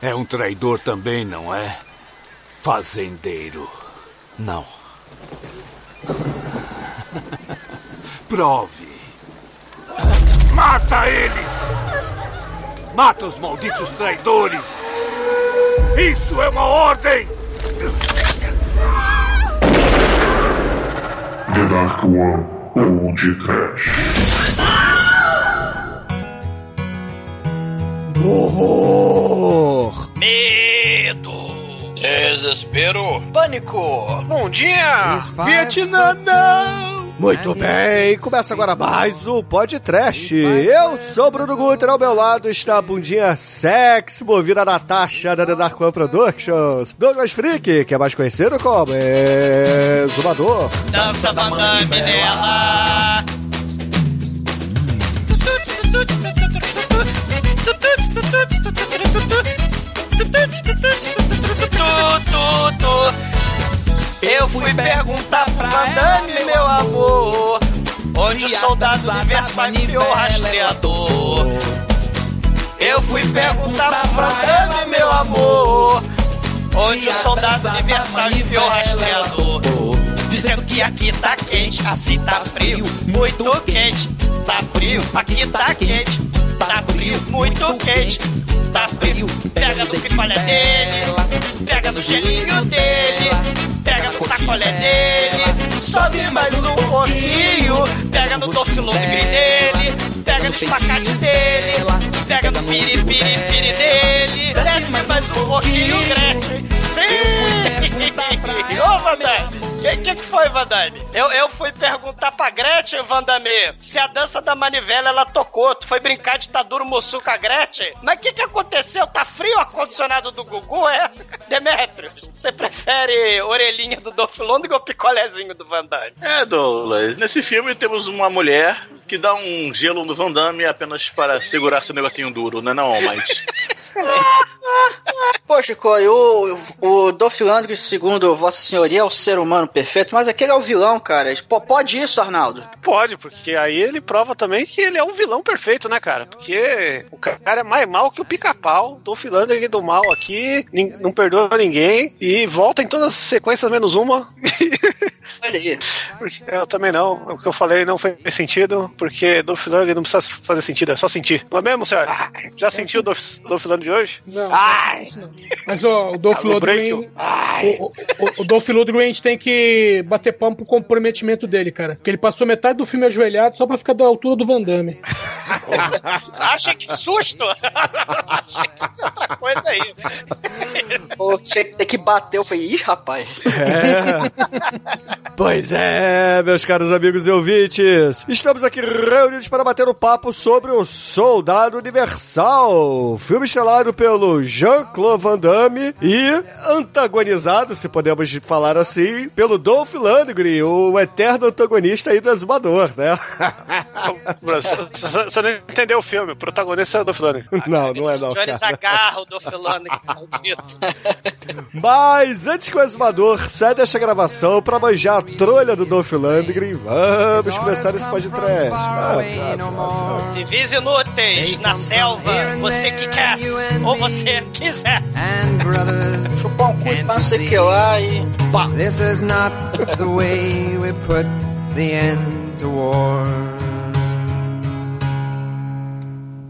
É um traidor também, não é? Fazendeiro. Não. Prove. Mata eles! Mata os malditos traidores! Isso é uma ordem! The Dark One ou de Trash. Horror! Desespero! Pânico! Bom dia! Vietnã não! Muito bem, começa agora mais o Podcast. Eu sou Bruno Guter, ao meu lado está a bundinha sexy movida Natasha da The Dark One Productions. Douglas Freak, que é mais conhecido como Exumador. Dança madame nela! Eu fui perguntar pra Madame, meu amor, onde o soldado universal enfiou o rastreador. Eu fui perguntar pra Madame, meu amor, onde o soldado universal enfiou o rastreador. Dizendo que aqui tá quente, assim tá frio, muito quente, tá frio, aqui tá quente, tá frio, muito quente, tá frio. Pega no picolé dele, pega no gelinho dele, pega no sacolé dele, sobe mais um pouquinho, pega no dofilume dele, pega no espacate dele, pega no piripiri dele, desce mais um pouquinho, Gretchen. Sim! Ô, Vandame! O que, que foi, Vandame? Eu, eu fui perguntar pra Gretchen, Vandame, se a dança da manivela ela tocou. Tu foi brincar de Taduro Mussu com a Gretchen? Mas o que, que aconteceu? Tá frio o ar-condicionado do Gugu, é? Demetrius, você prefere orelhinha do Dolph Lundgren ou picolézinho do Vandame? É, Douglas, nesse filme temos uma mulher que dá um gelo no Van Damme apenas para segurar seu negocinho duro, não é não, mas... Poxa, Corey, o, o Dolph Lundgren, segundo Vossa Senhoria, é o ser humano perfeito, mas aquele é o vilão, cara. P- Pode isso, Arnaldo? Pode, porque aí ele prova também que ele é um vilão perfeito, né, cara? Porque o cara é mais mal que o pica-pau. Filando ele do mal aqui, não perdoa ninguém e volta em todas as sequências menos uma. Porque eu também não. O que eu falei não fez sentido, porque do filando não precisa fazer sentido, é só sentir. Não é mesmo, senhor? Já sentiu do, do filando de hoje? Não, não. Mas ó, o Dolph Lundgren. O, o, o, o Dolph Lundgren a gente tem que bater palmo pro comprometimento dele, cara. Porque ele passou metade do filme ajoelhado só pra ficar da altura do Van Damme. Acha que susto? Acha que isso é outra coisa aí. Pô, tinha que ter que bater. Eu falei, ih, rapaz. Pois é, meus caros amigos e ouvintes, estamos aqui reunidos para bater um papo sobre o Soldado Universal, filme estrelado pelo Jean-Claude Van Damme e antagonizado, se podemos falar assim, pelo Dolph Lundgren, o eterno antagonista aí do Exumador, né? Você não entendeu o filme, o protagonista é o do Filani. Não, não é não, Jones agarra o Dolph Lundgren, maldito. Mas antes que o Exumador saia desta gravação para manjar a trolha do Dolph Lundgren, vamos começar esse podcast. Vamos, vamos, vamos. Civis inúteis na selva, você que quer, ou você quiser. Chupar um cu e não sei o que lá e. Pá. This is not the way we put the end to war.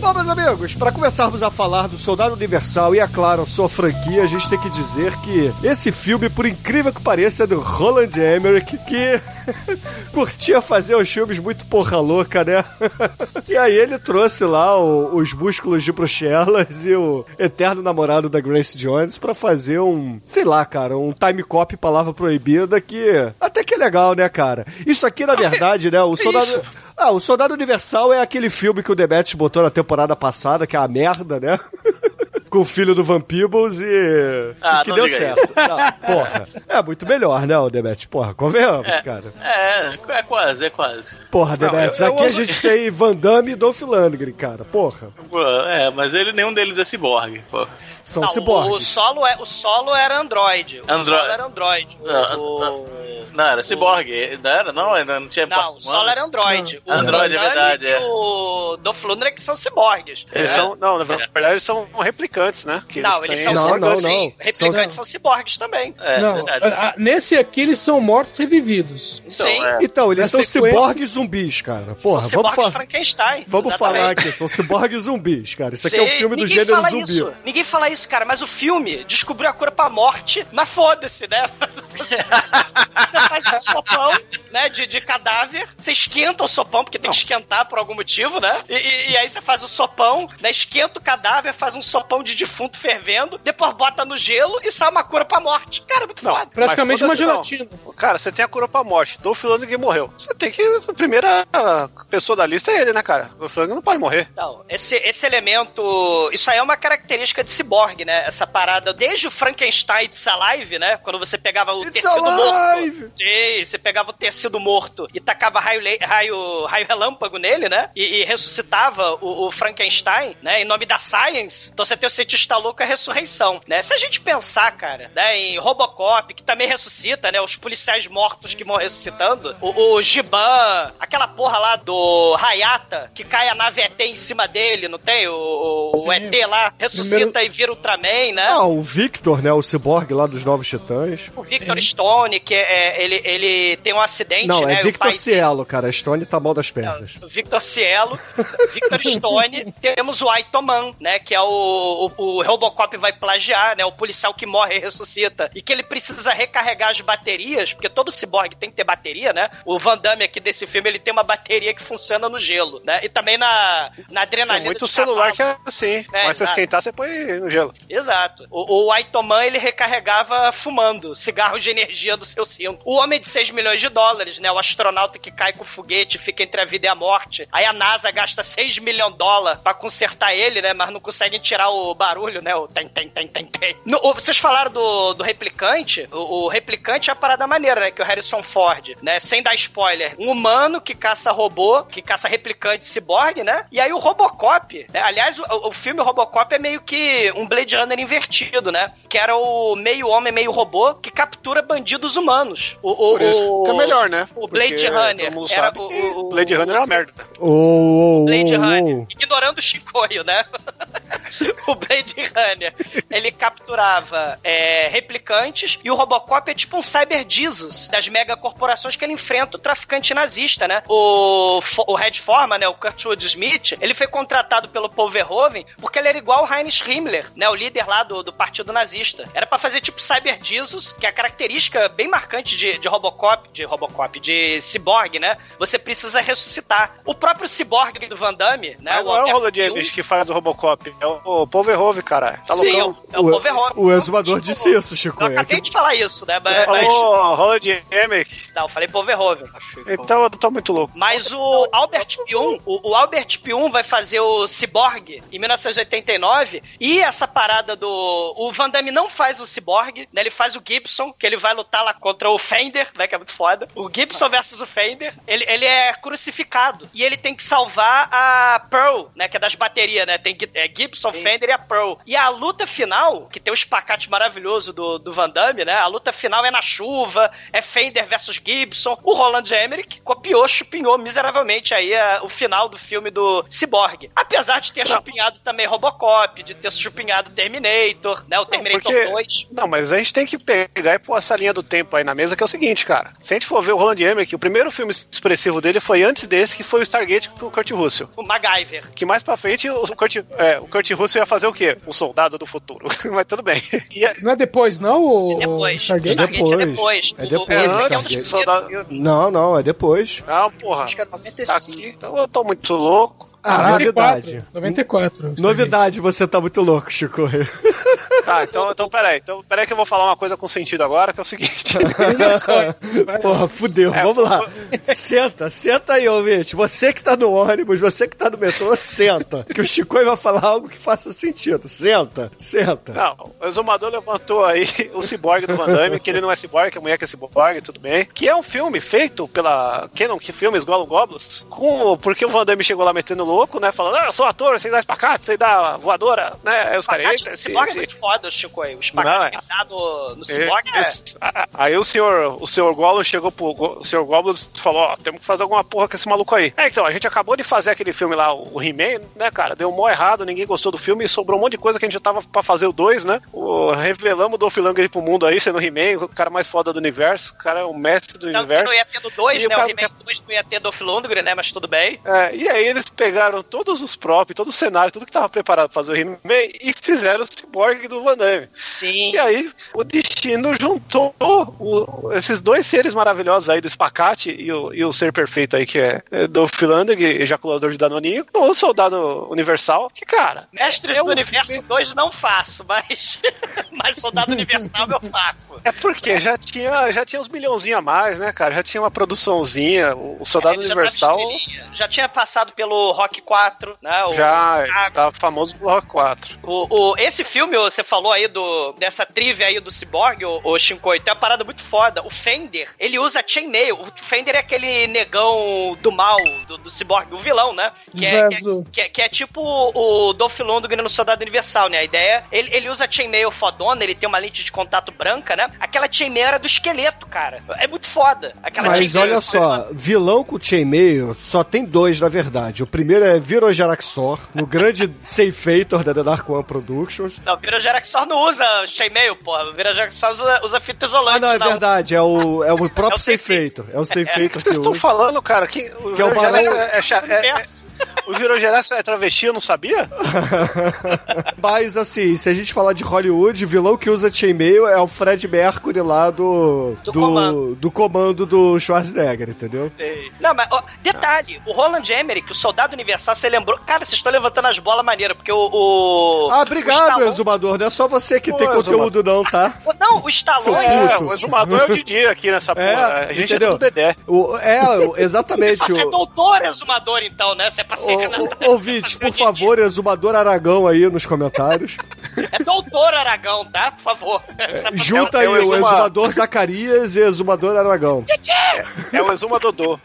Bom, meus amigos, para começarmos a falar do Soldado Universal e, é claro, sua franquia, a gente tem que dizer que esse filme, por incrível que pareça, é do Roland Emmerich, que curtia fazer os filmes muito porra louca, né? e aí ele trouxe lá o- os músculos de Bruxelas e o eterno namorado da Grace Jones pra fazer um, sei lá, cara, um time cop palavra proibida que até que é legal, né, cara? Isso aqui, na verdade, né, o Soldado... isso? Ah, o Soldado Universal é aquele filme que o Demetrius botou na temporada passada, que é a merda, né? com o filho do Van Peebles e. Ah, e que não deu diga certo. Não, porra. É muito melhor, né, o Demet? Porra, convenhamos, É. cara. É, é quase, é quase. Porra, Não, Demet, eu- eu aqui a gente tem Van Damme e Dolph Lundgren, cara. Porra. É, mas ele, nenhum deles é ciborgue, pô. São Não, o, o ciborgues. solo é, o solo era Android. O Android. solo era Android. O- Ah, o- Não, era ciborgue. Não era, não? Ainda não tinha Não, o solo era Android. O Android, é verdade, E é. o Dolph Lundgren que são ciborgues. Eles É. são. Não, na verdade, eles são replicantes, né? Que Não, eles são têm- Não, ciborgues. não, não. Replicantes são ciborgues também. É, Não, a- nesse aqui eles são mortos revividos. Sim. é. Então, eles são sequência- ciborgues zumbis, cara. Porra, são vamos, ciborgues fa Frankenstein. vamos exatamente. falar aqui, são ciborgues zumbis, cara. Isso aqui é um filme do ninguém gênero fala zumbi. Isso. Ninguém fala isso, cara, mas o filme descobriu a cura pra morte, mas foda-se, né? Você, você faz um sopão, né, de, de cadáver, você esquenta o sopão, porque tem que esquentar por algum motivo, né? E, e- e aí você faz o sopão, né, esquenta o cadáver, faz um sopão de defunto fervendo, depois bota no gelo e sai uma cura pra morte. Cara, é muito Não, foda. Praticamente uma foda-se, não. gelatina. Cara, você tem a cura pra morte. Dolph Lundgren morreu. Você tem que. A primeira pessoa da lista é ele, né, cara? Dolph Lundgren não pode morrer. Não, esse, esse elemento. Isso aí é uma característica de ciborgue, né? Essa parada, desde o Frankenstein It's Alive, né? Quando você pegava o It's tecido alive! morto. Sim, você pegava o tecido morto e tacava raio, raio, raio relâmpago nele, né? E, e ressuscitava o, o Frankenstein, né? Em nome da Science. Então você tem o cientista louco a ressurreição, né? Se a gente pensar, cara, né? Em Robocop, que também ressuscita, né? Os policiais mortos que vão ressuscitando. O, o Giban, aquela porra lá do Hayata, que cai a nave ET em cima dele, não tem? O, o, o. ET lá ressuscita Primeiro- e vira Ultraman, né? Ah, o Victor, né? O ciborgue lá dos Novos Titãs. O Victor Stone, que é, ele, ele tem um acidente, Não, né? é e o Victor pai- Cielo, cara. Stone tá mal das pernas. o Victor Cielo, Victor Stone, temos o Aitoman, né? Que é o, o, o Robocop vai plagiar, né? O policial que morre e ressuscita. E que ele precisa recarregar as baterias, porque todo ciborgue tem que ter bateria, né? O Van Damme aqui desse filme, ele tem uma bateria que funciona no gelo, né? E também na, na Tem adrenalina. muito de celular que é assim. É, mas se esquentar, você põe no gelo. Exato. O, o Aitoman, ele recarregava fumando cigarros de energia do seu cinto. O homem de 6 milhões de dólares, né? O astronauta que cai com o foguete, fica entre a vida e a morte. Aí a NASA gasta 6 milhões de dólares pra consertar ele, né? Mas não conseguem tirar o barulho, né? O tem, tem, tem, tem, tem. No- o- vocês falaram do, do replicante. O, o replicante é a parada maneira, né? Que o Harrison Ford, né? Sem dar spoiler. Um humano que caça robô, que caça replicante ciborgue, né? E aí o Robocop, né? aliás, o, o filme Robocop é meio que um Blade Runner invertido, né? Que era o meio homem, meio robô que captura bandidos humanos. O, o, Por isso o- que é melhor, né? O Blade Porque Runner. Todo era o, o- o- Blade Runner é uma o- merda. Ô, Blade Runner, ignorando o Chicoio, né? o Blade Runner, ele capturava é, replicantes e o Robocop é tipo um Cyber Jesus das megacorporações que ele enfrenta o traficante nazista, né? O, o Red Forman, né? O Kurtwood Smith, ele foi contratado pelo Paul Verhoeven porque ele era igual o Heinrich Himmler, né? O líder lá do, do partido nazista. Era pra fazer tipo Cyber Jesus, que é a característica bem marcante de, de Robocop, de Robocop, de Cyborg, né? Você precisa ressuscitar. O próprio Cyborg do Van Damme, né? Mas não é o Albert Roland James que faz o Robocop, é o Paul Verhoeven, cara. Tá Sim, é loucão? o, é o Paul Verhoeven. O exumador disse isso, Chico. Eu É acabei que- de falar isso, né? Você Mas, mas- falou Roland Emmerich. não, eu falei Paul Verhoeven. Então eu tô muito louco. Mas o Albert Pyun, o, o Albert Pyun vai fazer o Cyborg em 1989 e essa parada do o Van Damme não faz o Cyborg, né? Ele faz o Gibson, que ele vai lutar lá contra o Fender, né? Que é muito foda. O Gibson versus o Fender, ele, ele é crucificado e ele tem que salvar a Pearl, né? Que é das baterias, né? Tem é, Gibson, Fender e a Pearl. E a luta final, que tem o espacate maravilhoso do, do Van Damme, né? A luta final é na chuva, é Fender versus Gibson. O Roland Emmerich copiou, chupinhou miseravelmente aí a- o final do filme do Cyborg. Apesar de ter chupinhado também Robocop, de ter chupinhado Terminator, né? O Terminator porque- 2. Não, mas a gente tem que pegar e pôr essa linha do tempo aí na mesa, que é o seguinte, cara. Se a gente for ver o Roland Emmerich, o primeiro filme expressivo dele foi antes desse, que foi o Stargate com o Kurt Russell. O MacGyver. Que mais pra frente o Kurt, é, o Kurt Russell ia fazer o quê? O soldado do futuro. mas tudo bem. E é- Não é depois, não, o, Depois. o Stargate? É depois. É depois, esse Stargate. é dos primeiros Soldado- filmes. Não, não, é depois. Não, porra. Acho que é Tá 95. aqui. Então eu tô muito louco. Ah, 94, novidade. 94. Novidade, você tá muito louco, Chico. Tá, então, então peraí. Então, peraí que eu vou falar uma coisa com sentido agora, que é o seguinte. Porra, fudeu. É, Vamos lá. Senta, senta aí, ouvinte. Você que tá no ônibus, você que tá no metrô, senta. Que o Chico vai falar algo que faça sentido. Senta, senta. Não, o exumador levantou aí o ciborgue do Van Damme, que ele não é ciborgue, que a mulher que é ciborgue, tudo bem. Que é um filme feito pela Canon, que filmes Gollum Goblins, com, porque o Van Damme chegou lá metendo louco, né, falando, ah, eu sou ator, sei dar espacate, sei dar voadora, né, aí os caras, esse- é esse- muito foda, Chico aí. O espacate é. que dá no, no Cyborg é... Esse- a- Aí o senhor, o senhor Gollum chegou pro o senhor e falou, ó, temos que fazer alguma porra com esse maluco aí. É, então, a gente acabou de fazer aquele filme lá, o He-Man, né, cara, deu mó errado, ninguém gostou do filme e sobrou um monte de coisa que a gente já tava pra fazer o 2, né? O, revelamos o Dolph Lundgren pro mundo aí, sendo o He-Man, o cara mais foda do universo, o cara é o mestre do Não, universo. não ia ter do 2, E o né? O cara- He-Man 2 não ia ter Dolph Lundgren, né? Mas tudo bem. É, e aí eles pegaram todos os props, todo o cenário, tudo que tava preparado pra fazer o He-Man e fizeram o Cyborg do Van Damme. Sim. E aí o destino juntou o- esses dois seres maravilhosos aí do espacate e o, e o ser perfeito aí que é, é do Philandeg, ejaculador de Danoninho, o soldado universal, que cara... Mestres é do Universo filme- 2 não faço, mas... mas Soldado Universal eu faço. É porque já tinha, já tinha uns milhãozinhos a mais, né, cara? Já tinha uma produçãozinha. O, o Soldado já Universal tava estrelinha. Já tinha passado pelo Rock 4, né? O- já Ah, tá famoso pelo Rock 4. O, o- esse filme, você falou aí do, dessa trivia aí do Cyborg, o, o Shinkoi, tem uma parada muito foda. O Fender, ele usa chainmail. O Fender é aquele negão do mal, do, do Cyborg, o vilão, né? Que é, que, é, que, é, que é tipo o Dolph Lundgren no Soldado Universal, né? A ideia, ele, ele usa chainmail fodona, ele tem uma lente de contato branca, né? Aquela chainmail era do esqueleto, cara. É muito foda. Aquela Mas olha só, vilão com chainmail só tem dois, na verdade. O primeiro é Virojaraxor, no grande Seifator da The Dark One Productions. Não, o Virojaraxor não usa chainmail, pô. O Virojaraxor usa, usa fita isolante. Ah, não, é não. verdade, é o, é o próprio É o Seifator. É o O Seifator que que vocês estão falando, cara? Que, o Que é o Barão- é, é, é- é- o Virogeraço é travesti, eu não sabia? Mas assim, se a gente falar de Hollywood, o vilão que usa chainmail é o Fred Mercury lá do. Do do, comando. do comando do Schwarzenegger, entendeu? Não, mas ó, detalhe, o Roland Emmerich, o Soldado Universal, você lembrou? Cara, vocês estão levantando as bolas maneiras, porque o. o Ah, o obrigado, Stallone- Exumador. Não é só você que Pô, tem conteúdo, não, tá? o- Não, o Stallone. É, puto. o exumador é o Didi aqui nessa É, porra. A gente entendeu? é tudo Dedé. O, é, o- exatamente. Você é o, doutor exumador, então, né? Você é pra o, o, ouvinte, por favor, Exumador Aragão aí nos comentários. É doutor Aragão, tá? Por favor. É Junta é aí o o Exuma- Exumador Zacarias e Exumador Aragão. É o Exuma Dodô.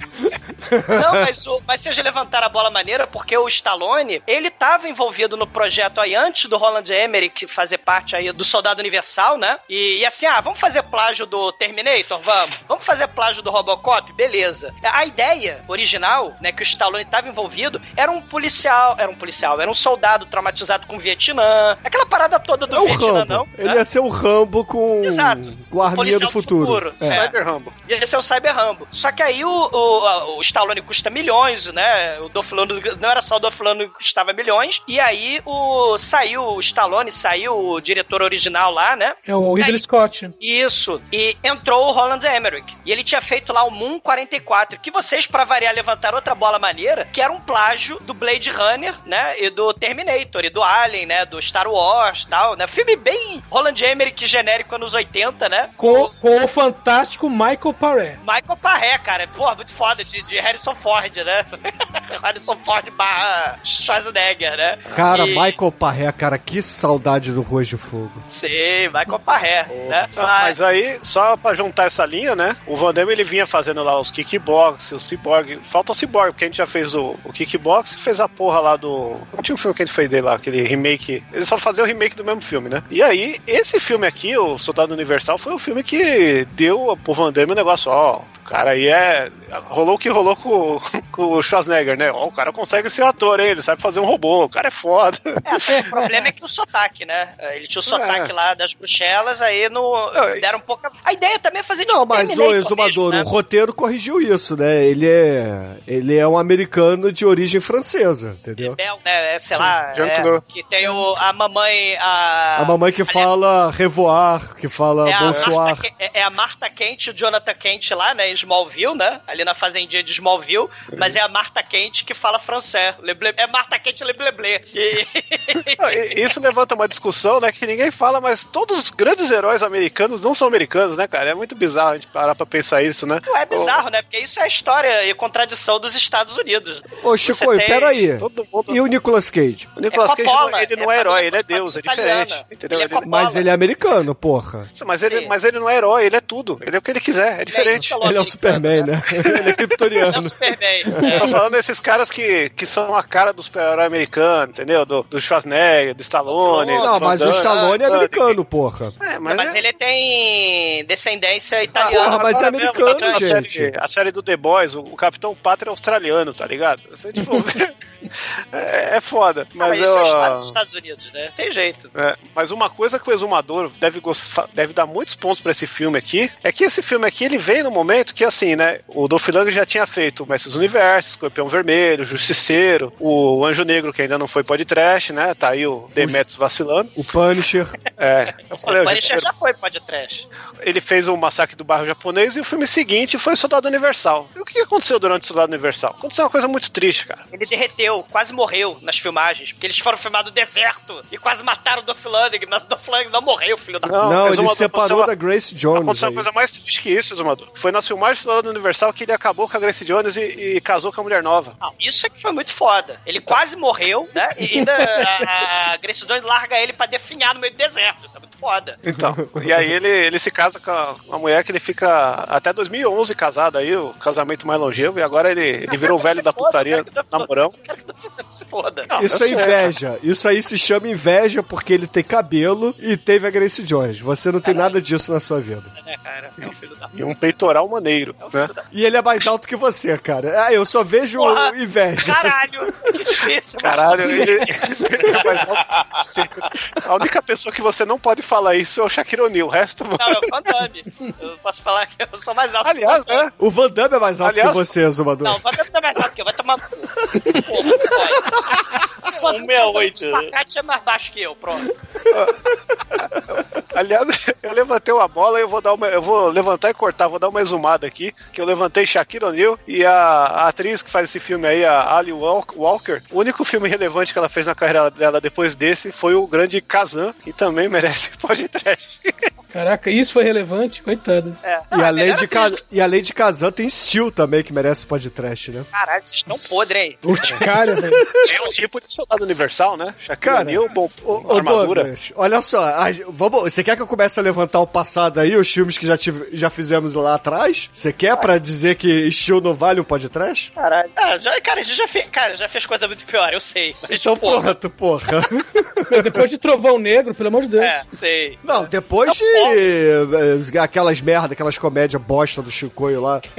Não, mas, o, mas vocês levantaram a bola maneira porque o Stallone, ele tava envolvido no projeto aí antes do Roland Emmerich fazer parte aí do Soldado Universal, né? E, e assim, ah, vamos fazer plágio do Terminator? Vamos. Vamos fazer plágio do Robocop? Beleza. A ideia original, né, que o Stallone tava envolvido, era um policial, era um policial, era um soldado traumatizado com o Vietnã, aquela parada toda do É o Vietnã, Rambo. não? Ele né? ia ser o Rambo com, Exato. arminha Policial do futuro. futuro. É. Cyber Rambo. Ia ser o Cyber Rambo. Só que aí o, o, o Stallone custa milhões, né? O Dolph Lundgren, não era só o Dolph Lundgren que custava milhões. E aí o saiu o Stallone, saiu o diretor original lá, né? É o Ridley Aí- Scott. Isso. E entrou o Roland Emmerich. E ele tinha feito lá o Moon 44, que vocês, pra variar, levantaram outra bola maneira, que era um plágio do Blade Runner, né? E do Terminator, e do Alien, né? Do Star Wars e tal, né? Filme bem Roland Emmerich genérico anos 80, né? Com, com o fantástico Michael Paré. Michael Parré, cara. Porra, muito foda. De, de Harrison Ford, né? Harrison Ford barra Schwarzenegger, né? Cara, E- Michael Parré, cara, que saudade do Ruas de Fogo. Sim, Michael Parré, né? Ah, Mas aí, só pra juntar essa linha, né? O Van Damme ele vinha fazendo lá os kickbox, os cyborg. Falta o cyborg, porque a gente já fez o, o kickbox e fez a porra lá do. Não tinha um filme que gente fez dele lá, aquele remake. Ele só fazia o remake do mesmo filme, né? E aí, esse filme aqui, o Soldado Universal, foi o filme que deu pro Van Damme o negócio, ó. Cara, aí é. Rolou o que rolou com, com o Schwarzenegger, né? Ó, o cara consegue ser ator, hein? Ele sabe fazer um robô, o cara é foda. É, o problema é que o sotaque, né? Ele tinha o sotaque É. lá das Bruxelas, aí no, Não, deram um pouco. A ideia também é fazer tipo Não, mas o Exumador, mesmo, o roteiro corrigiu isso, né? Ele é, ele é um americano de origem francesa, entendeu? Bel, né? É, sei lá, é, que tem o, a mamãe. A, A mamãe que fala revoar, que fala é a, bonsoir. É- é a Marta Kent, o Jonathan Kent lá, né? Smallville, né? Ali na fazendinha de Smallville, mas é a Marta Quente que fala francês. É Marta Quente Le Blé Blé. E- Isso levanta uma discussão, né, que ninguém fala, mas todos os grandes heróis americanos não são americanos, né, cara? É muito bizarro a gente parar pra pensar isso, né? Não é bizarro, né? Porque isso é a história e contradição dos Estados Unidos. Ô, Chico, tem- peraí. Todo mundo... E o Nicolas Cage? O Nicolas É Cage, Coppola, ele não é é herói, ele é deus, é diferente. Entendeu? Ele é. Mas ele é americano, porra. mas, ele, Sim. mas ele não é herói, ele é tudo. Ele é o que ele quiser, é diferente. falou Ele é o Superman, né? Ele é É o kryptoniano. Superman. Eu tô falando desses caras que, que são a cara do super-herói americano, entendeu? Do, do Schwarzenegger, do Stallone. Não, do mas o. Stallone é americano, porra. É, Mas, mas, é- ele tem descendência italiana. porra, mas é mesmo, americano, tá tendo a gente. Série, a série do The Boys, o, o Capitão Pátria é australiano, tá ligado? Você, tipo, é, é foda. Ah, Mas, mas isso é eu, dos Estados Unidos, né? Tem jeito. é, mas uma coisa que o Exumador deve, deve dar muitos pontos pra esse filme aqui é que esse filme aqui ele vem no momento que, assim, né? O Dolph Lundgren já tinha feito o Mestres do Universo, Escorpião Vermelho, Justiceiro, o Anjo Negro, que ainda não foi podcast, né? Tá aí o Demetrius vacilando. O Punisher. É, eu falei, o Punisher já foi podcast. ele fez o Massacre do Bairro Japonês e o filme seguinte foi Soldado Universal. E o que aconteceu durante o Soldado Universal? Aconteceu uma coisa muito triste, cara. Ele derreteu, quase morreu nas filmagens, porque eles foram filmados no deserto e quase mataram o Dolph Lundgren, mas o Dolph Lundgren não morreu, filho da Não, Não, ele separou aconteceu da Grace Jones. Aconteceu aí. uma coisa mais triste que isso, Exumador. Foi nas filmagens do Universal que ele acabou com a Grace Jones e, e casou com a mulher nova. Não, isso é que foi muito foda. Ele quase morreu, né? E ainda a, a Grace Jones larga ele pra definhar no meio do deserto. Isso é muito foda. Então, e aí ele, ele se casa com uma mulher que ele fica até 2011 casado aí, o casamento mais longevo, e agora ele, ele virou o velho da foda, putaria, namorão. Quero que se foda. Não, Isso é inveja. Isso aí se chama inveja porque ele tem cabelo e teve a Grace Jones. Você não tem nada disso na sua vida. Né, cara? É um filho da E um peitoral maneiro, né? E ele é mais alto que você, cara. Ah, eu só vejo Porra. inveja. Caralho, que difícil. Caralho, ele, ele é mais alto que você. A única pessoa que você não pode falar isso é o Shaquille O'Neal, o resto... Não, é o Van Damme. Eu posso falar que eu sou mais alto Aliás, que o Van né? O Van Damme é mais alto Aliás- que você, Zumador. Não, o Van Damme tá mais alto que eu. Vai tomar. Porra. 168. O Spacate é mais baixo que eu, pronto. Aliás, eu levantei uma bola e eu vou dar uma. Eu vou levantar e cortar, vou dar uma exumada aqui. Que eu levantei Shaquille O'Neal e a, a atriz que faz esse filme aí, a Ali Walk- Walker. O único filme relevante que ela fez na carreira dela depois desse foi o grande Kazan, que também merece podcast. Caraca, isso foi relevante, coitado. É. E, Ah, a melhor Lady atriz. Ka... e a Lady Kazan tem Steel também, que merece podcast, né? Caralho, vocês estão podres aí. Urticária, velho. É um tipo de soldado universal, né? Shaquille Cara, O'Neal, bom, ô armadura. Douglas, olha só, a- vamos, você quer que eu comece a levantar o passado aí, os filmes que já, tive, já fizemos lá atrás? Você quer pra dizer que Steel não vale um podcast? Caralho. Ah, já, cara, a gente já fez, cara, já fez coisa muito pior, eu sei. Mas, Então porra, pronto, porra. Depois de Trovão Negro, pelo amor de Deus. É, sei. Não, depois de eh, aquelas merda, aquelas comédias bosta do Chicoio lá.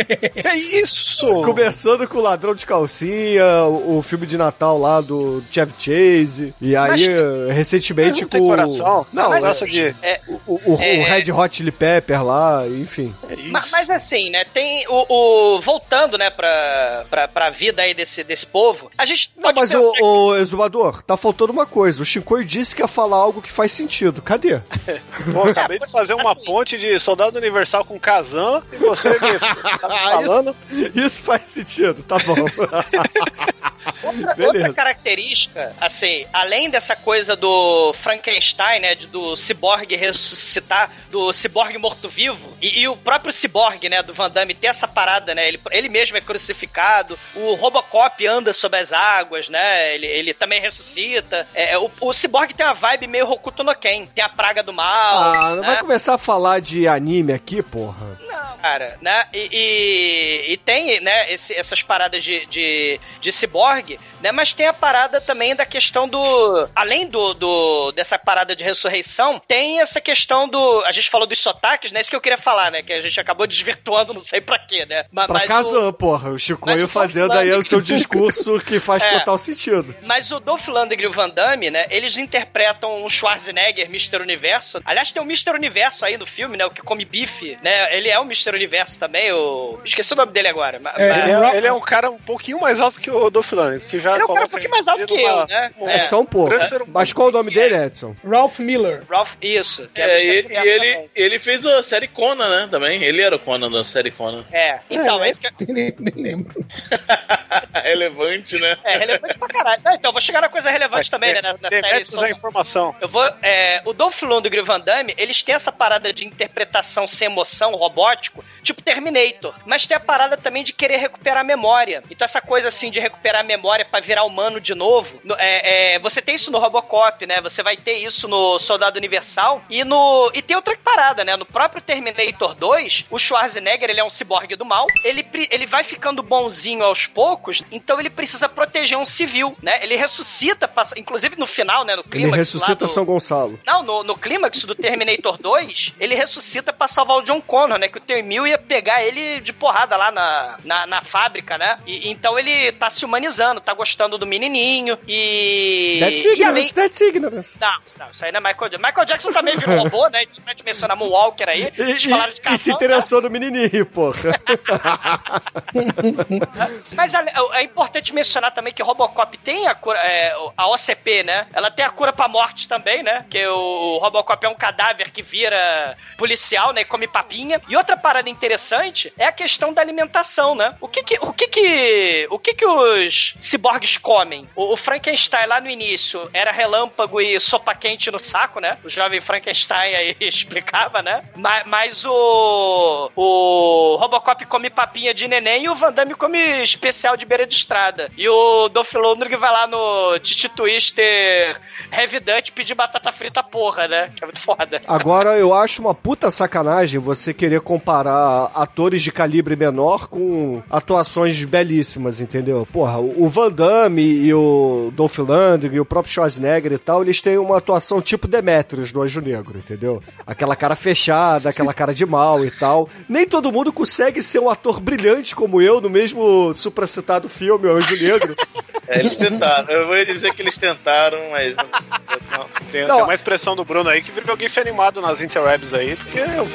É isso! Começando com o Ladrão de Calcinha, o, o filme de Natal lá do Chevy Chase. E aí, Mas- recentemente Não tem com. coração. Não, Mas gosta assim, de- é, o, o, o É. Red Hot Chili Pepper lá, enfim. É isso. Ma- Mas, assim, né, tem o, o- voltando, né, pra, pra, pra vida aí desse, desse povo, a gente Não, pode mas pensar o, o Exumador, tá faltando uma coisa. O Chicoio disse que ia falar algo que faz sentido. Cadê? Pô, acabei de fazer uma Assim. ponte de soldado universal com Kazan e você me tá me falando. Isso faz sentido, tá bom. Outra, outra característica, assim, além dessa coisa do Frankenstein, né, de- do ciborgue ressuscitar, do ciborgue morto-vivo, e, e o próprio ciborgue, né, do Van Damme ter essa parada, né, ele, ele mesmo é crucificado, o Robocop anda sob as águas, né, ele, ele também ressuscita, é, o, o ciborgue tem uma vibe meio Hokuto no Ken, tem a praga do mal, Ah, não né? vai começar a falar de anime aqui, porra. Não, cara, né? E, e, e tem, né, esse- essas paradas de, de, de ciborgue, né? Mas tem a parada também da questão do. Além do, do dessa parada de ressurreição, tem essa questão do. A gente falou dos sotaques, né? Isso que eu queria falar, né? Que a gente acabou desvirtuando, não sei pra quê, né? Ma- Pra mas o- Kazan, porra. O Chicoio fazendo aí o seu discurso que faz É. total sentido. Mas o Dolph Lundgren e o Van Damme, né? Eles interpretam o Schwarzenegger, Mr. Universo. Aliás, tem o Mr. Universo aí no filme, né? O que come bife, né? Ele é o Mr. Mr. Universo também, o... Esqueci o nome dele agora. mas- É, mas- Ele é, ele é um cara um pouquinho mais alto que o Dolph Lundgren, que já Ele é um cara um pouquinho mais alto que eu, né? É, só um pouco. Mas qual o nome dele, Edson? Ralph Miller. Ralph, isso. É, Mr. e ele, e ele, ele fez a série Conan, né? Também. Ele era o Conan da série Conan. É, então, é, isso que é, nem, nem lembro. Relevante, né? é relevante pra caralho. Não, então, vou chegar na coisa relevante também, né? Na, na série. Só- a informação. Eu vou. É, o Dolph Lundgren e o Van Damme, eles têm essa parada de interpretação sem emoção, robótico, tipo Terminator. Mas tem a parada também de querer recuperar a memória. Então, essa coisa assim de recuperar a memória pra virar humano de novo. no- é, é, você tem isso no Robocop, né? Você vai ter isso no Soldado Universal. E no. E tem outra parada, né? No próprio Terminator 2, o Schwarzenegger, ele é um ciborgue do mal. Ele, ele vai ficando bonzinho aos poucos, então ele precisa proteger um civil, né? Ele ressuscita, passa- inclusive no final, né? No Ele clímax lá ressuscita do- São Gonçalo. não, no, no clímax do Terminator 2, ele ressuscita pra salvar o John Connor, né? Que o T-1000 ia pegar ele de porrada lá na, na, na fábrica, né? E, então ele tá se humanizando, tá gostando do menininho e... That's e além... ignorance, that's ignorance. Não, não, isso aí não é Michael Jackson. Michael Jackson também virou robô, né? A gente mencionar Moonwalker aí. E, Vocês falaram de e- e se cartão, né? interessou no menininho, porra. Mas é, é importante mencionar também que Robocop tem a cura, é, a OCP, né? Ela tem a cura pra morte também, né? Que o Robocop é um cadáver que vira policial, né? E come papinha. E outra parada interessante é a questão da alimentação, né? O que que, o que, que, o que, que os ciborgues comem? O, o Frankenstein lá no início era relâmpago e sopa quente no saco, né? O jovem Frankenstein aí explicava, né? Mas, mas o, o Robocop come papinha de neném e o Van Damme come especial de beira de estrada. E o Dolph Lundgren vai lá no Titi Twister Heavy pedir batata frita porra, né? Que é muito foda. Agora, eu acho uma puta sacanagem você querer comparar atores de calibre menor com atuações belíssimas, entendeu? Porra, o Van Damme e o Dolph Lundgren e o próprio Schwarzenegger e tal, eles têm uma atuação tipo Demetrius do Anjo Negro, entendeu? Aquela cara fechada, aquela cara de mal e tal. Nem todo mundo consegue ser um ator brilhante como eu no mesmo supracitado filme, O Anjo Negro. É, eles tentaram. Eu vou dizer que eles tentaram, mas. não- Tem, Não. tem uma expressão do Bruno aí que virou alguém foi animado nas interwebs aí, porque eu-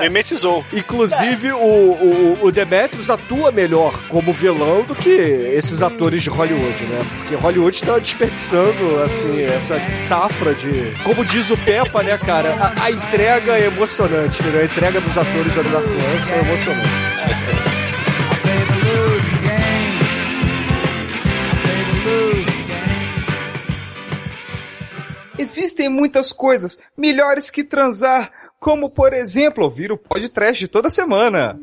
mimetizou. Inclusive, o, o, o Demetrius atua melhor como vilão do que esses atores de Hollywood, né? Porque Hollywood tá desperdiçando, assim, essa safra de. Como diz o Peppa, né, cara? A, a entrega é emocionante, entendeu? A entrega dos atores da Lance é emocionante. Existem muitas coisas melhores que transar, como por exemplo ouvir o podcast toda semana.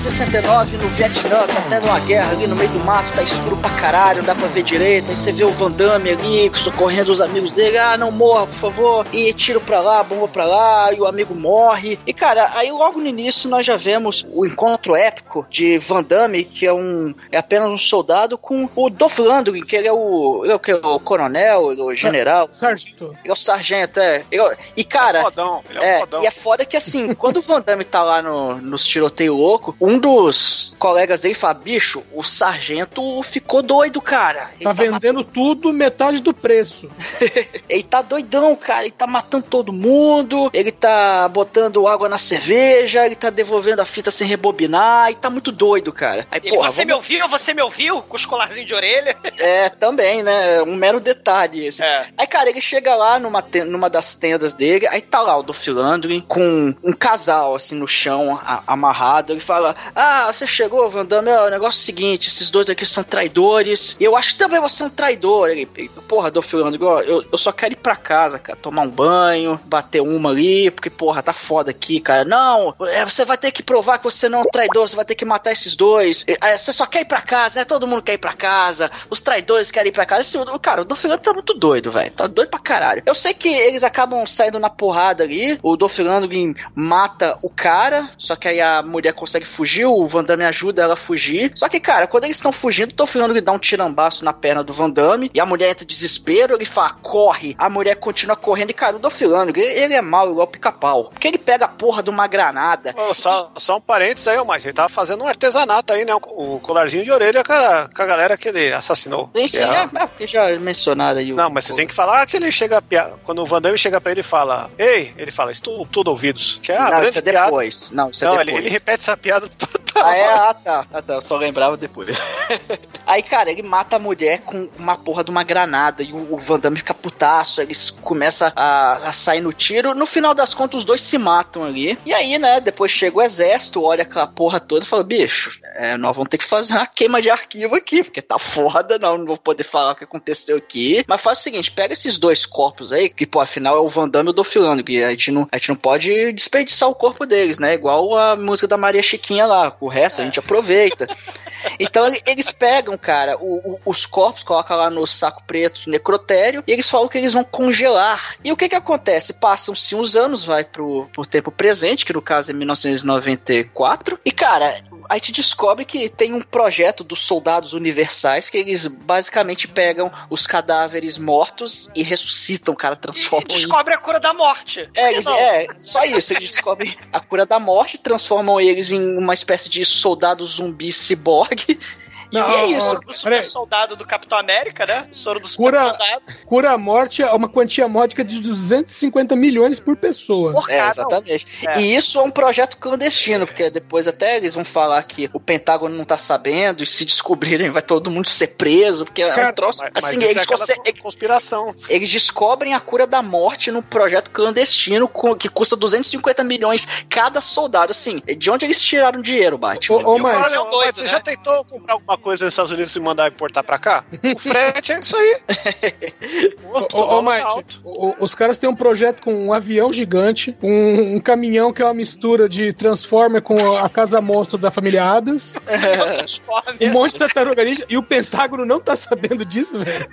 1969 no Vietnã, tá tendo uma guerra ali no meio do mato, tá escuro pra caralho, não dá pra ver direito. Aí você vê o Van Damme ali socorrendo os amigos dele, ah, não morra, por favor. E tiro pra lá, bomba pra lá, e o amigo morre. E cara, aí logo no início nós já vemos o encontro épico de Van Damme, que é um é apenas um soldado, com o Dolph Lundgren, que ele é o, ele é o, que, o coronel, é o general. Sargento. Ele é o sargento, é. Ele é- e cara, fodão, ele é um é, fodão. e é foda que assim, quando o Van Damme tá lá no, nos tiroteio louco, um dos colegas dele fala, bicho, o sargento ficou doido, cara. Ele Tá vendendo tudo metade do preço. ele tá doidão, cara. Ele tá matando todo mundo. Ele tá botando água na cerveja. Ele tá devolvendo a fita sem rebobinar. E tá muito doido, cara. Aí, Ele, porra, você me vamos- ouviu? Você me ouviu? Com os colarzinhos de orelha. É, também, né? Um mero detalhe. esse. É. Aí, cara, ele chega lá numa, ten- numa das tendas dele, aí tá lá o Dolph Lundgren com um casal, assim, no chão, a- amarrado. Ele fala, ah, você chegou, Van Damme, é, o negócio é o seguinte, esses dois aqui são traidores, eu acho que também você é um traidor. Ele, porra, Dolph Lundgren, eu, eu só quero ir pra casa, cara, tomar um banho, bater uma ali, porque, porra, tá foda aqui, cara. Não, é, você vai ter que provar que você não é um traidor, você vai ter que matar esses dois. É, você só quer ir pra casa, né? Todo mundo quer ir pra casa, os traidores querem ir pra casa. Esse, cara, o Dolph Lundgren tá muito doido, velho. Tá doido pra caralho. Eu sei que eles acabam saindo na porrada ali, o Dolph Lundgren mata o cara, só que aí a mulher consegue fugir, o Van Damme ajuda ela a fugir. Só que, cara, quando eles estão fugindo, tô falando que dá um tirambaço na perna do Van Damme, e a mulher entra em desespero, ele fala, corre. A mulher continua correndo, e, cara, o Dolph Lundgren, ele, ele é mal igual pica-pau. Porque ele pega a porra de uma granada. Ô, só, só um parênteses aí, ô, mas ele tava fazendo um artesanato aí, né? O, o colarzinho de orelha com a, com a galera que ele assassinou. Sim, sim, é é, é, porque já mencionaram aí o. Não, mas você tem que falar que ele chega. Quando o Van Damme chega pra ele e fala: Ei, ele fala, estou tudo ouvidos. Que é a Não, grande isso é piada. depois. Não, isso é Não, depois. ele, ele repete essa piada toda Ah, é? Ah, tá. Ah, tá. Eu só lembrava depois. Aí, cara, ele mata a mulher com uma porra de uma granada e o, o Van Damme fica putaço, eles começam a, a sair no tiro. No final das contas, os dois se matam ali. E aí, né, depois chega o exército, olha aquela porra toda e fala, bicho, é, nós vamos ter que fazer uma queima de arquivo aqui, porque tá foda, não, não vou poder falar o que aconteceu aqui. Mas faz o seguinte, pega esses dois corpos aí, que, pô, afinal é o Van Damme e o Dolph Lundgren, a gente não, a gente não pode desperdiçar o corpo deles, né, igual a música da Maria Chiquinha lá, o resto a gente aproveita. Então ele- eles pegam, cara, o- o- os corpos, colocam lá no saco preto necrotério e eles falam que eles vão congelar. E o que que acontece? Passam-se uns anos, vai pro, pro tempo presente, que no caso é 1994. E, cara, a gente descobre que tem um projeto dos soldados universais que eles basicamente pegam os cadáveres mortos e ressuscitam, cara, transformam em Descobre a cura da morte. é, eles- é, só isso. Eles descobrem a cura da morte, transformam eles em uma espécie de soldado zumbi ciborgue. E Não, é ó, isso. ó, O super soldado do Capitão América, né? O soro do super Cura, soldado. cura a morte é uma quantia módica de 250 milhões por pessoa. Por É, exatamente. É. E isso é um projeto clandestino, porque depois até eles vão falar que o Pentágono não tá sabendo, e se descobrirem vai todo mundo ser preso, porque é Cara, um troço. Mas, mas assim, isso é eles, co- conspiração. eles descobrem a cura da morte num projeto clandestino que custa 250 milhões cada soldado. Assim, de onde eles tiraram dinheiro, Batman? Ô, ô, E mas você né? já tentou comprar alguma coisa nos Estados Unidos e mandar importar pra cá? O frete é isso aí. Nossa, Ô, ô, Mike, alto. o- os caras têm um projeto com um avião gigante, um, um caminhão que é uma mistura de Transformer com a casa monstro da família Adams, Transforma um monte de tartaruga ninja, e o Pentágono não tá sabendo disso, velho.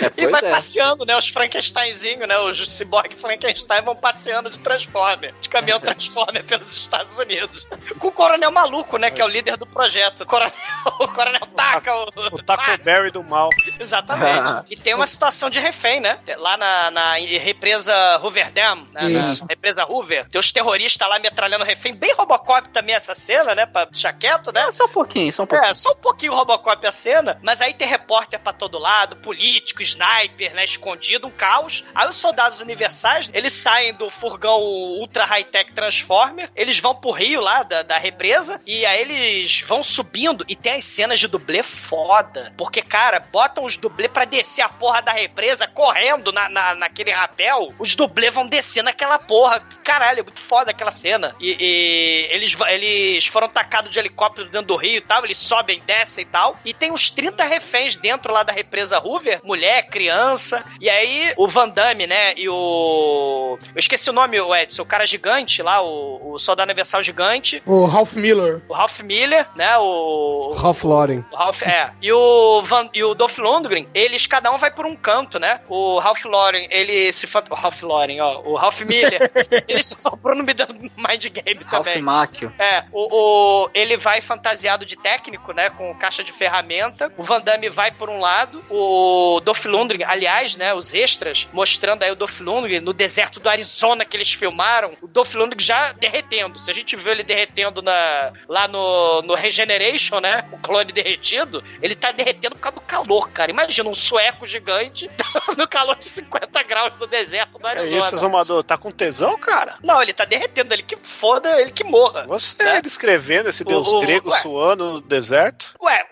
É, E vai é. passeando, né? Os Frankensteinzinhos, né? Os cyborg Frankenstein vão passeando de Transformer, de caminhão Transformer pelos Estados Unidos. Com o coronel maluco, né? Que é o líder do projeto. O coronel, o coronel taca o. O Taco Berry do mal. Exatamente. E tem uma situação de refém, né? Lá na, na represa Hoover Dam, né? Na represa Hoover. Tem os terroristas lá metralhando refém. Bem Robocop também essa cena, né? Pra deixar quieto, né? É, só um pouquinho, só um pouquinho. É, só um pouquinho Robocop a cena, mas aí tem repórter pra todo lado, político, sniper, né, escondido, um caos. Aí os soldados universais, eles saem do furgão ultra high-tech Transformer, eles vão pro rio lá da, da represa, e aí eles vão subindo, e tem as cenas de dublê foda, porque, cara, botam os dublê pra descer a porra da represa, correndo na, na, naquele rapel, os dublê vão descer naquela porra. Caralho, é muito foda aquela cena. E, e eles, eles foram tacados de helicóptero dentro do rio e tal, eles sobem, descem e tal. E tem uns 30 reféns dentro lá da represa Hoover, mulher, criança. E aí o Van Damme, né, e o... Eu esqueci o nome, o Edson, o cara gigante lá, o, o soldado universal gigante. O Ralph Miller. O Ralph Miller, né, o... Ralph Lauren. O Ralph, é. E o, Van, e o Dolph Lundgren, eles, cada um vai por um canto, né? O Ralph Lauren, ele se... O Ralph Lauren, ó. O Ralph Miller, ele se... O Bruno me dando Mind Game Ralph também. Macchio. É, o, o- ele vai fantasiado de técnico, né, com caixa de ferramenta. O Van Damme vai por um lado, o Dolph Lundgren, aliás, né, os extras mostrando aí o Dolph Lundgren no deserto do Arizona que eles filmaram, o Dolph Lundgren já derretendo. Se a gente vê ele derretendo na, lá no, no Regeneration, né, o clone derretido, ele tá derretendo por causa do calor, cara. Imagina um sueco gigante no calor de 50 graus do deserto do É Arizona. isso, Zumador. Tá com tesão, cara? Não, ele tá derretendo, ele que foda, ele que morra. Você Né? descrevendo esse deus O- o- grego ué. suando no deserto. Ué,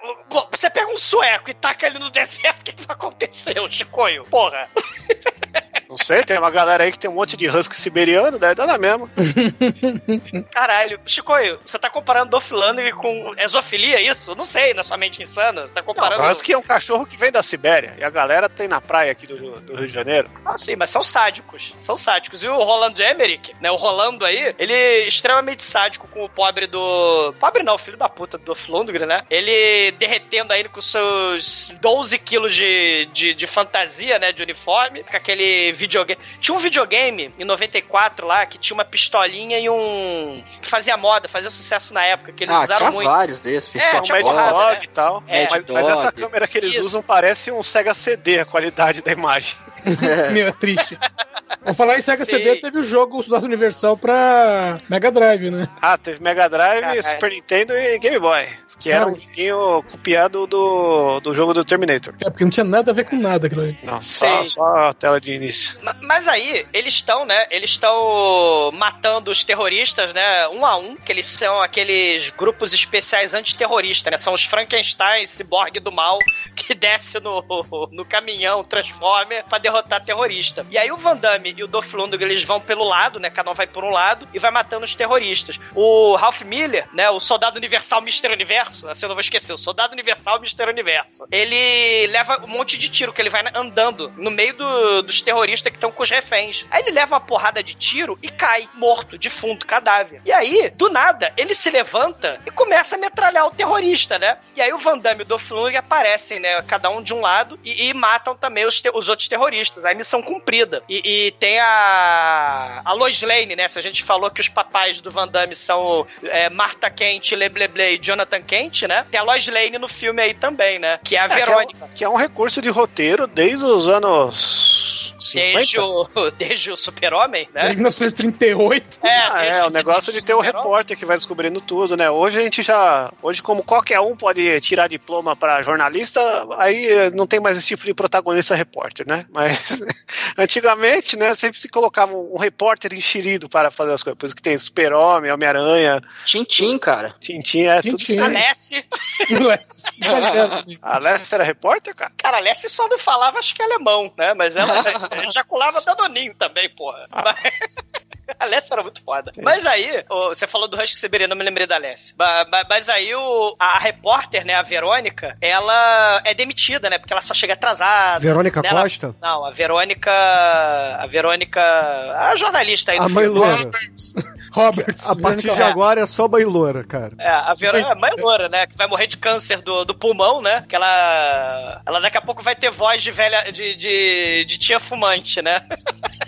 você pega um sueco e taca ele no deserto, o que, que vai acontecer, Chicoio? Porra. Não sei, tem uma galera aí que tem um monte de husky siberiano, deve dar na mesma. Caralho. Chicoio, você tá comparando Dolph Lundgren com exofilia, é isso? Não sei, na sua mente insana. Você tá comparando... Não, husky é um cachorro que vem da Sibéria. E a galera tem na praia aqui do, do Rio de Janeiro. Ah, sim, mas são sádicos. São sádicos. E o Roland Emmerich, né? O Rolando aí, ele é extremamente sádico com o pobre do. Pobre não, filho da puta do Dolph Lundgren, né? Ele derretendo aí com seus 12 quilos de, de, de fantasia, né? De uniforme, com aquele videogame. Tinha um videogame em 94 lá que tinha uma pistolinha e um. que fazia moda, fazia sucesso na época, que eles Ah, usaram tinha muito. vários desses. É, um tinha Mad porrada, Dog né? e tal. É, mas, mas essa câmera que eles Isso. usam parece um Sega CD, a qualidade da imagem. Meu, é triste. Vou falar em Sega Sim. CD, teve o jogo Soldado Universal pra Mega Drive, né? Ah, teve Mega Drive, Caralho. Super Nintendo e Game Boy. Que era um joguinho copiado do, do jogo do Terminator. É, porque não tinha nada a ver com nada aquilo aí. Não, só, só a tela de início. Ma- Mas aí, eles estão, né? Eles estão matando os terroristas, né? Um a um, que eles são aqueles grupos especiais antiterroristas, né? São os Frankenstein, ciborgue do mal, que desce no, no caminhão Transformer pra derrotar terrorista. E aí o Van Damme e o Dolph Lundgren, eles vão pelo lado, né? Cada um vai por um lado e vai matando os terroristas. O Ralph Miller, né? O Soldado Universal Mr. Universo, assim eu não vou esquecer, o Soldado Universal Mr. Universo. Ele leva um monte de tiro, que ele vai andando no meio do- dos terroristas que estão com os reféns. Aí ele leva uma porrada de tiro e cai, morto, defunto, cadáver. E aí, do nada, ele se levanta e começa a metralhar o terrorista, né? E aí o Van Damme e o Lundgren aparecem, né? Cada um de um lado e, e matam também os, os outros terroristas. Aí missão cumprida. E, e tem a. A Lois Lane, né? Se a gente falou que os papais do Van Damme são é, Marta Kent, Lebleble e Jonathan Kent, né? Tem a Lois Lane no filme aí também, né? Que é a É, que é um- Verônica. Que é um recurso de roteiro desde os anos 50. Desde o, desde o Super-Homem, Em né? 1938. Ah, desde- é, o negócio de ter o repórter que vai descobrindo tudo, né? Hoje a gente já. Hoje, como qualquer um pode tirar diploma pra jornalista, aí eh, não tem mais esse tipo de protagonista repórter, né? Mas antigamente, né, sempre se colocava um, repórter enxerido para fazer as coisas. Por isso que tem Super-Homem, Homem-Aranha, Tintim, cara. Tintin, é tudo isso. A aí. Lessie. Exagerando. A Alessia era repórter, cara? Cara, a Lessie só não falava, acho que alemão, né? Mas ela ejaculava danoninho também, porra. A Lessie era muito foda. Mas aí, você falou do Husky Siberiano, eu me lembrei da ba- Mas aí o, a repórter, né, a Verônica, ela é demitida, né? Porque ela só chega atrasada. Verônica né, ela- Costa? Não, a Verônica. A Verônica. A jornalista aí do A mãe filme. loura. Roberts. A partir de agora é só mãe loura, cara. É, a Verônica é a mãe loura, né? Que vai morrer de câncer do, do pulmão, né? Que ela. Ela daqui a pouco vai ter voz de velha. de, de, de tia fumante, né?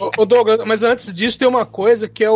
Ô, ô, Douglas, mas antes disso tem uma coisa que é o,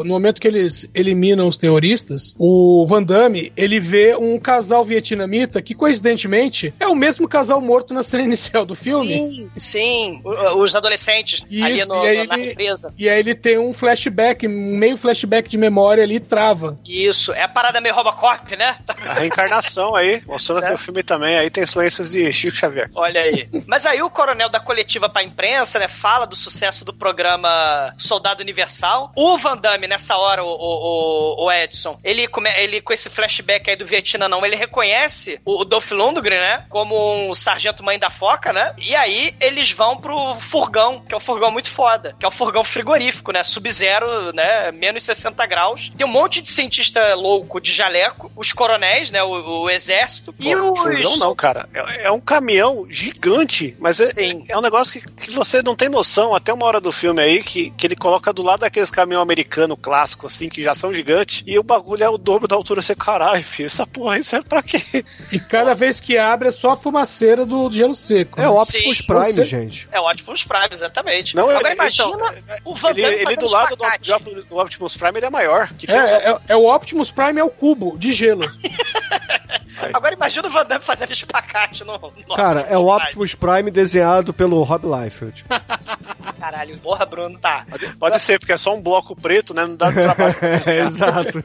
o- No momento que eles eliminam os terroristas, o Van Damme, ele vê um casal vietnamita que, coincidentemente, é o mesmo casal morto na cena inicial do filme. Sim, sim. O- Os adolescentes ali Isso, no, e aí na ele- represa. E aí ele tem um flashback, um meio flashback de memória ali e trava. Isso, é a parada meio Robocop, né? A reencarnação aí, mostrando que o filme também aí tem influências de Chico Xavier. Olha aí. Mas aí o coronel da coletiva pra imprensa, né, fala do sucesso do programa Soldado Universal. O Van Damme, nessa hora, o, o, o Edson, ele, come, ele com esse flashback aí do Vietnã, não, ele reconhece o, o Dolph Lundgren, né, como um sargento mãe da foca, né? E aí eles vão pro furgão, que é um furgão muito foda, que é o furgão frigorífico, né, sub-zero, né, menos 60 graus. Tem um monte de cientista louco de jaleco, os coronéis, né, o, o exército, e Pô, os... furgão não, cara. É, é um caminhão gigante, mas é, Sim. é um negócio que, que você não tem noção até uma hora do filme aí, que, que ele coloca do lado daqueles caminhão americano clássico, assim, que já são gigantes, e o bagulho é o dobro da altura. Você, caralho, filho, essa porra aí serve pra quê? E cada vez que abre é só a fumaceira do gelo seco. É o Optimus Sim. Prime, Você- gente. É ótimo os Prime, exatamente. Não, Agora ele- imagina então, o Van Ele, Damme ele do lado do, do Optimus Prime, ele é maior. Que É, é, é- é o Optimus Prime é o cubo de gelo. Agora imagina o Van Damme fazendo espacate no... no Cara, é o. Optimus Prime desenhado pelo Rob Liefeld. Caralho, porra, Bruno, tá. Pode ser, porque é só um bloco preto, né? Não dá trabalho. É, exato.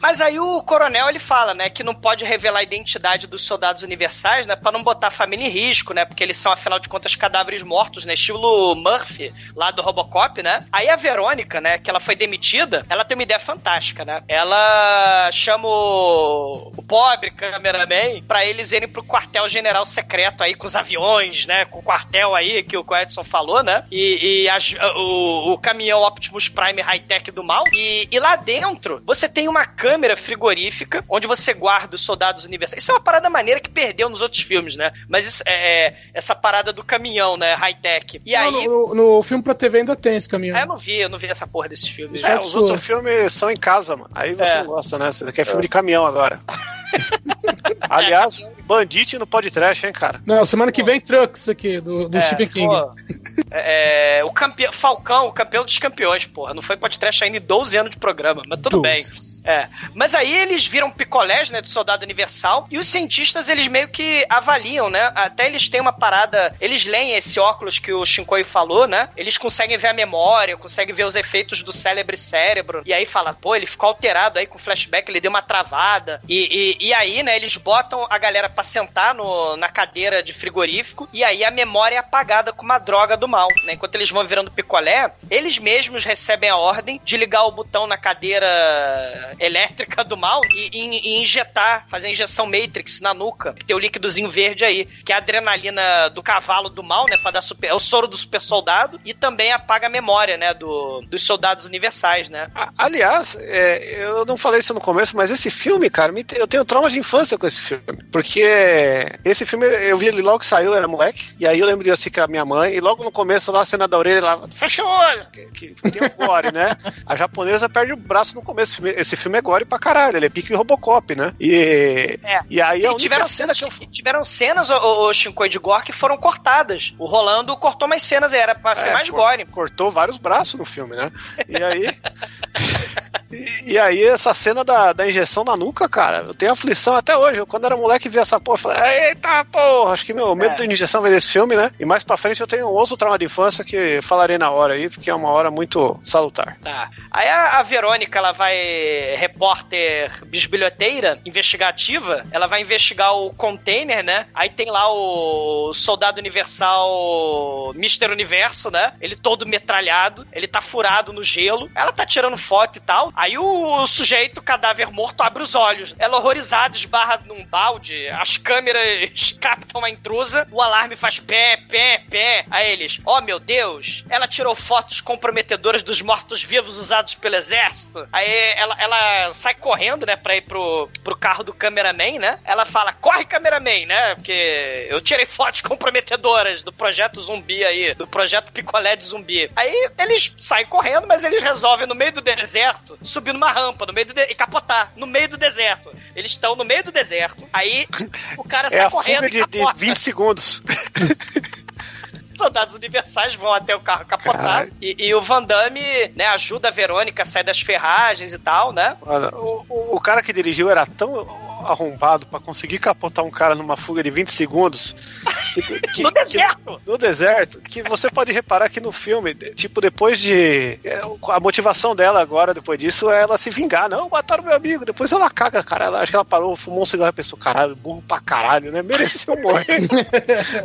Mas aí o coronel, ele fala, né, que não pode revelar a identidade dos soldados universais, né, pra não botar a família em risco, né, porque eles são, afinal de contas, cadáveres mortos, né, estilo Murphy, lá do Robocop, né. Aí a Verônica, né, que ela foi demitida, ela tem uma ideia fantástica, né. Ela chama o, o pobre cameraman pra eles irem pro quartel-general secreto aí, com os aviões, né, com o quartel aí, que o Edson falou, né, e, e as- o, o caminhão Optimus Prime high-tech do mal, e, e lá dentro você tem uma câmera frigorífica onde você guarda os soldados universais. Isso é uma parada maneira que perdeu nos outros filmes, né? Mas isso é, é essa parada do caminhão, né? High-tech. E aí. No, no- filme pra TV ainda tem esse caminhão. Ah, eu não vi, eu não vi essa porra desses filmes. É, os outros filmes são em casa, mano. Aí você É. não gosta, né? Você quer filme de caminhão agora. Aliás, Bandite no podcast, hein, cara? Não, semana que vem Trucks aqui, do, do É, Stephen King. pô, é, o campeão, Falcão, o campeão dos campeões, porra. Não foi podcast ainda em 12 anos de programa, mas tudo 12. bem. É. Mas aí eles viram picolés, né, do Soldado Universal, e os cientistas, eles meio que avaliam, né? Até eles têm uma parada, eles leem esse óculos que o Shinkoi falou, né? Eles conseguem ver a memória, conseguem ver os efeitos do célebre cérebro, e aí fala, pô, ele ficou alterado aí com flashback, ele deu uma travada, e, e, aí, né, eles botam a galera pra sentar no, na cadeira de frigorífico, e aí a memória é apagada com uma droga do mal, né? Enquanto eles vão virando picolé, eles mesmos recebem a ordem de ligar o botão na cadeira elétrica do mal e, e- e injetar, fazer a injeção Matrix na nuca, que tem o líquidozinho verde aí, que é a adrenalina do cavalo do mal, né? Dar super, é o soro do super soldado e também apaga a memória, né? Do, dos soldados universais, né? Aliás, é, eu não falei isso no começo, mas esse filme, cara, eu tenho traumas de infância com esse filme. Porque esse filme eu vi ele logo que saiu, eu era moleque, e aí eu lembro de assistir com a minha mãe, e logo no começo lá, a cena da orelha lá, fecha o olho! Que, que tem o gore, né? A japonesa perde o braço no começo. Esse filme- Esse filme é gore pra caralho, ele é pique Robocop, né? E, É. e aí a E única tiveram cena que tiveram cenas, o, o, Shinkoi de gore, que foram cortadas. O Rolando cortou mais cenas, era pra ser É, mais cor- gore. Cortou vários braços no filme, né? E aí. E, e aí, essa cena da, da injeção na nuca, cara, eu tenho aflição até hoje. Eu, quando era moleque vi essa porra, eu falei, eita porra, acho que meu medo É. de injeção vem desse filme, né? E mais pra frente eu tenho um outro trauma de infância que falarei na hora aí, porque é uma hora muito salutar. Tá. Aí a, a Verônica, ela vai repórter bisbilhoteira, investigativa, ela vai investigar o container, né? Aí tem lá o soldado universal Mr. Universo, né? Ele todo metralhado, ele tá furado no gelo, ela tá tirando foto e tal. Aí o, sujeito, cadáver morto, abre os olhos. Ela horrorizada, esbarra num balde, as câmeras captam a intrusa, o alarme faz pé, pé, pé. Aí eles, oh meu Deus, ela tirou fotos comprometedoras dos mortos-vivos usados pelo exército. Aí ela, ela sai correndo, né, pra ir pro, pro carro do cameraman, né? Ela fala, corre cameraman, né? Porque eu tirei fotos comprometedoras do projeto zumbi aí, do projeto picolé de zumbi. Aí eles saem correndo, mas eles resolvem no meio do deserto subir numa rampa no meio do de... e capotar no meio do deserto. Eles estão no meio do deserto. Aí o cara sai É a correndo fuga de, de capota. 20 segundos. soldados universais vão até o carro capotar. E, e o Van Damme, né, ajuda a Verônica a sair das ferragens e tal, né? Olha, o, o- o cara que dirigiu era tão arrombado pra conseguir capotar um cara numa fuga de 20 segundos. que- que- No deserto! no deserto, que você pode reparar que no filme, tipo, depois de. é, A motivação dela agora, depois disso, é ela se vingar. Não, mataram meu amigo. Depois ela caga, cara. Ela, acho que ela parou, fumou um cigarro e pensou, caralho, burro pra caralho, né? Mereceu morrer.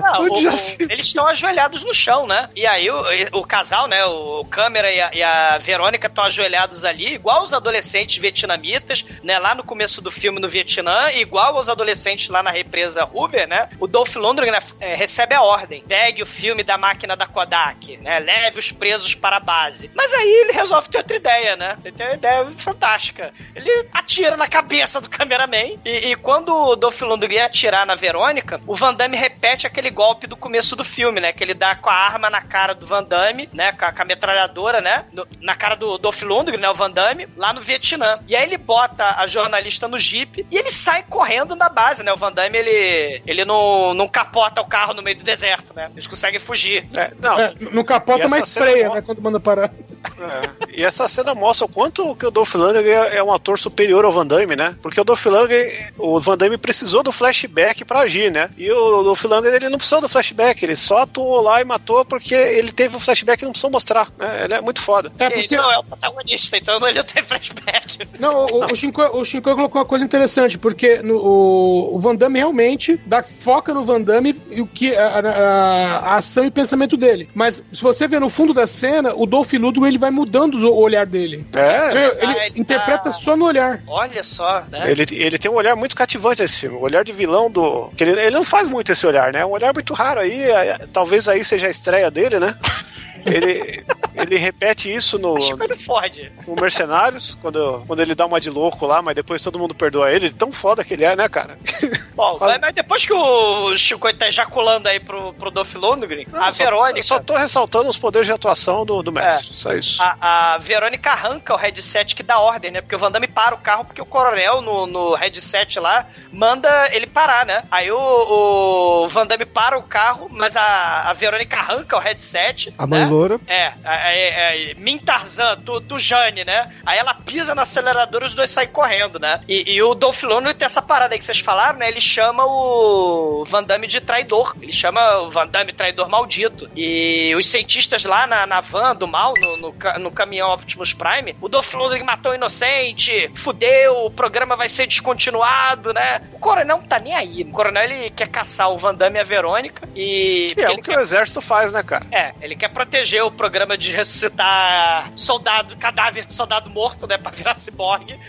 Não, o- o- se- eles estão ajoelhados no chão, né? E aí o, o casal, né? O câmera e a, e a Verônica estão ajoelhados ali, igual os adolescentes vietnamitas, né? Lá no começo do filme no Vietnã, igual os adolescentes lá na represa Hoover, né? O Dolph Lundgren né, é, recebe a ordem: pegue o filme da máquina da Kodak, né? Leve os presos para a base. Mas aí ele resolve ter outra ideia, né? Ele tem uma ideia fantástica. Ele atira na cabeça do cameraman e, e quando o Dolph Lundgren atirar na Verônica, o Van Damme repete aquele golpe do começo do filme, né? Que ele dá com a arma na cara do Van Damme, né? Com a, com a metralhadora, né? no- na cara do Dolph Lundgren, né? O Van Damme, lá no Vietnã. E aí ele bota a jornalista no jeep e ele sai correndo na base, né? O Van Damme, ele, ele não, não capota o carro no meio do deserto, né? Eles conseguem fugir. É, não, É, não capota, mas freia, né? Quando manda parar. É, E essa cena mostra o quanto que o Dolph Lundgren é é um ator superior ao Van Damme, né? Porque o Dolph Lundgren, o Van Damme precisou do flashback pra agir, né? E o Dolph Lundgren, ele não precisou do flashback, ele só atuou lá e matou porque ele teve o flashback e não precisou mostrar, né? Ele é muito foda. É porque. ele não é o protagonista, então ele não tem flashback. Não, o, o, Shinkoi, o Shinkoi colocou uma coisa interessante, porque no, o, o Van Damme realmente dá foca no Van Damme e o que a, a- a ação e pensamento dele. Mas se você ver no fundo da cena, o Dolph Lundgren ele vai mudando o olhar dele. É, Ele, ele Ah, ele interpreta tá- só no olhar. Olha só, né? ele, ele tem um olhar muito cativante nesse filme, o olhar de vilão do. que ele, ele não faz muito esse olhar, né? É um olhar muito raro aí, é- talvez aí seja a estreia dele, né? Ele, Ele repete isso no, Acho que foi no Ford. no Mercenários, quando, quando ele dá uma de louco lá, mas depois todo mundo perdoa ele. Tão foda que ele é, né, cara? Bom, mas, mas depois que o Chico tá ejaculando aí pro, pro Dolph Lundgren, a Só- Verônica. Só tô ressaltando os poderes de atuação do, do mestre. Só isso. A, a Verônica arranca o headset que dá ordem, né? Porque o Van Damme para o carro porque o coronel no, no headset lá manda ele parar, né? Aí o, o Van Damme para o carro, mas a, a Verônica arranca o headset. A mãe né? loura. É, é, é, Min Tarzan, tu, tu Jane, né? Aí ela pisa no acelerador e os dois saem correndo, né? E, e o Dolph Lundgren tem essa parada aí que vocês falaram, né? Ele chama o Van Damme de traidor. Ele chama o Van Damme traidor maldito. E os cientistas lá na, na van do mal, no, no, no caminhão Optimus Prime, o Dolph Lundgren matou o inocente, fudeu, o programa vai ser descontinuado, né? O coronel não tá nem aí. O coronel, ele quer caçar o Van Damme e a Verônica e... É o que o exército faz, né, cara? é, ele quer proteger o programa de ressuscitar soldado, cadáver de soldado morto, né, pra virar ciborgue.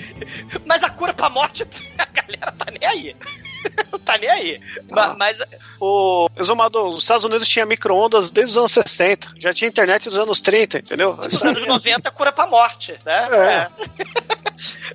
Mas a cura pra morte, a galera tá nem aí. Não tá nem aí. Ma- Mas o. Exumador, os Estados Unidos tinha micro-ondas desde os anos 60. Já tinha internet nos anos 30, entendeu? Nos anos 90, cura pra morte, né? É.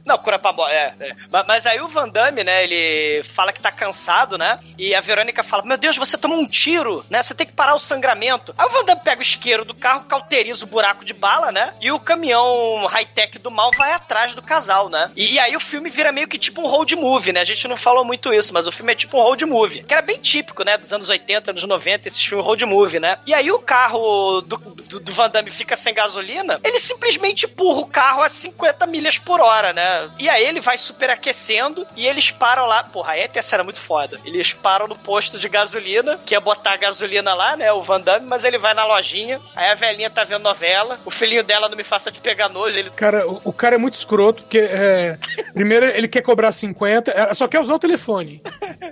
Não, cura pra morte, é, é. Ma- Mas aí o Van Damme, né, ele fala que tá cansado, né? E a Verônica fala: Meu Deus, você tomou um tiro, né? Você tem que parar o sangramento. Aí o Van Damme pega o isqueiro do carro, cauteriza o buraco de bala, né? E o caminhão high-tech do mal vai atrás do casal, né? E, e aí o filme vira meio que tipo um road movie, né? A gente não falou muito isso, mas o filme é tipo um road movie. Que era bem típico, né? Dos anos 80, anos 90, esses filmes road movie, né? E aí o carro do, do, do Van Damme fica sem gasolina, ele simplesmente empurra o carro a 50 milhas por hora, né? E aí ele vai superaquecendo e eles param lá. Porra, aí é essa era muito foda. Eles param no posto de gasolina, que é botar a gasolina lá, né? O Van Damme, mas ele vai na lojinha, aí a velhinha tá vendo novela, o filhinho dela não me faça de pegar nojo, ele Cara, o, o cara é muito escroto, porque é, primeiro ele quer cobrar 50, é, só quer usar o telefone.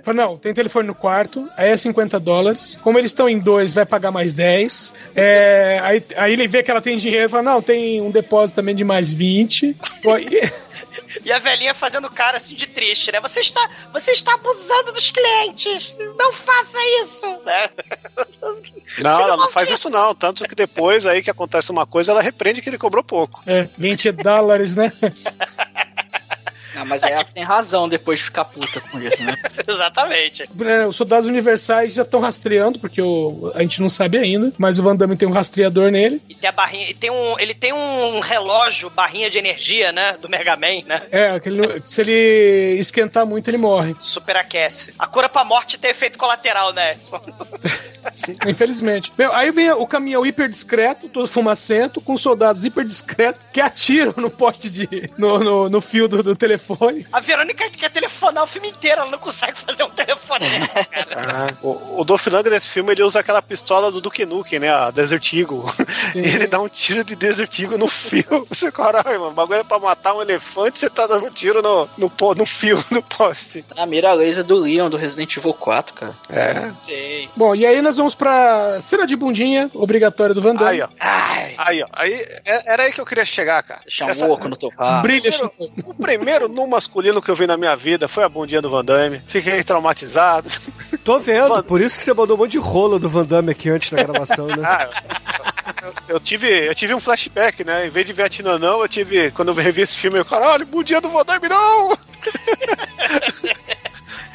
Fala, não, tem telefone no quarto, aí é 50 dólares. Como eles estão em dois, vai pagar mais 10. É, aí, aí ele vê que ela tem dinheiro e fala, não, tem um depósito também de mais 20. Pô, e- E a velhinha fazendo cara assim de triste, né? Você está, você está abusando dos clientes. Não faça isso, né? Não, ela não faz isso não. Tanto que depois aí que acontece uma coisa, ela repreende que ele cobrou pouco. é, 20 dólares, né? Não, mas aí ela tem razão depois de ficar puta com isso, né? Exatamente. É, Os soldados universais já estão rastreando, porque o- a gente não sabe ainda, mas o Van Damme tem um rastreador nele. E tem a barrinha, e tem um, ele tem um relógio, barrinha de energia, né? Do Mega Man, né? É, aquele- se ele esquentar muito, ele morre. Superaquece. A cura pra morte tem efeito colateral, né? Infelizmente. Meu, aí vem o caminhão hiper discreto, todo fumacento, com soldados hiper discretos que atiram no poste de. no, no, no fio do, do telefone. A Verônica quer telefonar o filme inteiro, ela não consegue fazer um telefonema, cara. O, o Dolph Lundgren nesse filme ele usa aquela pistola do Duke Nukem, né? A Desert Eagle. E ele dá um tiro de Desert Eagle no fio. Você, caralho, mano, o bagulho é pra matar um elefante, você tá dando tiro no, no, no fio do poste. A mira laser do Leon do Resident Evil 4, cara. É. Sei. Bom, e aí nós vamos pra cena de bundinha obrigatória do Van Damme. Aí, ó. Aí, ó. Aí, é- era aí que eu queria chegar, cara. Deixar um oco no teu rabo. Brilha, O primeiro, o primeiro nu masculino que eu vi na minha vida foi a bundinha do Van Damme. Fiquei traumatizado. Tô vendo, por isso que você mandou um monte de rolo do Van Damme aqui antes da gravação, né? Ah, eu, eu tive, eu tive um flashback, né? Em vez de Vietnã não, eu tive. Quando eu revi esse filme, eu, caralho, bundinha do Van Damme não!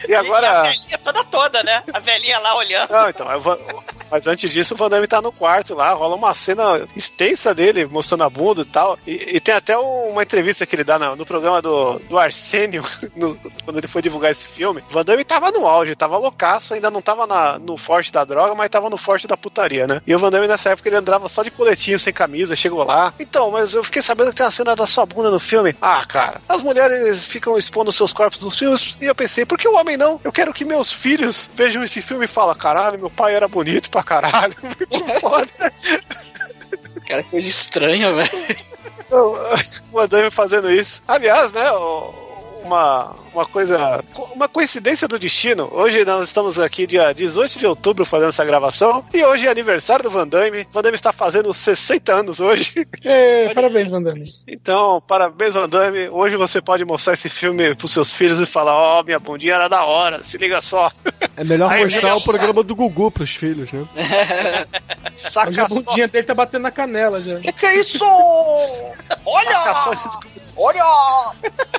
E E a agora. velhinha toda toda, né? A velhinha lá olhando. Não, então, eu vou- mas antes disso, o Van Damme tá no quarto lá, rola uma cena extensa dele mostrando a bunda e tal. E, e tem até um- uma entrevista que ele dá no, no programa do, do Arsênio, no- quando ele foi divulgar esse filme. Van Damme tava no auge, tava loucaço, ainda não tava na- no forte da droga, mas tava no forte da putaria, né? E o Van Damme nessa época ele andava só de coletinho, sem camisa, chegou lá. Então, mas eu fiquei sabendo que tem uma cena da sua bunda no filme. Ah, cara, as mulheres ficam expondo seus corpos nos filmes, e eu pensei, por que o homem não? Eu quero que meus filhos vejam esse filme e falem, caralho, meu pai era bonito pra caralho, muito foda. Cara, que coisa estranha, velho. o Van Damme fazendo isso. Aliás, né, o uma, uma coisa, uma coincidência do destino. Hoje nós estamos aqui dia 18 de outubro fazendo essa gravação e hoje é aniversário do Van Damme. Van Damme está fazendo 60 anos hoje. É, parabéns, Van Damme. Então, parabéns, Van Damme. Hoje você pode mostrar esse filme pros seus filhos e falar: Ó, minha bundinha era da hora, se liga só. É melhor Aí, mostrar legal, o programa do Gugu pros filhos, né? Saca a só. bundinha dele tá batendo na canela já. Que que é isso? Saca só esses Olha!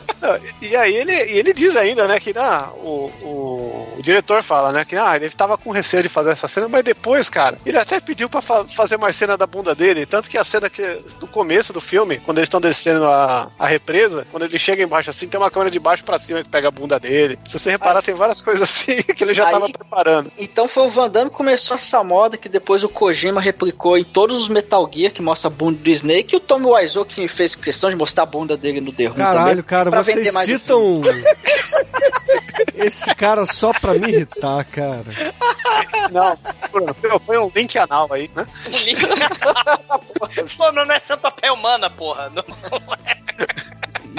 E e aí ele, e ele diz ainda, né, que ah, o, o, o diretor fala, né, que ah, ele tava com receio de fazer essa cena, mas depois, cara, ele até pediu pra fa- fazer mais cena da bunda dele, tanto que a cena que do começo do filme, quando eles estão descendo a, a represa, quando ele chega embaixo assim, tem uma câmera de baixo pra cima que pega a bunda dele. Se você reparar, tem várias coisas assim que ele já Aí- tava preparando. Então foi o Van Damme que começou essa moda que depois o Kojima replicou em todos os Metal Gear que mostra a bunda do Snake e o Tommy Wiseau que fez questão de mostrar a bunda dele no The Room Caralho, também, cara, pra vocês vender mais o citam esse cara só pra me irritar, cara. Não, Bruno, foi um link anal aí, né? Pô, não é centopeia humana, porra. Não-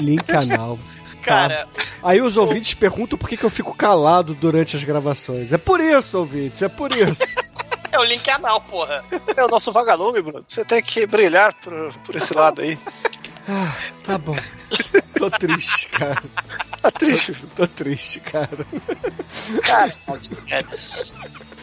Link canal. Cara, Aí os ouvintes perguntam por que, que eu fico calado durante as gravações. É por isso, ouvintes, é por isso. É o link anal, porra. É o nosso vagalume, Bruno. Você tem que brilhar por, por esse lado aí. Ah, tá bom. Tô triste, cara. Tá triste. Tô triste, cara. Cara,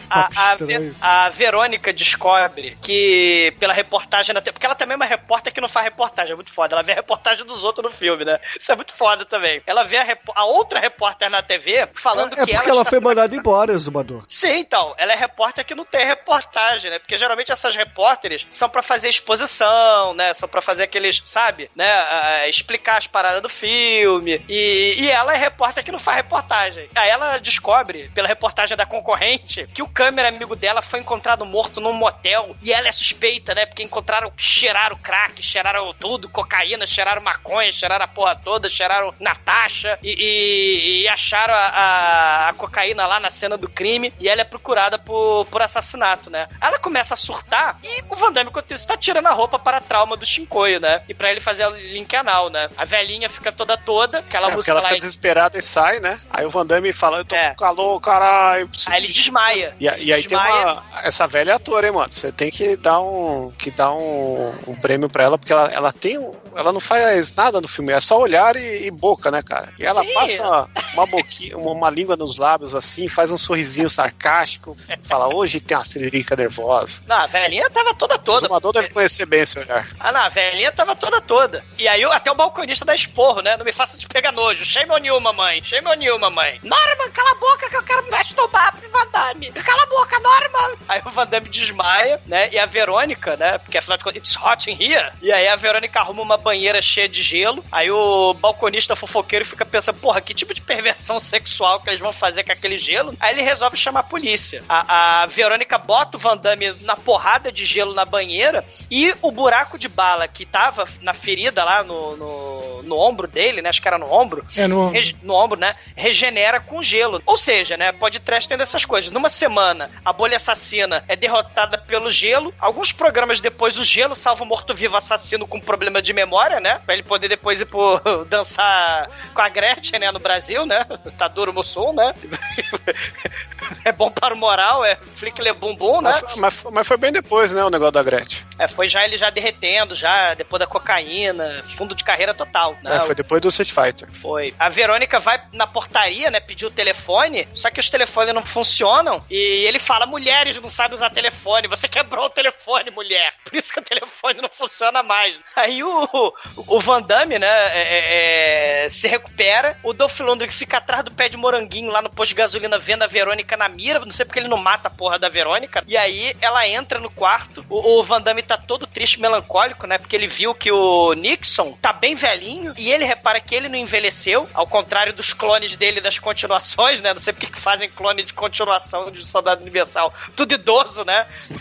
A, Papo a, a Verônica descobre que, pela reportagem na TV, porque ela também é uma repórter que não faz reportagem, é muito foda. Ela vê a reportagem dos outros no filme, né? Isso é muito foda também. Ela vê a, repo- a outra repórter na TV falando É que porque ela está foi sendo mandada embora, Exumador. Sim, então. Ela é repórter que não tem reportagem, né? Porque geralmente essas repórteres são pra fazer exposição, né? São pra fazer aqueles, sabe? Né? Ah, explicar as paradas do filme. E, e ela é repórter que não faz reportagem. Aí ela descobre, pela reportagem da concorrente, que o câmera amigo dela foi encontrado morto num motel. E ela é suspeita, né? Porque encontraram, cheiraram crack, cheiraram tudo, cocaína, cheiraram maconha, cheiraram a porra toda, cheiraram Natasha e, e- e acharam a, a- a cocaína lá na cena do crime e ela é procurada por, por assassinato, né? Ela começa a surtar e o Van Damme, enquanto isso, tá tirando a roupa para trauma do Shinkoio, né? E pra ele fazer o link anal, né? A velhinha fica toda toda, aquela É, porque música ela lá. fica em- desesperada e sai, né? Aí o Van Damme fala, eu tô É. com calor, caralho. Aí ele de- desmaia. E, e aí tem uma. Essa velha é atora, hein, mano? Você tem que dar um. que dar um, um prêmio pra ela, porque ela, ela tem. um- Ela não faz nada no filme, é só olhar e, e boca, né, cara? E ela Sim. passa uma boquinha, uma, uma língua nos lábios assim, faz um sorrisinho sarcástico, fala, hoje tem uma siririca nervosa. Não, a velhinha tava toda O toda. exumador deve conhecer bem esse olhar. Ah, não, a velhinha tava toda toda. E aí o- até o balconista dá esporro, né? Não me faça de pegar nojo. Shame on you, mamãe. Shame on you, mamãe. Norman, cala a boca que eu quero me masturbar Van Damme. Cala a boca, Norman. Aí o Van Damme desmaia, né? E a Verônica, né? Porque afinal de contas, it's hot in here. E aí a Verônica arruma uma banheira cheia de gelo. Aí o balconista fofoqueiro fica pensando, porra, que tipo de perversão sexual que eles vão fazer com aquele gelo? Aí ele resolve chamar a polícia. A, a Verônica bota o Van Damme na porrada de gelo na banheira e o buraco de bala que tava na ferida lá no, no, no ombro dele, né? Acho que era no ombro. É, no- Rege- no ombro, né? Regenera com gelo. Ou seja, né? Pode trash tendo essas coisas. Numa semana, a bolha assassina é derrotada pelo gelo. Alguns programas depois, o gelo salva o morto-vivo assassino com problema de memória, né? Pra ele poder depois ir pro dançar com a Gretchen, né? No Brasil, né? Tá duro Mussum, né? é bom para o moral, é flick le bumbum, né? Mas, mas, mas foi bem depois, né, o negócio da Gretchen. É, foi já ele já derretendo, já depois da cocaína, fundo de carreira total. Né? É, foi depois do Street Fighter. Foi. A Verônica vai na portaria, né, pedir o telefone, só que os telefones não funcionam e ele fala: mulheres não sabem usar telefone, você quebrou o telefone, mulher. Por isso que o telefone não funciona mais. Aí o, o Van Damme, né, é- é- é, se recupera, o Dolph Lundgren fica atrás do pé de moranguinho lá no posto de gasolina vendo a Verônica na mira, não sei porque ele não mata a porra da Verônica. E aí ela entra no quarto, o, o Van Damme tá todo triste, melancólico, né, porque ele viu que o Nixon tá bem velhinho e ele repara que ele não envelheceu, ao contrário dos clones dele das continuações, né? Não sei porque que fazem clone de continuação de Soldado Universal. Tudo idoso, né?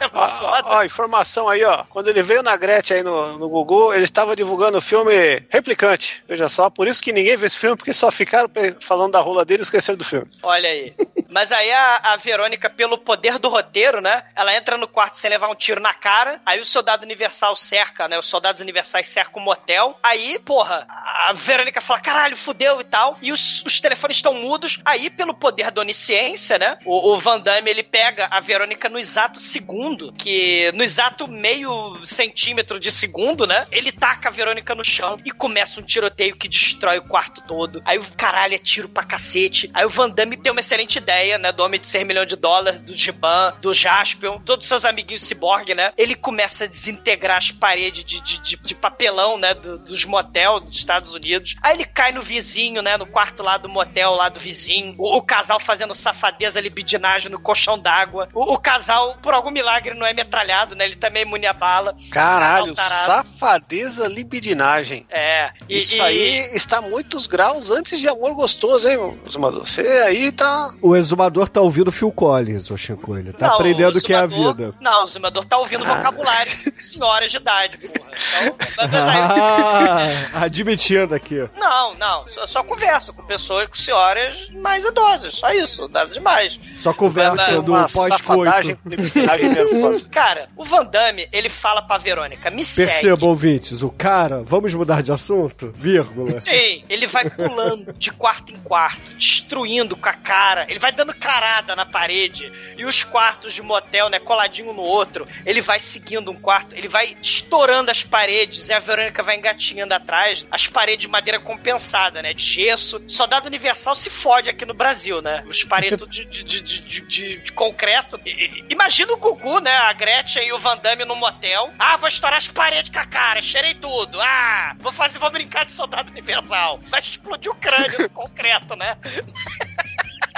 É Ó, ó, informação aí, ó. Quando ele veio na Gretchen aí no, no Google, ele estava divulgando o filme Replicante. Veja só, por isso que ninguém viu esse filme, porque só ficaram falando da rola dele e esqueceram do filme. Olha aí. Mas aí a, a Verônica, pelo poder do roteiro, né? Ela entra no quarto sem levar um tiro na cara. Aí o soldado universal cerca, né? Os soldados universais cercam o motel. Aí, porra, a Verônica fala: caralho, fudeu e tal. E os, os telefones estão mudos. Aí, pelo poder da onisciência, né? O, o Van Damme ele pega a Verônica no exato segundo, que no exato meio centímetro de segundo, né? Ele taca a Verônica no chão e começa um tiroteio que destrói o quarto todo. Aí o caralho é tiro pra cacete. Aí o Van Damme tem uma excelente ideia, né? Do homem de 6 milhões de dólares, do Giban, do Jaspion, todos os seus amiguinhos ciborgue, né? Ele começa a desintegrar as paredes de, de, de, de papelão, né? Do, dos motel dos Estados Unidos. Aí ele cai no vizinho, né? No quarto lá do motel, lá do vizinho. O, o casal fazendo safadeza, libidinagem no colchão d'água. O, o casal, por algum milagre, não é metralhado, né? Ele também é imune a bala. Caralho, safadeza libidinagem. É. E, Isso e- aí está muitos graus antes de amor gostoso, hein, Zumador? Você aí tá. O exumador tá ouvindo Phil Collins, ô Chico. Ele tá Não, aprendendo o que é a Zumador- vida. Não, o Zumador tá ouvindo vocabulário de senhoras de idade, porra. Então, Ah, admitindo aqui. Não, não. Só, só converso com pessoas, com senhoras mais idosas. Só isso, nada demais. Só conversa do pós-coito. Cara, o Van Damme, ele fala pra Verônica, me segue. Perceba, ouvintes, o cara, vamos mudar de assunto? Vírgula. Sim, ele vai pulando de quarto em quarto, destruindo com a cara. Ele vai dando carada na parede. E os quartos de motel, né, coladinho no outro. Ele vai seguindo um quarto, ele vai estourando as paredes. E a Verônica vai engatinhando atrás. As paredes de madeira compensada, né, de gesso. Soldado Universal se fode aqui no Brasil, né? Os paredes de, de, de, de, concreto. Imagina o Gugu, né, a Gretchen e o Van Damme no motel. Ah, vou estourar as paredes com a cara, cheirei tudo. Ah, vou fazer, vou brincar de soldado universal. Vai explodir o crânio no concreto, né?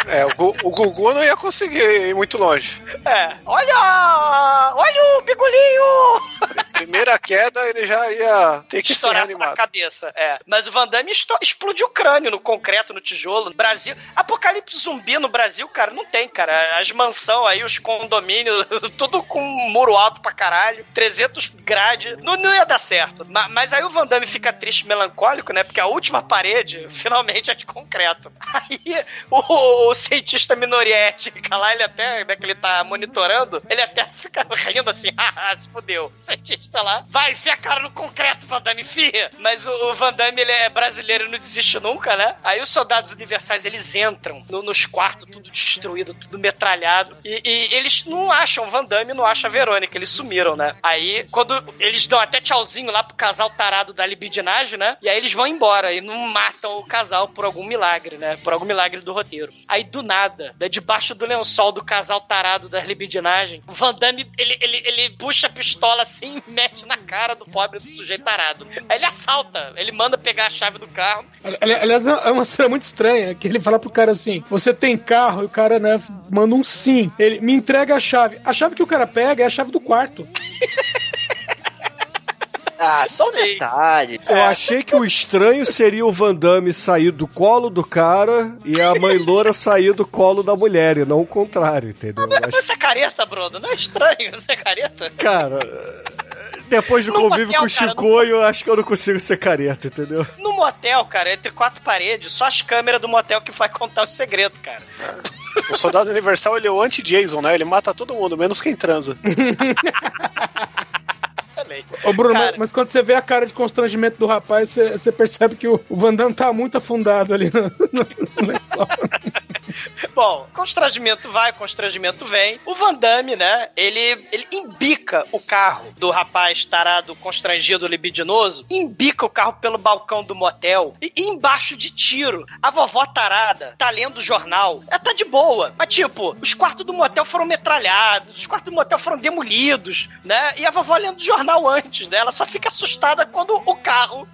É, o, Gu- o Gugu não ia conseguir ir muito longe. É. Olha! Olha o bigolinho! Primeira queda, ele já ia ter que ser Estourar na cabeça, é. Mas o Van Damme explodiu o crânio no concreto, no tijolo. No Brasil. Apocalipse zumbi no Brasil, cara, não tem, cara. As mansão aí, os condomínios, tudo com muro alto pra caralho. 300 grade. Não, não ia dar certo. Ma- Mas, aí o Van Damme fica triste, melancólico, né? Porque a última parede, finalmente, é de concreto. Aí o, o cientista minoria étnica lá, ele até, né, que ele tá monitorando, ele até fica rindo assim, ah, se fodeu. O cientista lá, vai, enfia a cara no concreto, Van Damme, enfia. Mas o, o Van Damme, ele é brasileiro e não desiste nunca, né? Aí os soldados universais, eles entram no- nos quartos, tudo destruído, tudo metralhado. E, e eles não acham Van Damme, não acham a Verônica, eles sumiram, né? Aí, quando eles dão até tchauzinho lá pro casal tarado da libidinagem, né? E aí eles vão embora e não matam o casal por algum milagre, né? Por algum milagre do roteiro. Aí, do nada, né, debaixo do lençol do casal tarado da libidinagem, o Van Damme, ele, ele, ele puxa a pistola assim e mete na cara do pobre do sujeito tarado. Aí ele assalta, ele manda pegar a chave do carro. Ali- Aliás, é uma cena muito estranha, que ele fala pro cara assim, você tem carro? E o cara, né, manda um sim. Ele, me entrega a chave. A chave que o cara pega é a chave do quarto. Ah, só detalhe. Eu achei que o estranho seria o Van Damme sair do colo do cara e a mãe loura sair do colo da mulher, e não o contrário, entendeu? Eu acho- Você é careta, Bruno? Não é estranho você é careta? Cara, depois do No convívio motel, com o cara, Chico, eu acho que eu não consigo ser careta, entendeu? No motel, cara, entre quatro paredes, só as câmeras do motel que vai contar o segredo, cara. O soldado universal ele é o anti-Jason, né? Ele mata todo mundo, menos quem transa. Excelente. Ô, Bruno, Cara- mas, mas quando você vê a cara de constrangimento do rapaz, você, você percebe que o, o Van Damme tá muito afundado ali no, no, no lençol. Bom, constrangimento vai, constrangimento vem. O Van Damme, né? Ele, ele embica o carro do rapaz tarado, constrangido, libidinoso, embica o carro pelo balcão do motel e, e embaixo de tiro. A vovó tarada tá lendo o jornal. Ela tá de boa. Mas, tipo, os quartos do motel foram metralhados, os quartos do motel foram demolidos, né? E a vovó lendo o jornal antes, né? Ela só fica assustada quando o carro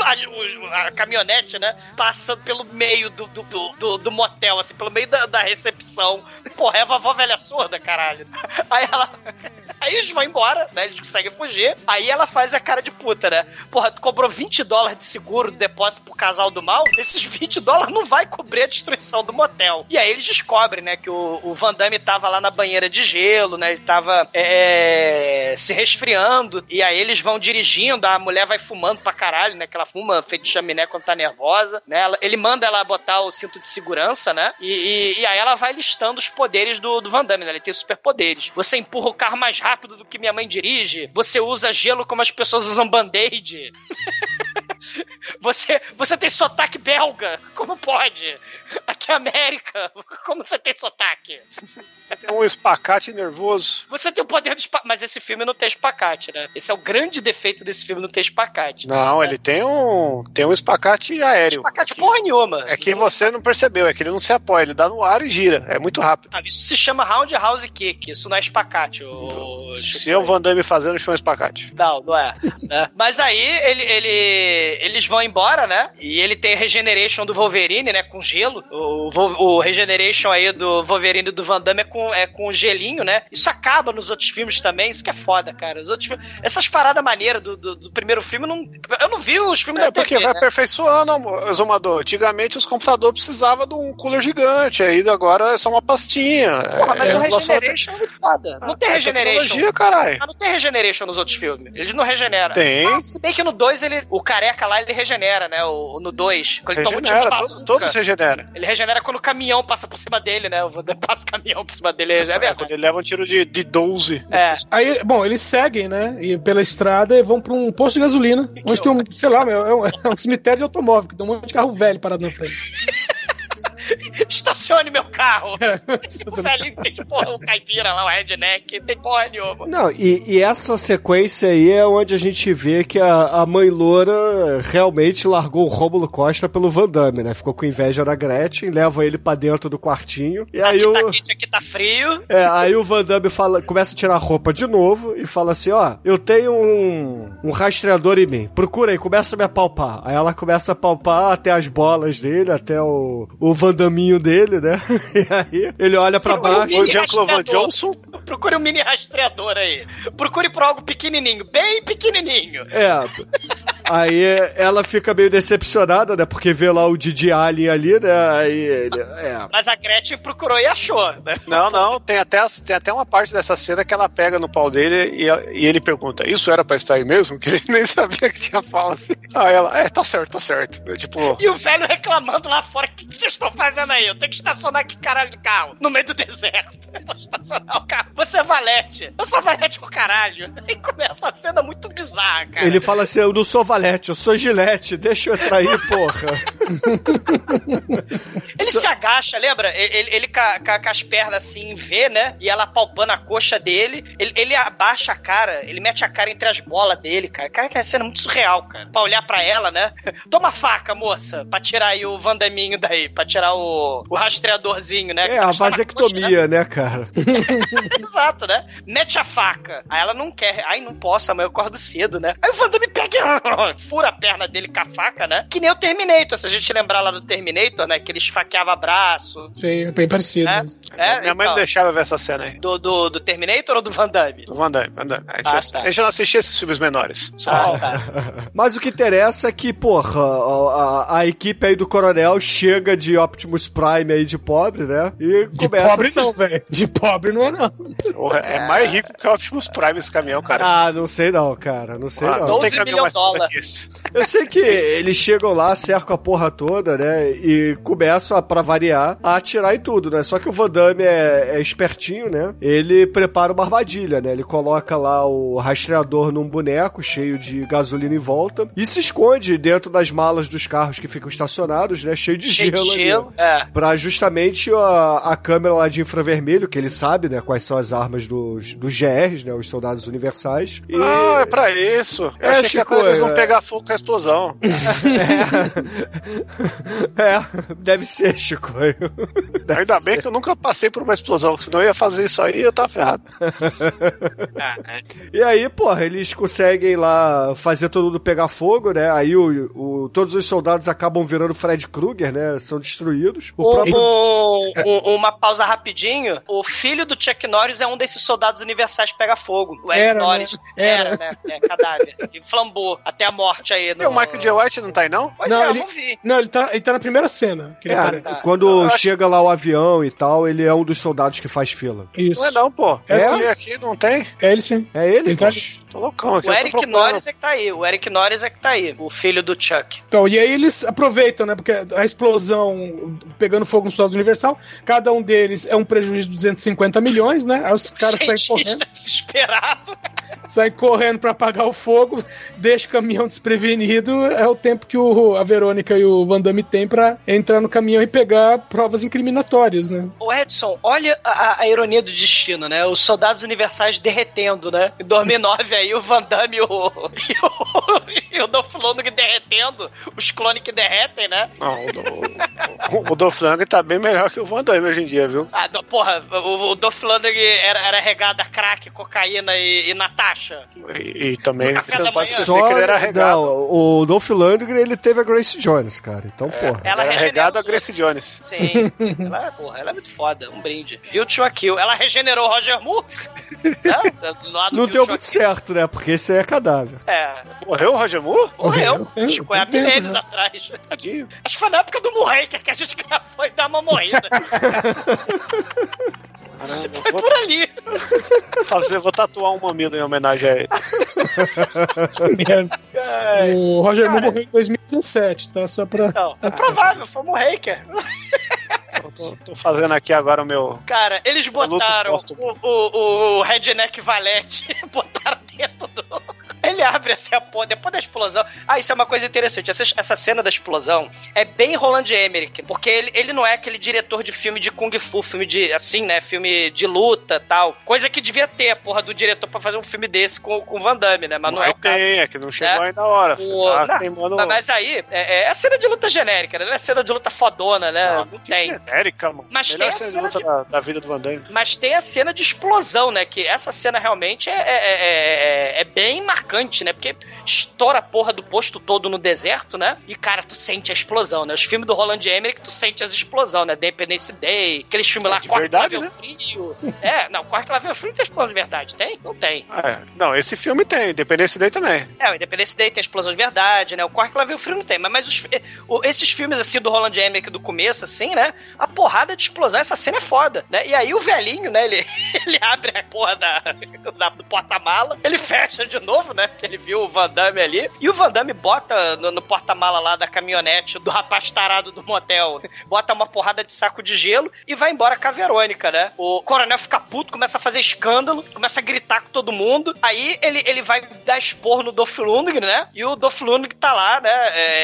a, a caminhonete, né? Passa pelo meio do, do, do, do- motel, assim, pelo meio da, da recepção. Porra, é a vovó velha surda, caralho. Aí ela. Aí eles vão embora, né? Eles conseguem fugir. Aí ela faz a cara de puta, né? Porra, tu cobrou 20 dólares de seguro de depósito pro casal do mal. Esses 20 dólares não vai cobrir a destruição do motel. E aí eles descobrem, né? Que o, o Van Damme tava lá na banheira de gelo, né? Ele tava é, se resfriando fumando, e aí eles vão dirigindo, a mulher vai fumando pra caralho, né? Que ela fuma feito chaminé quando tá nervosa, né? Ele manda ela botar o cinto de segurança, né? E, e- e aí ela vai listando os poderes do, do Van Damme, né? Ele tem superpoderes. Você empurra o carro mais rápido do que minha mãe dirige, você usa gelo como as pessoas usam band-aid. Você, você tem sotaque belga, como pode? Aqui é América, como você tem sotaque? Tem um espacate nervoso. Você tem o poder do espacate, mas esse filme não tem espacate, né? Esse é o grande defeito desse filme, não ter espacate. Não, ele tem um tem um espacate aéreo. Espacate porra nenhuma. É que você não percebeu, é que ele não se apoia, ele dá no ar e gira. É muito rápido. Ah, Isso se chama roundhouse kick, isso não é espacate. O... Se é o Van Damme fazendo, um espacate. Não, não é. né? Mas aí ele, ele- eles vão embora, né? E ele tem Regeneration do Wolverine, né? Com gelo. O, Vo- o Regeneration aí do Wolverine e do Van Damme é com, é com gelinho, né? Isso acaba nos outros filmes também. Isso que é foda, cara. Os outros filmes- Essas paradas maneiras do, do, do primeiro filme, eu não, eu não vi os filmes É da porque TV, vai né? aperfeiçoando, Exumador. Antigamente os computadores precisavam de um cooler gigante, aí agora é só uma pastinha. Porra, mas é, o Regeneration é muito foda. Não tem é Regeneration. caralho. Mas não tem Regeneration nos outros filmes. Eles não regeneram. Tem. Ah, se bem que no 2 ele. O careca lá ele regenera, né? O, no 2. Quando ele toma um tiro de Regenera, bazuca. todos, todos regeneram. Ele regenera quando o caminhão passa por cima dele, né? O passa o caminhão por cima dele. É É, quando ele leva um tiro de, de 12. É. Aí, bom, eles seguem, né? E pela estrada e vão pra um posto de gasolina, onde tem um, sei lá, meu, é um, é um cemitério de automóvel, que tem um monte de carro velho parado na frente. Estacione meu carro. É, o velhinho tem porra, o caipira lá, o redneck, tem porra nenhuma. Não, e, e essa sequência aí é onde a gente vê que a, a mãe loura realmente largou o Rômulo Costa pelo Van Damme, né? Ficou com inveja da Gretchen, leva ele pra dentro do quartinho. E aí aqui o. tá quente, aqui tá frio. É, aí o Van Damme fala, começa a tirar a roupa de novo e fala assim, ó, eu tenho um, um rastreador em mim, procura aí, começa a me apalpar. Aí ela começa a palpar até as bolas dele, até o, o Van Daminho dele, né? E aí ele olha pra baixo. O Jean-Claude Van Johnson. Procure um mini rastreador aí. Procure por algo pequenininho, bem pequenininho. É. Aí ela fica meio decepcionada, né? Porque vê lá o Didi Alien ali, né? Aí ele. É. Mas a Gretchen procurou e achou, né? Não, não, tem até, as- tem até uma parte dessa cena que ela pega no pau dele e, e ele pergunta: Isso era pra estar aí mesmo? Que ele nem sabia que tinha fala assim. Aí ela, é, tá certo, tá certo. É, Tipo, E o velho reclamando lá fora: O que que vocês estão fazendo aí? Eu tenho que estacionar aqui caralho de carro, no meio do deserto. Eu vou estacionar o carro. Você é valete. Eu sou valete pro caralho. E começa a cena muito bizarra, cara. Ele fala assim: Eu não sou valete, eu sou gilete, deixa eu entrar aí, porra. Ele se agacha, lembra? Ele, ele, ele com, as pernas assim, vê, né? E ela palpando a coxa dele. Ele, ele abaixa a cara, ele mete a cara entre as bolas dele, cara. Cara, que é cena muito surreal, cara. Pra olhar pra ela, né? Toma a faca, moça, pra tirar aí o vandaminho daí, pra tirar o, o rastreadorzinho, né? É, a na coxa, vasectomia, né, cara? Exato, né? Mete a faca. Aí ela não quer. Ai, não posso, amanhã eu acordo cedo, né? Aí o Van Damme pega fura a perna dele com a faca, né? Que nem o Terminator. Se a gente lembrar lá do Terminator, né? Que ele esfaqueava braço. Sim, é bem parecido É? mesmo. É, minha mãe então. não deixava ver essa cena aí. Do, do, do Terminator ou do Van Damme? Do Van Damme, Van Damme. A gente, Ah, já- tá. a gente não assistia esses filmes menores. Só Ah, tá. Mas o que interessa é que, porra, a, a- a equipe aí do Coronel chega de Optimus Prime aí de pobre, né? E De começa pobre a se- não, velho. De pobre não é não. Porra, é mais rico que o Optimus Prime esse caminhão, cara. Ah, não sei não, cara, não sei Ah, não. não tem 12 caminhão milhão mais que. Eu sei que eles chegam lá, cercam a porra toda, né? E começam, a, pra variar, a atirar em tudo, né? Só que o Van Damme é, é espertinho, né? Ele prepara uma armadilha, né? Ele coloca lá o rastreador num boneco cheio de gasolina em volta e se esconde dentro das malas dos carros que ficam estacionados, né? Cheio de Cheio gelo. de ali. gelo. É. Pra justamente a, a câmera lá de infravermelho, que ele sabe, né? Quais são as armas dos, dos GRs, né? Os soldados universais. E... Ah, é pra isso. Eu É, achei que Chico, era pra eles não é. Pegar fogo com a explosão. é, deve ser, Chico. Ainda bem que eu nunca passei por uma explosão, senão eu ia fazer isso aí e eu tava ferrado. Ah, é. E aí, porra, eles conseguem lá fazer todo mundo pegar fogo, né? Aí o, o- todos os soldados acabam virando Fred Krueger, né? São destruídos. O Um- próprio. um- uma pausa rapidinho. O filho do Chuck Norris é um desses soldados universais que pega fogo. O Eric Era, né? Norris. Era. Era, né? É, cadáver. E flambou até a morte aí. No... E o Michael J. White não tá aí, não? Pois Não, é, eu ele- não vi. Não, ele tá, ele tá na primeira cena que ele É, aparece. quando chega lá o avião e tal, ele é um dos soldados que faz fila. Isso. Não é não, pô. É Esse sim. aqui não tem. É ele sim. É ele? Ele tá. Tô loucão aqui. O Eric. Norris é que tá aí. O Eric Norris é que tá aí. O filho do Chuck. Então, e aí eles aproveitam, né? Porque a explosão pegando fogo no Soldado Universal, cada um deles é um prejuízo de 250 milhões, né? Aí os caras saem correndo, desesperado. saem correndo pra apagar o fogo, deixa o caminhão desprevenido. É o tempo que o, a Verônica e o Van Damme têm pra entrar no caminhão e pegar provas incriminatórias, né? O Edson, olha a, a ironia do destino, né? Os soldados universais derretendo, né? Em 2009 aí o Van Damme e o, e o, e o Dolph Lundgren derretendo, os clones que derretem, né? Não, o, o, o Dolph Lundgren tá bem melhor que o Van Damme hoje em dia, viu? Ah, do- porra, o, o Dolph Lundgren era, era regado a crack, cocaína e, e Natasha. E, e também você pode esquecer que ele era regado. Não, o Dolph Lundgren, ele teve a Grace Jones, cara. Então, porra. Ela Ele era regenera regado a Grace Jones. Sim. ela, porra, ela é muito foda. Um brinde. Viu Tio Kill. Ela regenerou o Roger Moore. né? Não deu muito Kill. certo, né? Porque esse aí é cadáver. É. Morreu o Roger Moore? Morreu. Ficou há Tem tempo, milênios né? atrás. Tadinho. Acho que foi na época do Moonraker que a gente gravou e dar uma morrida. Caramba, Foi vou por ali. fazer, vou tatuar um mamilo em homenagem a ele. Merda. O Roger Moore morreu em 2017, tá? Só pra. Não, é provável, foi o Moonraker. Eu tô, tô fazendo aqui agora o meu. Cara, eles botaram o, o, o Redneck Valete, botaram dentro do. Ele abre assim a porra, depois da explosão. Ah, isso é uma coisa interessante. Essa, essa cena da explosão é bem Roland Emmerich, porque ele, ele não é aquele diretor de filme de Kung Fu, filme de, assim, né, filme de luta tal. Coisa que devia ter a porra do diretor pra fazer um filme desse com, com Van Damme, né? Mas não é o caso. tem, é que não chegou É. ainda a hora. O- tá não. Mas- aí, é, é cena de luta genérica, né? Não é cena de luta fodona, né? Não, Não tem. Genérica, mano. Mas tem Melhor a cena de da, da vida do Van Damme. Mas tem a cena de explosão, né? Que essa cena realmente é, é, é- é bem marcante, né? Porque estoura a porra do posto todo no deserto, né? E, cara, tu sente a explosão, né? Os filmes do Roland Emmerich, tu sente as explosões, né? Independence Day, aqueles filmes lá, Corre lá verdade, né? frio. É, não, Corre o frio tem explosão de verdade. Tem? Não tem. É, não, esse filme tem, Independência Day também. É, o Independence Day tem explosão de verdade, né? O Corre o frio não tem. Mas, mas os- esses filmes, assim, do Roland Emmerich do começo, assim, né? A porrada de explosão, essa cena é foda, né? E aí o velhinho, né? Ele, ele abre a porra da, da- do porta-mala, ele fecha de novo, né? Porque ele viu o Van Damme ali. E o Van Damme bota no, no porta-mala lá da caminhonete do rapaz tarado do motel, bota uma porrada de saco de gelo e vai embora com a Verônica, né? O coronel fica puto, começa a fazer escândalo, começa a gritar com todo mundo. Aí ele, ele vai dar expor no Dolph Lundgren, né? E o Dolph Lundgren tá lá, né?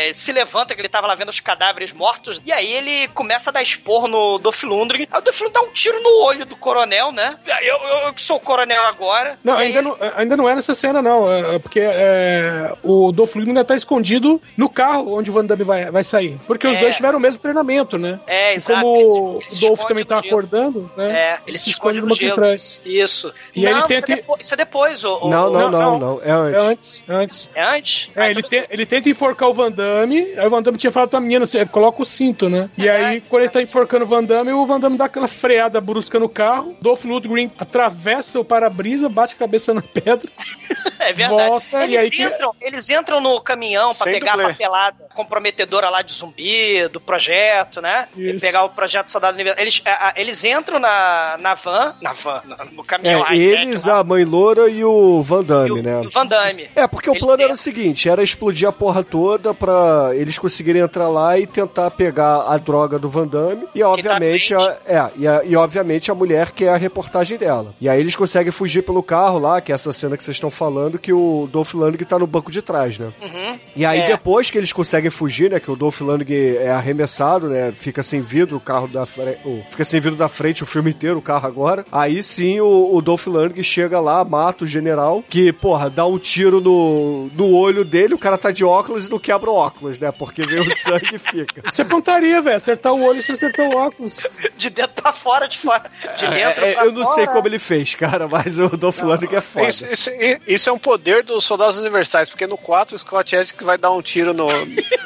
é, se levanta, que ele tava lá vendo os cadáveres mortos. E aí ele começa a dar expor no Dolph Lundgren. Aí o Dolph Lundgren dá um tiro no olho do coronel, né? Eu, eu, eu que sou o coronel agora. Não, E aí ainda ele- não, ainda não é nessa cena, não. é- é porque é, o Dolph Lundgren ainda tá escondido no carro onde o Van Damme vai, vai sair. Porque os É. dois tiveram o mesmo treinamento, né? É, E exato. como ele se- o ele se Dolph esconde também tá gelo. acordando, né? É, ele se esconde no no de trás. Isso. E não, ele isso, tenta- é depois, isso é depois, o, o- Não, não, não, não, não. não. É É antes. antes, antes. É antes? É, Ah, ele, então- te- ele tenta enforcar o Van Damme, aí o Van Damme tinha falado pra menina, você coloca o cinto, né? E aí, quando ele tá enforcando o Van Damme, o Van Damme dá aquela freada brusca no carro, Dolph Lundgren atravessa o para-brisa, bate a cabeça na pedra, É verdade. volta, eles, e aí que- entram, eles entram no caminhão pra Sem pegar dublê. a papelada comprometedora lá de zumbi, do projeto, né? E pegar o projeto Soldado Universal. Eles, a- a- eles entram na, na van, na van, no caminhão É, eles, lá, a mãe loura e o Van e Damme, o, né? e o Van Damme. É, porque o Eles plano era o entram. seguinte, era explodir a porra toda pra eles conseguirem entrar lá e tentar pegar a droga do Van Damme e obviamente a, doente. é, e, a- e obviamente a mulher que é a reportagem dela. E aí eles conseguem fugir pelo carro lá, que é essa cena que vocês estão falando que o Dolph Lundgren tá no banco de trás, né? Uhum. E aí, É. depois que eles conseguem fugir, né? Que o Dolph Lundgren é arremessado, né? Fica sem vidro o carro da frente. Fica sem vidro da frente o filme inteiro, o carro agora. Aí sim o, o Dolph Lundgren chega lá, mata o general, que, porra, dá um tiro no, no olho dele, o cara tá de óculos e não quebra o óculos, né? Porque vem o sangue e fica. Você pontaria, velho, acertar o olho e você acertar o óculos. De dentro pra fora, de fora. De dentro É, é, pra eu não sei como ele fez, cara, mas o Dolph Lundgren é foda. Isso, isso, isso é um poder dos soldados universais, porque no 4 o Scott Edge vai dar um tiro no,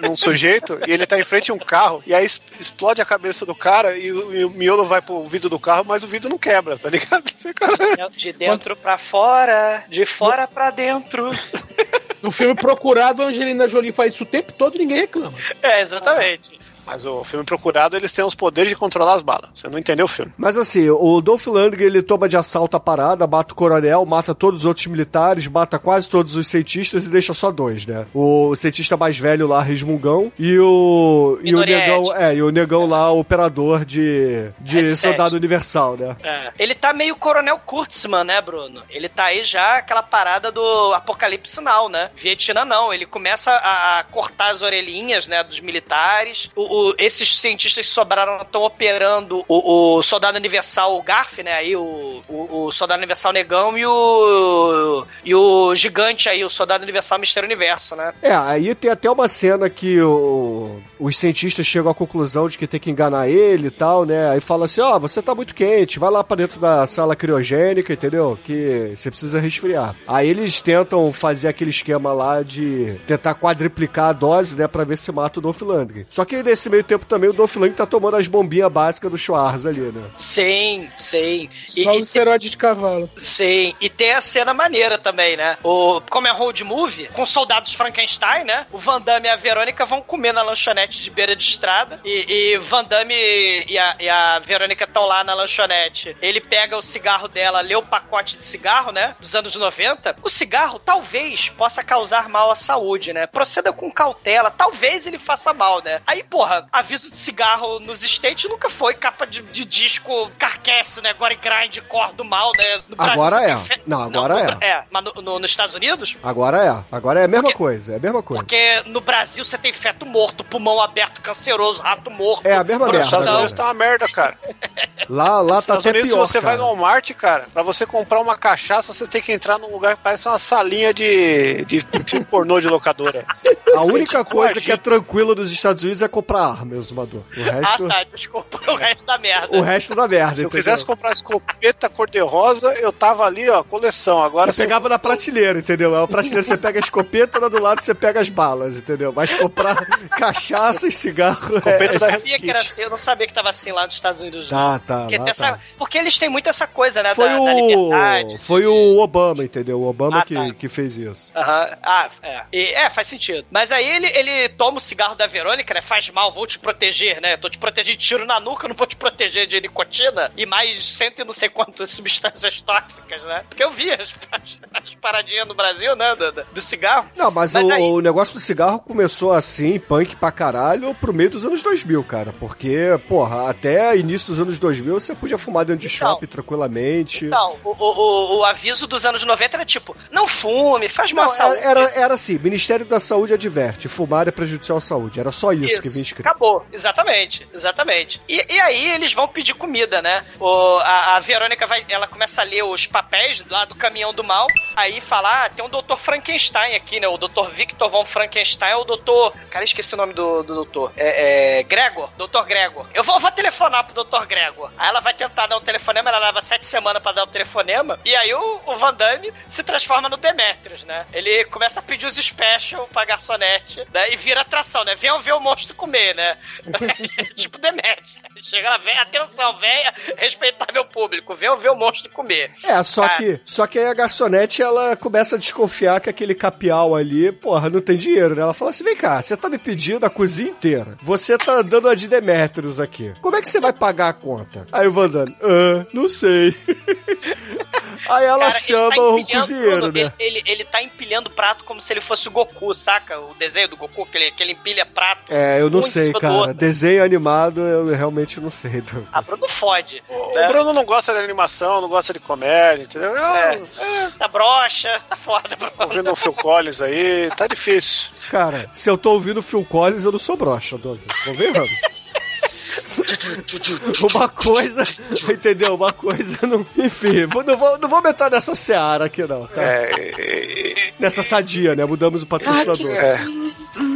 num sujeito e ele tá em frente a um carro, e aí explode a cabeça do cara e o, e o miolo vai pro vidro do carro, mas o vidro não quebra, tá ligado? De dentro pra fora, de fora pra dentro. No filme Procurado, a Angelina Jolie faz isso o tempo todo e ninguém reclama. É, exatamente. Mas o filme Procurado, eles têm os poderes de controlar as balas. Você não entendeu o filme. Mas assim, o Dolph Lundgren ele toma de assalto a parada, mata o coronel, mata todos os outros militares, mata quase todos os cientistas e deixa só dois, né? O cientista mais velho lá, Resmungão, e o. E o negão. É, e o negão lá, o operador de. de Headset. soldado universal, né? É. Ele tá meio Coronel Kurtzman, né, Bruno? Ele tá aí já aquela parada do Apocalipse Now, né? Vietnã não, ele começa a, a cortar as orelhinhas, né, dos militares. O, o- esses cientistas que sobraram estão operando o, o Soldado Universal, o Garf, né, aí o, o, o Soldado Universal Negão e o e o gigante aí, o Soldado Universal Mistério Universo, né? É, aí tem até uma cena que o- os cientistas chegam à conclusão de que tem que enganar ele e tal, né? Aí fala assim, ó, você tá muito quente, vai lá pra dentro da sala criogênica, entendeu? Que você precisa resfriar. Aí eles tentam fazer aquele esquema lá de tentar quadriplicar a dose, né, pra ver se mata o Dolph Lundgren. Só que nesse meio tempo também o Dolph Lundgren tá tomando as bombinhas básicas do Schwarz ali, né? Sim, sim. E, Só e o esteroide de cavalo. Sim, e tem a cena maneira também, né? O, como é road movie, com soldados Frankenstein, né? O Van Damme e a Verônica vão comer na lanchonete de beira de estrada. E, e Van Damme e a, e a Verônica estão lá na lanchonete. Ele pega o cigarro dela, lê o pacote de cigarro, né? Dos anos 90. O cigarro talvez possa causar mal à saúde, né? Proceda com cautela, talvez ele faça mal, né? Aí, porra, aviso de cigarro nos States nunca foi capa de, de disco carcass, né? Gore grind, cor do mal, né? No Agora é. Não, agora no- É, mas no- no- nos Estados Unidos? Agora é. Agora é a mesma coisa, é a mesma coisa. Porque no Brasil você tem feto morto, pulmão aberto, canceroso, rato morto. É a mesma merda. Estados agora. Unidos tá uma merda, cara. Lá, lá Nos tá Estados até Unidos, pior, se você vai cara. no Walmart, cara, pra você comprar uma cachaça, você tem que entrar num lugar que parece uma salinha de, de filme pornô de locadora. A única Sente coisa que é tranquila nos Estados Unidos é comprar arma, exumador. O Ah, resto, tá, desculpa, o resto da merda. o resto da merda, Se eu entendeu? quisesse comprar escopeta cor-de-rosa, eu tava ali, ó, coleção. Agora Você pegava na prateleira, entendeu? É uma prateleira, você pega a escopeta, lá do lado você pega as balas, entendeu? Mas comprar cachaça e cigarro Escopeta é... da Eu sabia que era assim, eu não sabia que tava assim lá nos Estados Unidos. não. Tá, tá, porque, lá tem essa- tá. porque eles têm muito essa coisa, né? Foi da, da liberdade. o... Foi o Obama, entendeu? O Obama Ah, que, tá. que fez isso. Aham. Ah, é. E- é, faz sentido. Mas aí ele, ele toma o cigarro da Verônica, né? Faz mal, vou te proteger, né? Tô te protegendo de tiro na nuca, não vou te proteger de nicotina e mais cento e não sei quantas substâncias tóxicas, né? Porque eu vi as, as, as paradinhas no Brasil, né? Do, do- do cigarro. Não, mas, Mas o, aí- o negócio do cigarro começou assim, punk pra caralho, pro meio dos anos 2000, cara. Porque, porra, até início dos anos 2000 você podia fumar dentro de Então. shopping tranquilamente. Então, o, o, o, aviso dos anos 90 era tipo, não fume, faz mal à saúde. era, era, assim, Ministério da Saúde adverte, fumar é prejudicial à saúde. Era só isso, que vinha escrito. Acabou, exatamente, exatamente. E, e aí eles vão pedir comida, né? O, a, a Verônica vai, ela começa a ler os papéis lá do caminhão do mal, aí fala, ah, tem um doutor Frankenstein aqui, né? O doutor Victor von Frankenstein é o doutor... Cara, esqueci o nome do, do doutor. É, é Gregor, doutor Gregor. Eu vou, vou telefonar pro doutor Gregor. Aí ela vai tentar dar um telefonema, ela leva sete semanas pra dar o telefonema, e aí o, o Van Damme se transforma no Demetrius, né? Ele começa a pedir os special pra garçonete, né? E vira atração, né? Venham ver o monstro comer, né? tipo Demetrius. Né? Chega lá, vem, atenção, venha respeitar meu público, venham ver o monstro comer. É, só Ah, que, só que aí a garçonete, ela começa a desconfiar que aquele capial ali, porra, não tem dinheiro, né? Ela fala assim, vem cá, você tá me pedindo a cozinha inteira. Você tá dando a de Demetrius aqui. Como é que você vai pagar a conta? Aí o Van Damme, ah, não sei. aí ela Cara, ele chama tá o empilhando, cozinheiro, Bruno, né? Ele, ele, ele tá empilhando prato como se ele fosse o Goku, saca? O desenho do Goku, que ele, que ele empilha prato. É, eu não um sei, do cara. Desenho animado, eu realmente não sei. Então. A Bruno fode. O né? Bruno não gosta de animação, não gosta de comédia, entendeu? É. Eu, Tá broxa, tá foda, Bruno. ouvindo o Phil Collins aí, tá difícil. Cara, se eu tô ouvindo Phil Collins, eu não sou broxa, Douglas. Convenhamos. Uma coisa, entendeu? Uma coisa, não, enfim, não vou, não vou meter nessa seara aqui, não. Tá? É, Nessa sadia, né? Mudamos o patrocinador. é.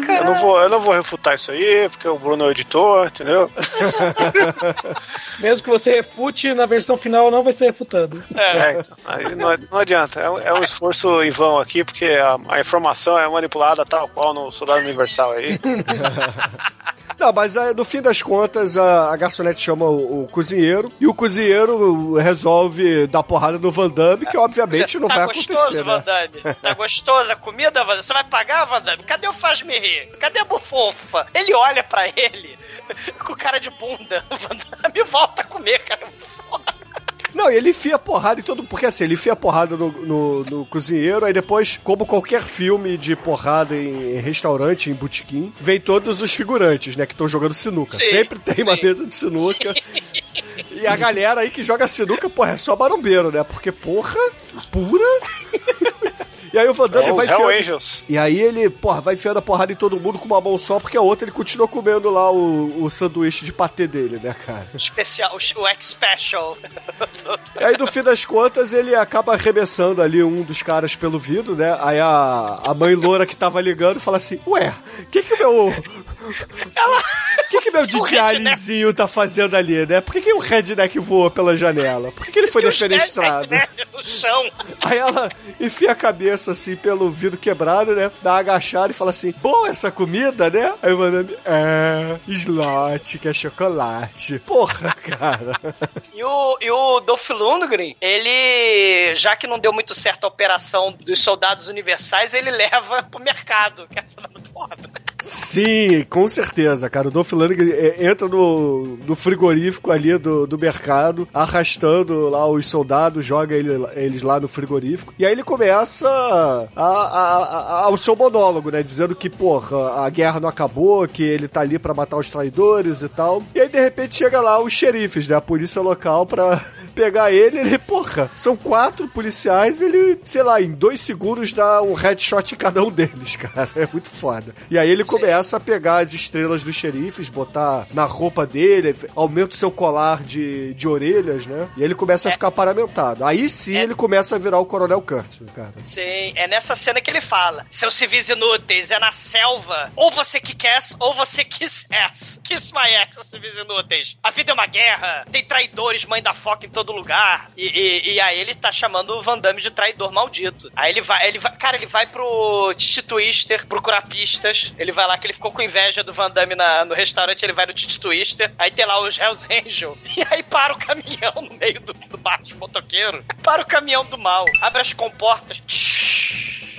Eu não, vou, eu não vou refutar isso aí, porque o Bruno é o editor, entendeu? Mesmo que você refute, na versão final não vai ser refutado. É, então, aí não, não adianta. É um, é um esforço em vão aqui, porque a, a informação é manipulada tal qual no Soldado Universal aí. Não, mas aí, no fim das contas, a, a garçonete chama o, o cozinheiro e o cozinheiro resolve dar porrada no Van Damme, que obviamente não tá vai gostoso, acontecer. Van Né? Damme? Tá gostoso a comida, Van Damme? Você vai pagar, Van Damme? Cadê o faz-me rir? Cadê a bufofa? Ele olha pra ele com cara de bunda. Van Damme volta a comer, cara. Não, e ele enfia porrada em todo. Porque assim, ele enfia porrada no, no, no cozinheiro, aí depois, como qualquer filme de porrada em restaurante, em botequim, vem todos os figurantes, né, que estão jogando sinuca. Sim, Sempre tem uma sim. mesa de sinuca. E a galera aí que joga sinuca, porra, é só marombeiro, né? Porque, porra, pura. E aí o Van Damme É, vai enfiando- Angels. E aí ele, porra, vai enfiando a porrada em todo mundo com uma mão só, porque a outra ele continua comendo lá o, o sanduíche de patê dele, né, cara? Especial, o, o X-Special. E aí, no fim das contas, ele acaba arremessando ali um dos caras pelo vidro, né? Aí a, a mãe loura que tava ligando fala assim: Ué, o que que o meu. O que que meu DJ Alizinho tá fazendo ali, né? Por que, que o redneck voou pela janela? Por que, que ele foi E defenestrado? né, no chão. Aí ela enfia a cabeça assim pelo vidro quebrado, né? Dá uma agachada e fala assim: Boa essa comida, né? Aí o Van é, slot, que é chocolate. Porra, cara. E o, e o Dolph Lundgren, ele, já que não deu muito certo a operação dos soldados universais, ele leva pro mercado, que é essa foda. Sim, com certeza, cara. O Dolph Lundgren é, entra no, no frigorífico ali do, do mercado, arrastando lá os soldados, joga ele- eles lá no frigorífico. E aí ele começa a, a- a- o seu monólogo, né? Dizendo que, porra, a guerra não acabou, que ele tá ali pra matar os traidores e tal. E aí, de repente, chega lá os xerifes, né? A polícia local pra pegar ele. Ele, porra, são quatro policiais. Ele, sei lá, em dois segundos dá um headshot em cada um deles, cara. É muito foda. E aí ele começa a pegar as estrelas dos xerifes, botar na roupa dele, aumenta o seu colar de, de orelhas, né? E ele começa a ficar paramentado. Aí sim ele começa a virar o Coronel Kurtz, cara. Sim, é nessa cena que ele fala: seus civis inúteis, é na selva. Ou você que quer, ou você quis ass. Kiss my ass, seus civis inúteis. A vida é uma guerra, tem traidores, mãe da foca em todo lugar. E, e- e aí ele tá chamando o Van Damme de traidor maldito. Aí ele vai, ele vai, cara, ele vai pro Titi Twister procurar pistas. Ele vai lá que ele ficou com inveja do Van Damme na- no restaurante, ele vai no Titi Twister. Aí tem lá os Hells Angel. E aí para o caminhão no meio do, do bar de motoqueiro. Para o caminhão do mal. Abre as comportas.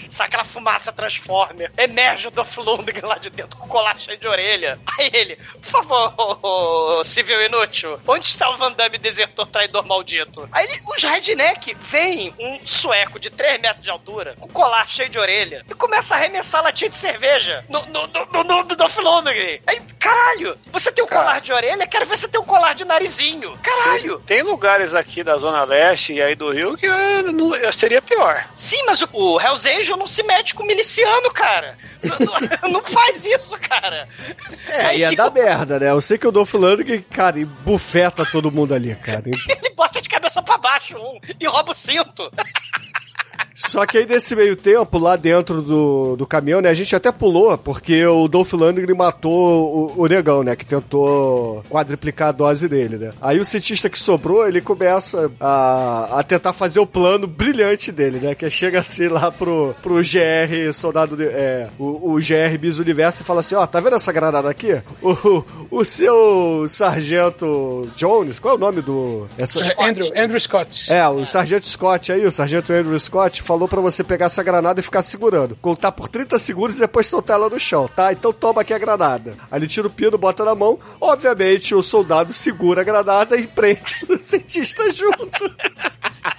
Sai aquela fumaça Transformer. Emerge o Dolph lá de dentro com colar cheio de orelha. Aí ele, por favor, civil inútil, onde está o Van Damme desertor traidor maldito? Aí ele, os redneck veem um sueco de 3 metros de altura, com colar cheio de orelha, e começa a arremessar latinha de cerveja no, no, no, no, no, no Dolph Lundgren. Aí, caralho, você tem um colar de orelha? Quero ver você tem um colar de narizinho. Caralho. Tem lugares aqui da Zona Leste e aí do Rio que eh, não- seria pior. Sim, mas o, o Hells Angel não se mete com miliciano, cara. Não- faz isso, cara. É, ia dar merda, né? Eu sei que o Dolph Lundgren, cara, bufeta todo mundo ali, cara. Ele bota de cabeça pra baixo um e rouba o cinto. Só que aí nesse meio tempo, lá dentro do, do caminhão, né? A gente até pulou, porque o Dolph Lundgren matou o, o negão, né? Que tentou quadriplicar a dose dele, né? Aí o cientista que sobrou, ele começa a, a tentar fazer o plano brilhante dele, né? Que chega assim lá pro, pro GR Soldado, de- é, o, o GR Bis Universo e fala assim, ó, tá vendo essa granada aqui? O, o seu sargento Jones, qual é o nome do... Essa... É, Andrew, Andrew Scott. É, o Sargento Scott aí, o Sargento Andrew Scott, falou pra você pegar essa granada e ficar segurando. Contar por 30 segundos e depois soltar ela no chão, tá? Então toma aqui a granada. Aí ele tira o pino, bota na mão. Obviamente, o soldado segura a granada e prende o cientista junto.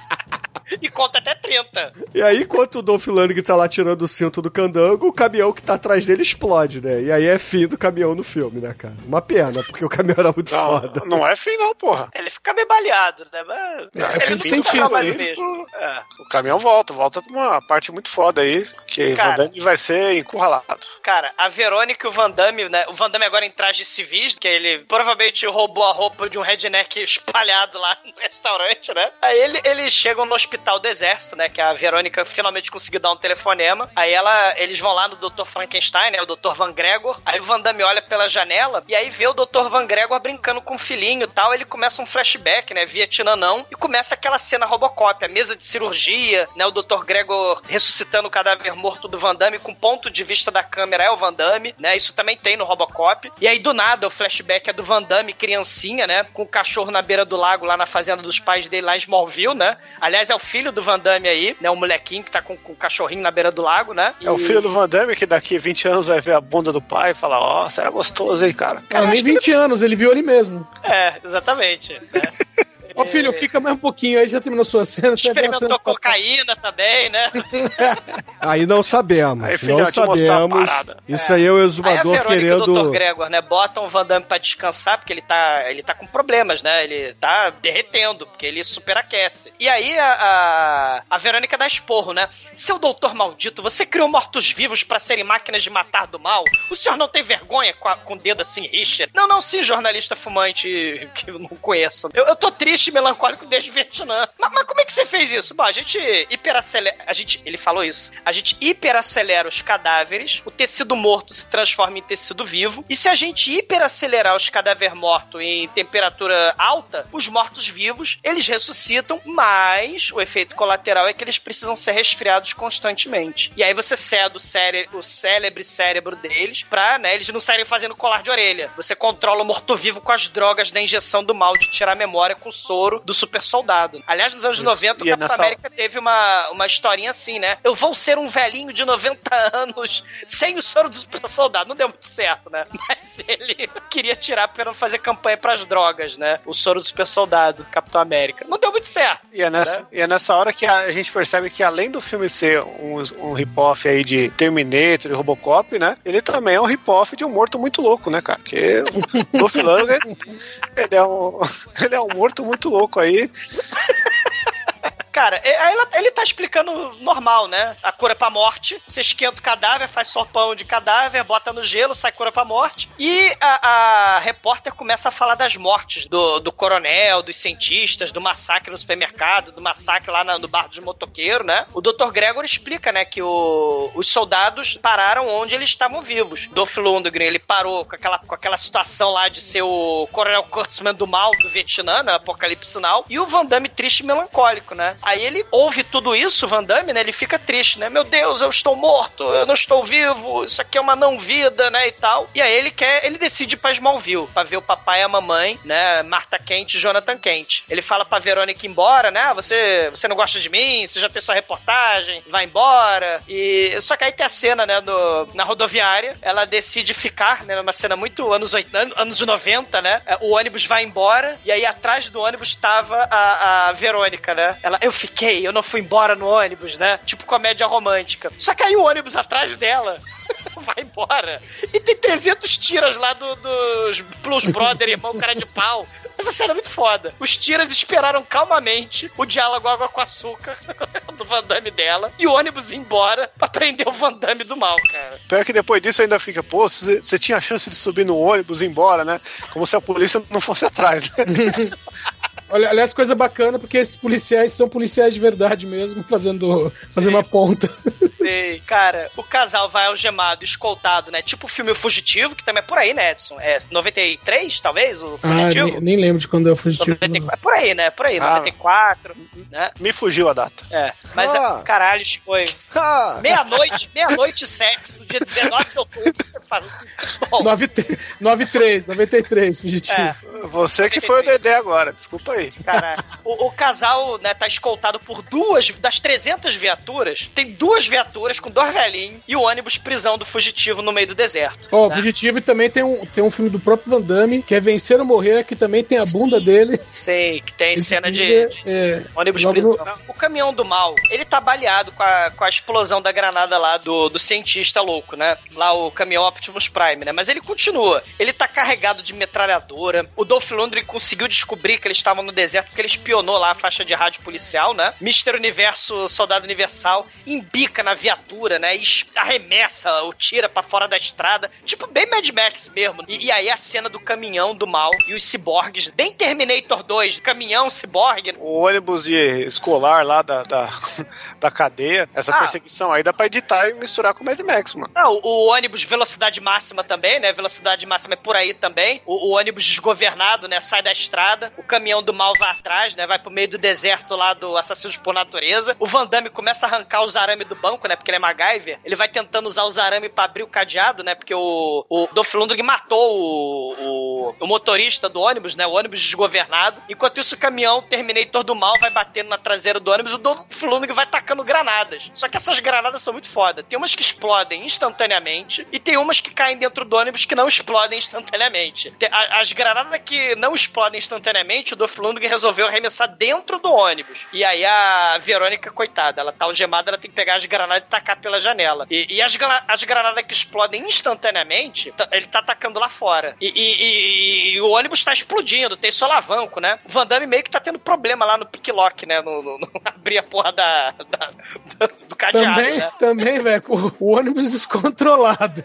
E conta até 30. E aí, enquanto o Dolph Lundgren tá lá tirando o cinto do candango, o caminhão que tá atrás dele explode, né? E aí é fim do caminhão no filme, né, cara? Uma pena, porque o caminhão era muito foda. Não é fim não, porra. Ele fica meio baleado, né? Mas... É, ele fim não fim, mais né? mesmo. É. O caminhão volta, volta pra uma parte muito foda aí, que Cara. Van Damme vai ser encurralado. Cara, a Verônica e o Van Damme, né? O Van Damme agora em traje civis, que ele provavelmente roubou a roupa de um redneck espalhado lá no restaurante, né? Aí ele, eles chegam no hospital hospital do exército, né? Que a Verônica finalmente conseguiu dar um telefonema. Aí ela, eles vão lá no Dr. Frankenstein, né? O Dr. Van Gregor. Aí o Van Damme olha pela janela e aí vê o Dr. Van Gregor brincando com o filhinho e tal. Ele começa um flashback, né? Vietnã não. E começa aquela cena Robocop, a mesa de cirurgia, né? O Dr. Gregor ressuscitando o cadáver morto do Van Damme com ponto de vista da câmera é o Van Damme, né? Isso também tem no Robocop. E aí do nada o flashback é do Van Damme criancinha, né? Com o cachorro na beira do lago lá na fazenda dos pais dele lá em Smallville, né? Aliás, é o filho do Van Damme aí, né? O molequinho que tá com, com o cachorrinho na beira do lago, né? É o filho do Van Damme que daqui 20 anos vai ver a bunda do pai e falar, ó, oh, será gostoso, hein, cara? Não, nem 20 anos, ele viu ele mesmo. É, exatamente. né? Ô filho, fica mais um pouquinho aí, já terminou sua cena. a Experimentou cena- cocaína também, né? Aí não sabemos. Aí, não mostrar a sabemos. parada. Isso aí é o Aí a exumador Verônica e o Dr. querendo. Gregor, né, botam o Van Damme pra descansar, porque ele tá, ele tá com problemas, né? Ele tá derretendo, porque ele superaquece. E aí a, a, a Verônica dá esporro, né? Seu doutor maldito, você criou mortos-vivos pra serem máquinas de matar do mal? O senhor não tem vergonha com, a- com o dedo assim, Richard? Não, não, sim, jornalista fumante que eu não conheço. Eu, eu tô triste e melancólico desde o Vietnã. Mas, mas como é que você fez isso? Bom, a gente hiperacelera. A gente. Ele falou isso. A gente hiperacelera os cadáveres, o tecido morto se transforma em tecido vivo. E se a gente hiperacelerar os cadáveres mortos em temperatura alta, os mortos-vivos eles ressuscitam, mas o efeito colateral é que eles precisam ser resfriados constantemente. E aí você cede o, cére o célebre cérebro deles pra, né, eles não saírem fazendo colar de orelha. Você controla o morto-vivo com as drogas da injeção do mal de tirar a memória com o soro do super soldado. Aliás, nos anos 90, o é Capitão nessa- América teve uma, uma historinha assim, né? Eu vou ser um velhinho de 90 anos sem o soro do super soldado. Não deu muito certo, né? Mas ele queria tirar pra não fazer campanha pras drogas, né? O soro do super soldado, Capitão América. Não deu muito certo. E é, nessa, né? e é nessa hora que a, a gente percebe que além do filme ser um, um rip-off aí de Terminator e Robocop, né? Ele também é um rip-off de um morto muito louco, né, cara? Porque o Dolph Lundgren, ele é um, ele é um morto muito louco aí. Cara, é- aí ele tá explicando normal, né? A cura pra morte. Você esquenta o cadáver, faz sopão de cadáver, bota no gelo, sai cura pra morte. E a, a repórter começa a falar das mortes do, do coronel, dos cientistas, do massacre no supermercado, do massacre lá na- no bar dos motoqueiros, né? O Dr. Gregor explica, né, que o- os soldados pararam onde eles estavam vivos. Dolph Lundgren, ele parou com aquela, com aquela situação lá de ser o coronel Kurtzman do mal do Vietnã, né? Apocalipse Sinal. E o Van Damme triste e melancólico, né? Aí ele ouve tudo isso, Van Damme, né? Ele fica triste, né? Meu Deus, eu estou morto, eu não estou vivo, isso aqui é uma não vida, né? E tal. E aí ele quer, ele decide ir pra Smallville, pra ver o papai e a mamãe, né? Marta Kent e Jonathan Kent. Ele fala pra Verônica ir embora, né? Você, você não gosta de mim, você já tem sua reportagem, vai embora. E só que aí tem a cena, né, do, na rodoviária, ela decide ficar, né, numa cena muito anos 80, anos 90, né? O ônibus vai embora e aí atrás do ônibus estava a, a Verônica, né? Ela, eu fiquei, eu não fui embora no ônibus, né? Tipo comédia romântica. Só que aí o ônibus atrás dela vai embora. E tem 300 tiras lá do- dos Blues Brother, irmão cara de pau. Essa cena é muito foda. Os tiras esperaram calmamente o diálogo água com açúcar do Van Damme dela e o ônibus ir embora pra prender o Van Damme do mal, cara. Pior que depois disso ainda fica, pô, você você tinha a chance de subir no ônibus e ir embora, né? Como se a polícia não fosse atrás, né? Olha, aliás, coisa bacana, porque esses policiais são policiais de verdade mesmo, fazendo, fazendo uma ponta. Sei, cara, o casal vai algemado, escoltado, né? Tipo o filme Fugitivo, que também é por aí, né, Edson? É 93, talvez, o Ah, Fugitivo? nem, nem lembro de quando é o fugitivo. 94, é por aí, né? Por aí, Ah. 94, né? Me fugiu a data. É, mas, Ah. caralho, foi meia-noite, meia-noite e sete, do dia 19 de outubro. Bom, 93, 93, fugitivo. é, Você que foi o Dedé agora, desculpa aí. Cara, o, o casal, né, tá escoltado por duas das 300 viaturas. Tem duas viaturas com dois velhinhos e o ônibus prisão do fugitivo no meio do deserto. Ó, o né? Fugitivo e também tem um, tem um filme do próprio Van Damme, que é Vencer ou Morrer, que também tem a bunda dele. Sei, que tem Esse cena de, filme de é, ônibus prisão. no- O caminhão do mal, ele tá baleado com a, com a explosão da granada lá do, do cientista louco, né? Lá o caminhão Optimus Prime, né? Mas ele continua. Ele tá carregado de metralhadora. O Dolph Lundgren conseguiu descobrir que eles estavam no deserto porque ele espionou lá a faixa de rádio policial, né? Mister Universo, Soldado Universal, embica na viatura, né? E arremessa ou tira para fora da estrada. Tipo, bem Mad Max mesmo. E, e, aí a cena do caminhão do mal e os ciborgues, bem Terminator 2, caminhão, ciborgue. O ônibus de escolar lá da, da, da cadeia, essa ah. perseguição aí dá pra editar e misturar com o Mad Max, mano. Ah, o, o, ônibus velocidade máxima também, né? Velocidade máxima é por aí também. O, o, ônibus desgovernado, né? Sai da estrada. O caminhão do mal vai atrás, né? Vai pro meio do deserto lá do Assassinos por Natureza. O Van Damme começa a arrancar os arames do banco, né? Porque ele é MacGyver. Ele vai tentando usar os arames pra abrir o cadeado, né? Porque o, o Dolph Lundgren matou o, o, o, motorista do ônibus, né? O ônibus desgovernado. Enquanto isso, o caminhão Terminator do mal vai batendo na traseira do ônibus o Dolph Lundgren vai tacando granadas. Só que essas granadas são muito foda. Tem umas que explodem instantaneamente e tem umas que caem dentro do ônibus que não explodem instantaneamente. As granadas que não explodem instantaneamente, o Dolph resolveu arremessar dentro do ônibus. E aí a Verônica, coitada, ela tá algemada, ela tem que pegar as granadas e tacar pela janela. E, e as, as granadas que explodem instantaneamente, ele tá atacando lá fora. E, e, e, o ônibus tá explodindo, tem solavanco, né? O Van Damme meio que tá tendo problema lá no pick lock, né? No, no, no abrir a porra da, da do cadeado, também, né? Também, velho, o, o, ônibus descontrolado.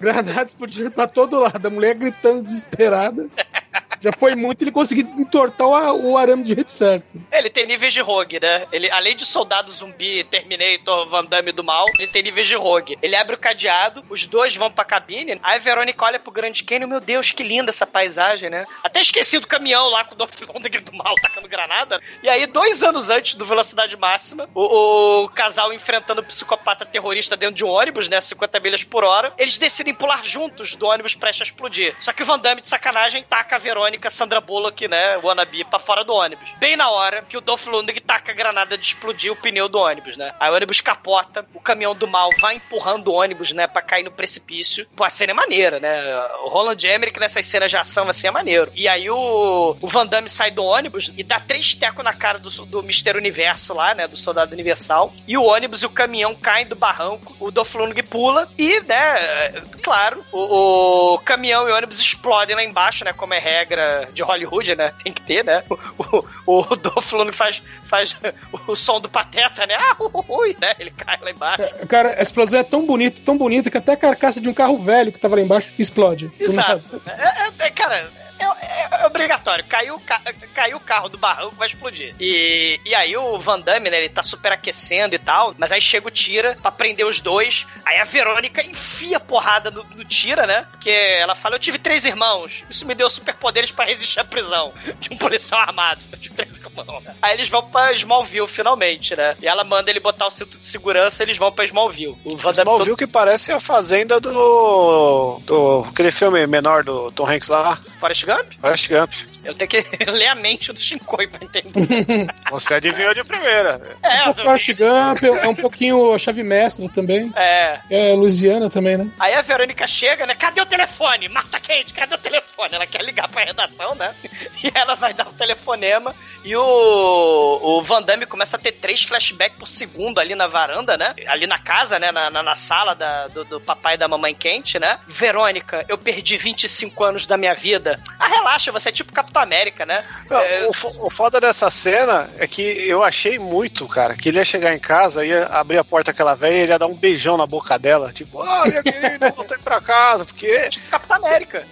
Granadas explodindo pra todo lado, a mulher gritando desesperada. Já foi muito ele conseguir entortar o, o arame do jeito certo. Ele tem níveis de rogue, né? Ele, além de soldado zumbi, Terminator, Van Damme do mal, ele tem níveis de rogue. Ele abre o cadeado, os dois vão pra cabine, aí a Verônica olha pro Grande Canyon, meu Deus, que linda essa paisagem, né? Até esqueci do caminhão lá com o Dolph Lundgren do mal tacando granada. E aí, dois anos antes do Velocidade Máxima, o, o casal enfrentando o psicopata terrorista dentro de um ônibus, né? 50 milhas por hora, eles decidem pular juntos do ônibus prestes a explodir. Só que o Van Damme, de sacanagem, taca a Verônica Verônica Sandra Bullock, né, wannabe, pra fora do ônibus. Bem na hora que o Dolph Lundgren taca a granada de explodir o pneu do ônibus, né? Aí o ônibus capota, o caminhão do mal vai empurrando o ônibus, né, pra cair no precipício. Pô, a cena é maneira, né? O Roland Emmerich nessas cenas de ação, assim, é maneiro. E aí o, o Van Damme sai do ônibus e dá três tecos na cara do, do Mister Universo lá, né, do Soldado Universal. E o ônibus e o caminhão caem do barranco, o Dolph Lundgren pula e, né, claro, o, o caminhão e o ônibus explodem lá embaixo, né, como é regra de Hollywood, né? Tem que ter, né? O, o, o Dolph Lundgren faz, faz o som do pateta, né? Ah, ui, né? Ele cai lá embaixo. É, cara, a explosão é tão bonita, tão bonita, que até a carcaça de um carro velho que tava lá embaixo explode. Exato. É, é, cara, é, é, é, obrigatório. Caiu, ca, caiu o carro do barranco, vai explodir. E, e aí o Van Damme, né, ele tá superaquecendo e tal, mas aí chega o Tira pra prender os dois. Aí a Verônica enfia a porrada no, no Tira, né? Porque ela fala: Eu tive três irmãos. Isso me deu superpoderes para resistir à prisão de um policial armado. Eu tive três irmãos. Aí eles vão pra Smallville, finalmente, né? E ela manda ele botar o cinto de segurança e eles vão pra Smallville. O Van Smallville todo... que parece a fazenda do. do. aquele filme menor do Tom Hanks lá. Forrest Gump? Forrest Gump. Eu tenho que ler a mente do Shinkoi pra entender. Você adivinhou de primeira. É, o Forrest Gump é um pouquinho chave mestra também. É. É Louisiana também, né? Aí a Verônica chega, né? Cadê o telefone? Mata quente, cadê o telefone? Ela quer ligar pra redação, né? E ela vai dar o telefonema e o, o Van Damme começa a ter três flashbacks por segundo ali na varanda, né? Ali na casa, né? Na, na, na sala da, do, do, papai e da mamãe quente, né? Verônica, eu perdi 25 anos da minha vida. Ah, relaxa, você é tipo Capitão América, né? Não, é... o, o foda dessa cena é que eu achei muito, cara, que ele ia chegar em casa, ia abrir a porta aquela velha e ele ia dar um beijão na boca dela. Tipo, ah, minha querida, voltei pra casa, porque. Tipo Capitão América.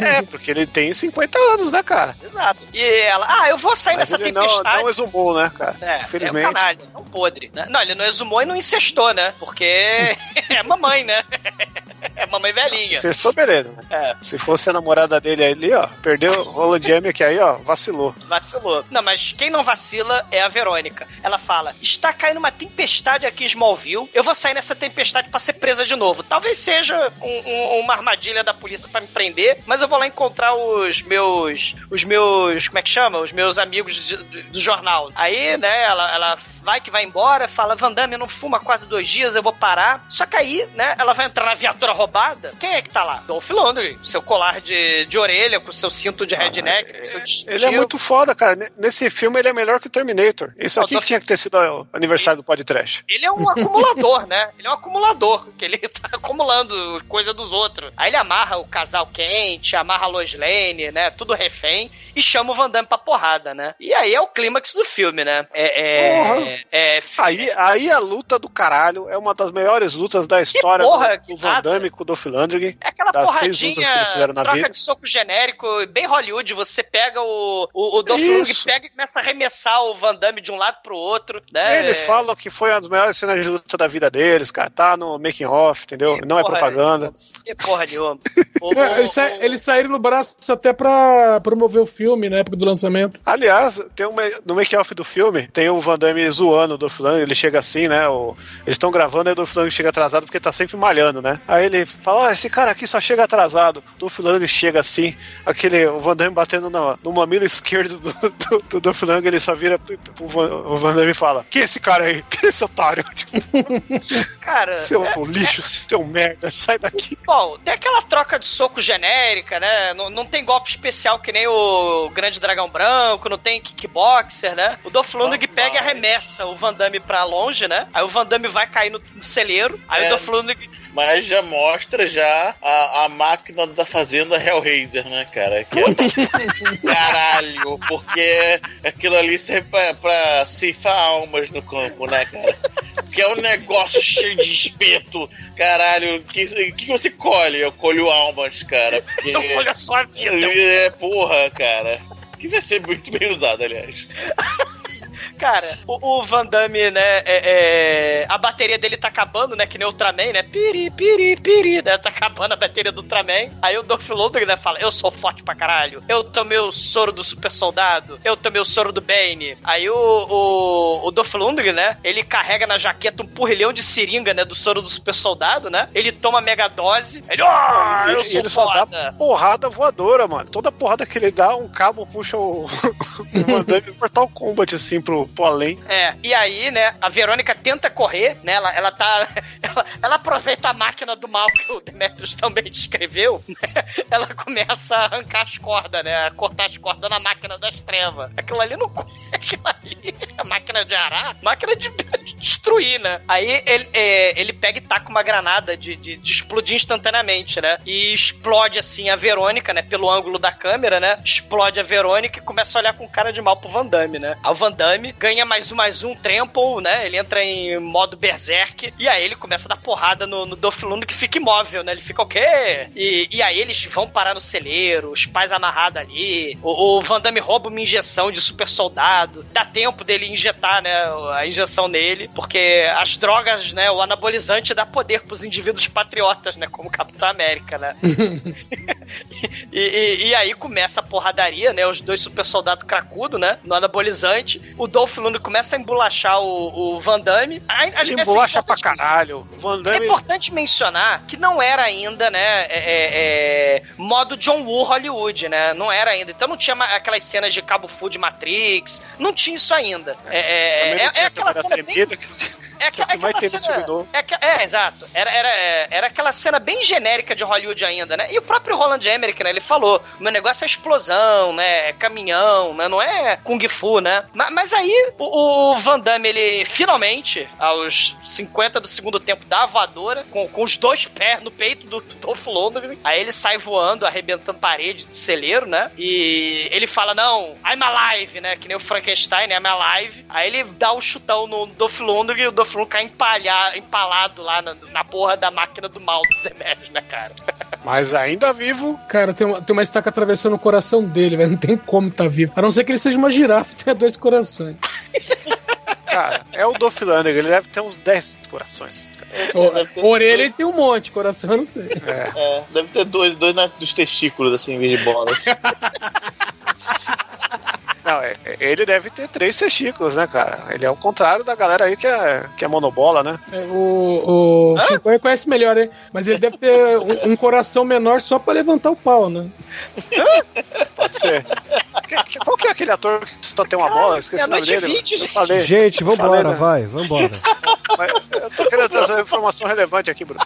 é, porque ele tem 50 anos, né, cara? Exato. E ela, ah, eu vou sair Mas dessa tempestade. Não, não exumou, né, cara? É, Infelizmente. É um canalha, é um podre. Né? Não, ele não exumou e não incestou, né? Porque é mamãe, né? é mamãe velhinha. Incestou, beleza. É. Se fosse a namorada dele ali, ó, perdeu o rolo de que aí, ó, vacilou. Vacilou. Não, mas quem não vacila é a Verônica. Ela fala: está caindo uma tempestade aqui em Smallville. Eu vou sair nessa tempestade para ser presa de novo. Talvez seja um, um, uma armadilha da polícia para me prender, mas eu vou lá encontrar os meus. Os meus. Como é que chama? Os meus amigos de, do jornal. Aí, né, ela, ela vai que vai embora, fala: Van Damme, eu não fumo há quase dois dias, eu vou parar. Só que aí, né, ela vai entrar na viatura roubada. Quem é que tá lá? Dolph Lundgren. Seu colar de, de orelha, com seu cinto de redneck. Ah, seu ele é muito foda, cara. Nesse filme ele é melhor que o Terminator. Isso aqui que tinha que ter sido o aniversário do podcast. Ele é um acumulador, né? Ele é um acumulador, que ele tá acumulando coisa dos outros. Aí ele amarra o casal quente, amarra Lois Lane, né? Tudo refém. E chama o Van Damme pra porrada, né? E aí é o clímax do filme, né? É. Porra. é, é Aí, aí a luta do caralho é uma das melhores lutas da história porra, do, do Van Damme com o Dolph Lundgren. É aquela das seis lutas porradinha, que eles fizeram na troca vida. de soco genérico, bem Hollywood. Você pega o, o, o Dolph. Lundgren, pega e começa a arremessar o Van Damme de um lado pro outro, né? Eles falam que foi uma das melhores cenas de luta da vida deles, cara. Tá no making off, entendeu? Não é porra, propaganda. Que porra nenhuma. O- É, o- eles, sa- eles saíram no braço até pra promover o filme na época do lançamento. Aliás, tem uma, no make-off do filme, tem o Van Damme zoando o Dolph Lundgren, ele chega assim, né? O, eles estão gravando e o Dolph Lundgren chega atrasado porque tá sempre malhando, né? Aí ele fala, ó, esse cara aqui só chega atrasado. O Dolph Lundgren chega assim, aquele, o Van Damme batendo no, no mamilo esquerdo do, do, do Dolph Lundgren, ele só vira pro pro Van, o Van Damme e fala, quem é esse cara aí? Quem é esse otário? Tipo, Cara, seu é- lixo, seu merda, sai daqui. Bom, tem aquela troca de soco genérica, né? Não, não tem golpe especial que nem o Grande Dragão Branco, não tem kickboxer, né? O Dolph Lundgren pega e arremessa o Van Damme pra longe, né? Aí o Van Damme vai cair no, no celeiro, aí É. o Dolph Lundgren... Mas já mostra já a, a máquina da fazenda Hellraiser, né, cara? Que é... Caralho, porque aquilo ali serve pra, pra ceifar almas no campo, né, cara? Que é um negócio cheio de espeto, caralho. O que, que você colhe? Eu colho almas, cara. Porque... Eu colho a sua vida. É, porra, cara. Que vai ser muito bem usado, aliás. Cara, o, o Van Damme, né, é, é, a bateria dele tá acabando, né, que nem o Ultraman, né, piri, piri, piri, né, tá acabando a bateria do Ultraman. Aí o Dolph Lundgren, né, fala, eu sou forte pra caralho, eu tomei o soro do super soldado, eu tomei o soro do Bane. Aí o, o, o Dolph Lundgren, né, ele carrega na jaqueta um porrilhão de seringa, né, do soro do super soldado, né, ele toma mega dose, ele, ah, eu sou ele só dá porrada voadora, mano. Toda porrada que ele dá, um cabo puxa o, o Van Damme Mortal Kombat, assim, pro, pro além. É, e aí, né, a Verônica tenta correr, né? Ela, ela tá. Ela, ela aproveita a máquina do mal que o Demetrius também descreveu, né? Ela começa a arrancar as cordas, né? A cortar as cordas na máquina das trevas. Aquilo ali não. Aquilo ali é a máquina de arar, máquina de, de destruir, né? Aí ele, é, ele pega e taca uma granada de, de, de explodir instantaneamente, né? E explode assim a Verônica, né? Pelo ângulo da câmera, né? Explode a Verônica e começa a olhar com cara de mal pro Van Damme, né? O Van Damme ganha mais um, mais um trample, né? Ele entra em modo berserk e aí ele começa a dar porrada no, no Dolph Lundgren que fica imóvel, né? Ele fica o quê? E, e aí eles vão parar no celeiro, os pais amarrados ali. O, o Van Damme rouba uma injeção de super soldado. Dá tempo dele injetar, né? A injeção nele, porque as drogas, né? O anabolizante dá poder pros indivíduos patriotas, né? Como o Capitão América, né? E, e- e aí começa a porradaria, né? Os dois super soldados cracudo, né? No anabolizante. O Dolph Lundgren começa a embolachar o, o Van Damme. A, a, Ele assim, bolacha pra caralho. Van É Damme. importante mencionar que não era ainda, né, é, é, é, modo John Woo Hollywood, né? Não era ainda. Então não tinha aquelas cenas de Cabo Full de Matrix. Não tinha isso ainda. É, é, é- é aquela cena bem... É, que é mais cena- novo. é, que- é, exato. Era, era, é, era aquela cena bem genérica de Hollywood ainda, né? E o próprio Roland Emmerich, né? Ele falou: meu negócio é explosão, né? É caminhão, né? Não é Kung Fu, né? Ma- Mas, aí o, o Van Damme, ele finalmente, aos 50 do segundo tempo, dá a voadora com, com os dois pés no peito do Dolph Lundgren. Aí ele sai voando, arrebentando parede de celeiro, né? E ele fala: não, I'm alive, né? Que nem o Frankenstein, né? I'm alive. Aí ele dá o chutão no Dolph Lundgren e o Dolph Lundgren cai empalhar, empalado lá na, na porra da máquina do mal do Demetrius, né, cara? Mas ainda vivo. Cara, tem uma, tem uma estaca atravessando o coração dele, velho. Não tem como tá vivo. A não ser que ele seja uma girafa e tenha dois corações. Cara, é o Dolph Lundgren, ele deve ter uns 10 corações. O, orelha ele tem um monte, coração eu não sei. É, deve ter dois, dois na- dos testículos, assim, em vez de bolas. Não, é- é- ele deve ter três testículos, né, cara? Ele é o contrário da galera aí que é, que é monobola, né? É, O, o Chico conhece melhor, hein? Mas ele deve ter um, um coração menor só pra levantar o pau, né? Pode ser. Qual que é aquele ator que só tem uma bola? Esqueci o nome dele. e vinte, Eu gente. falei. Gente, vambora, Falei, né? vai, vambora. Mas eu tô querendo trazer uma informação relevante aqui, Bruno.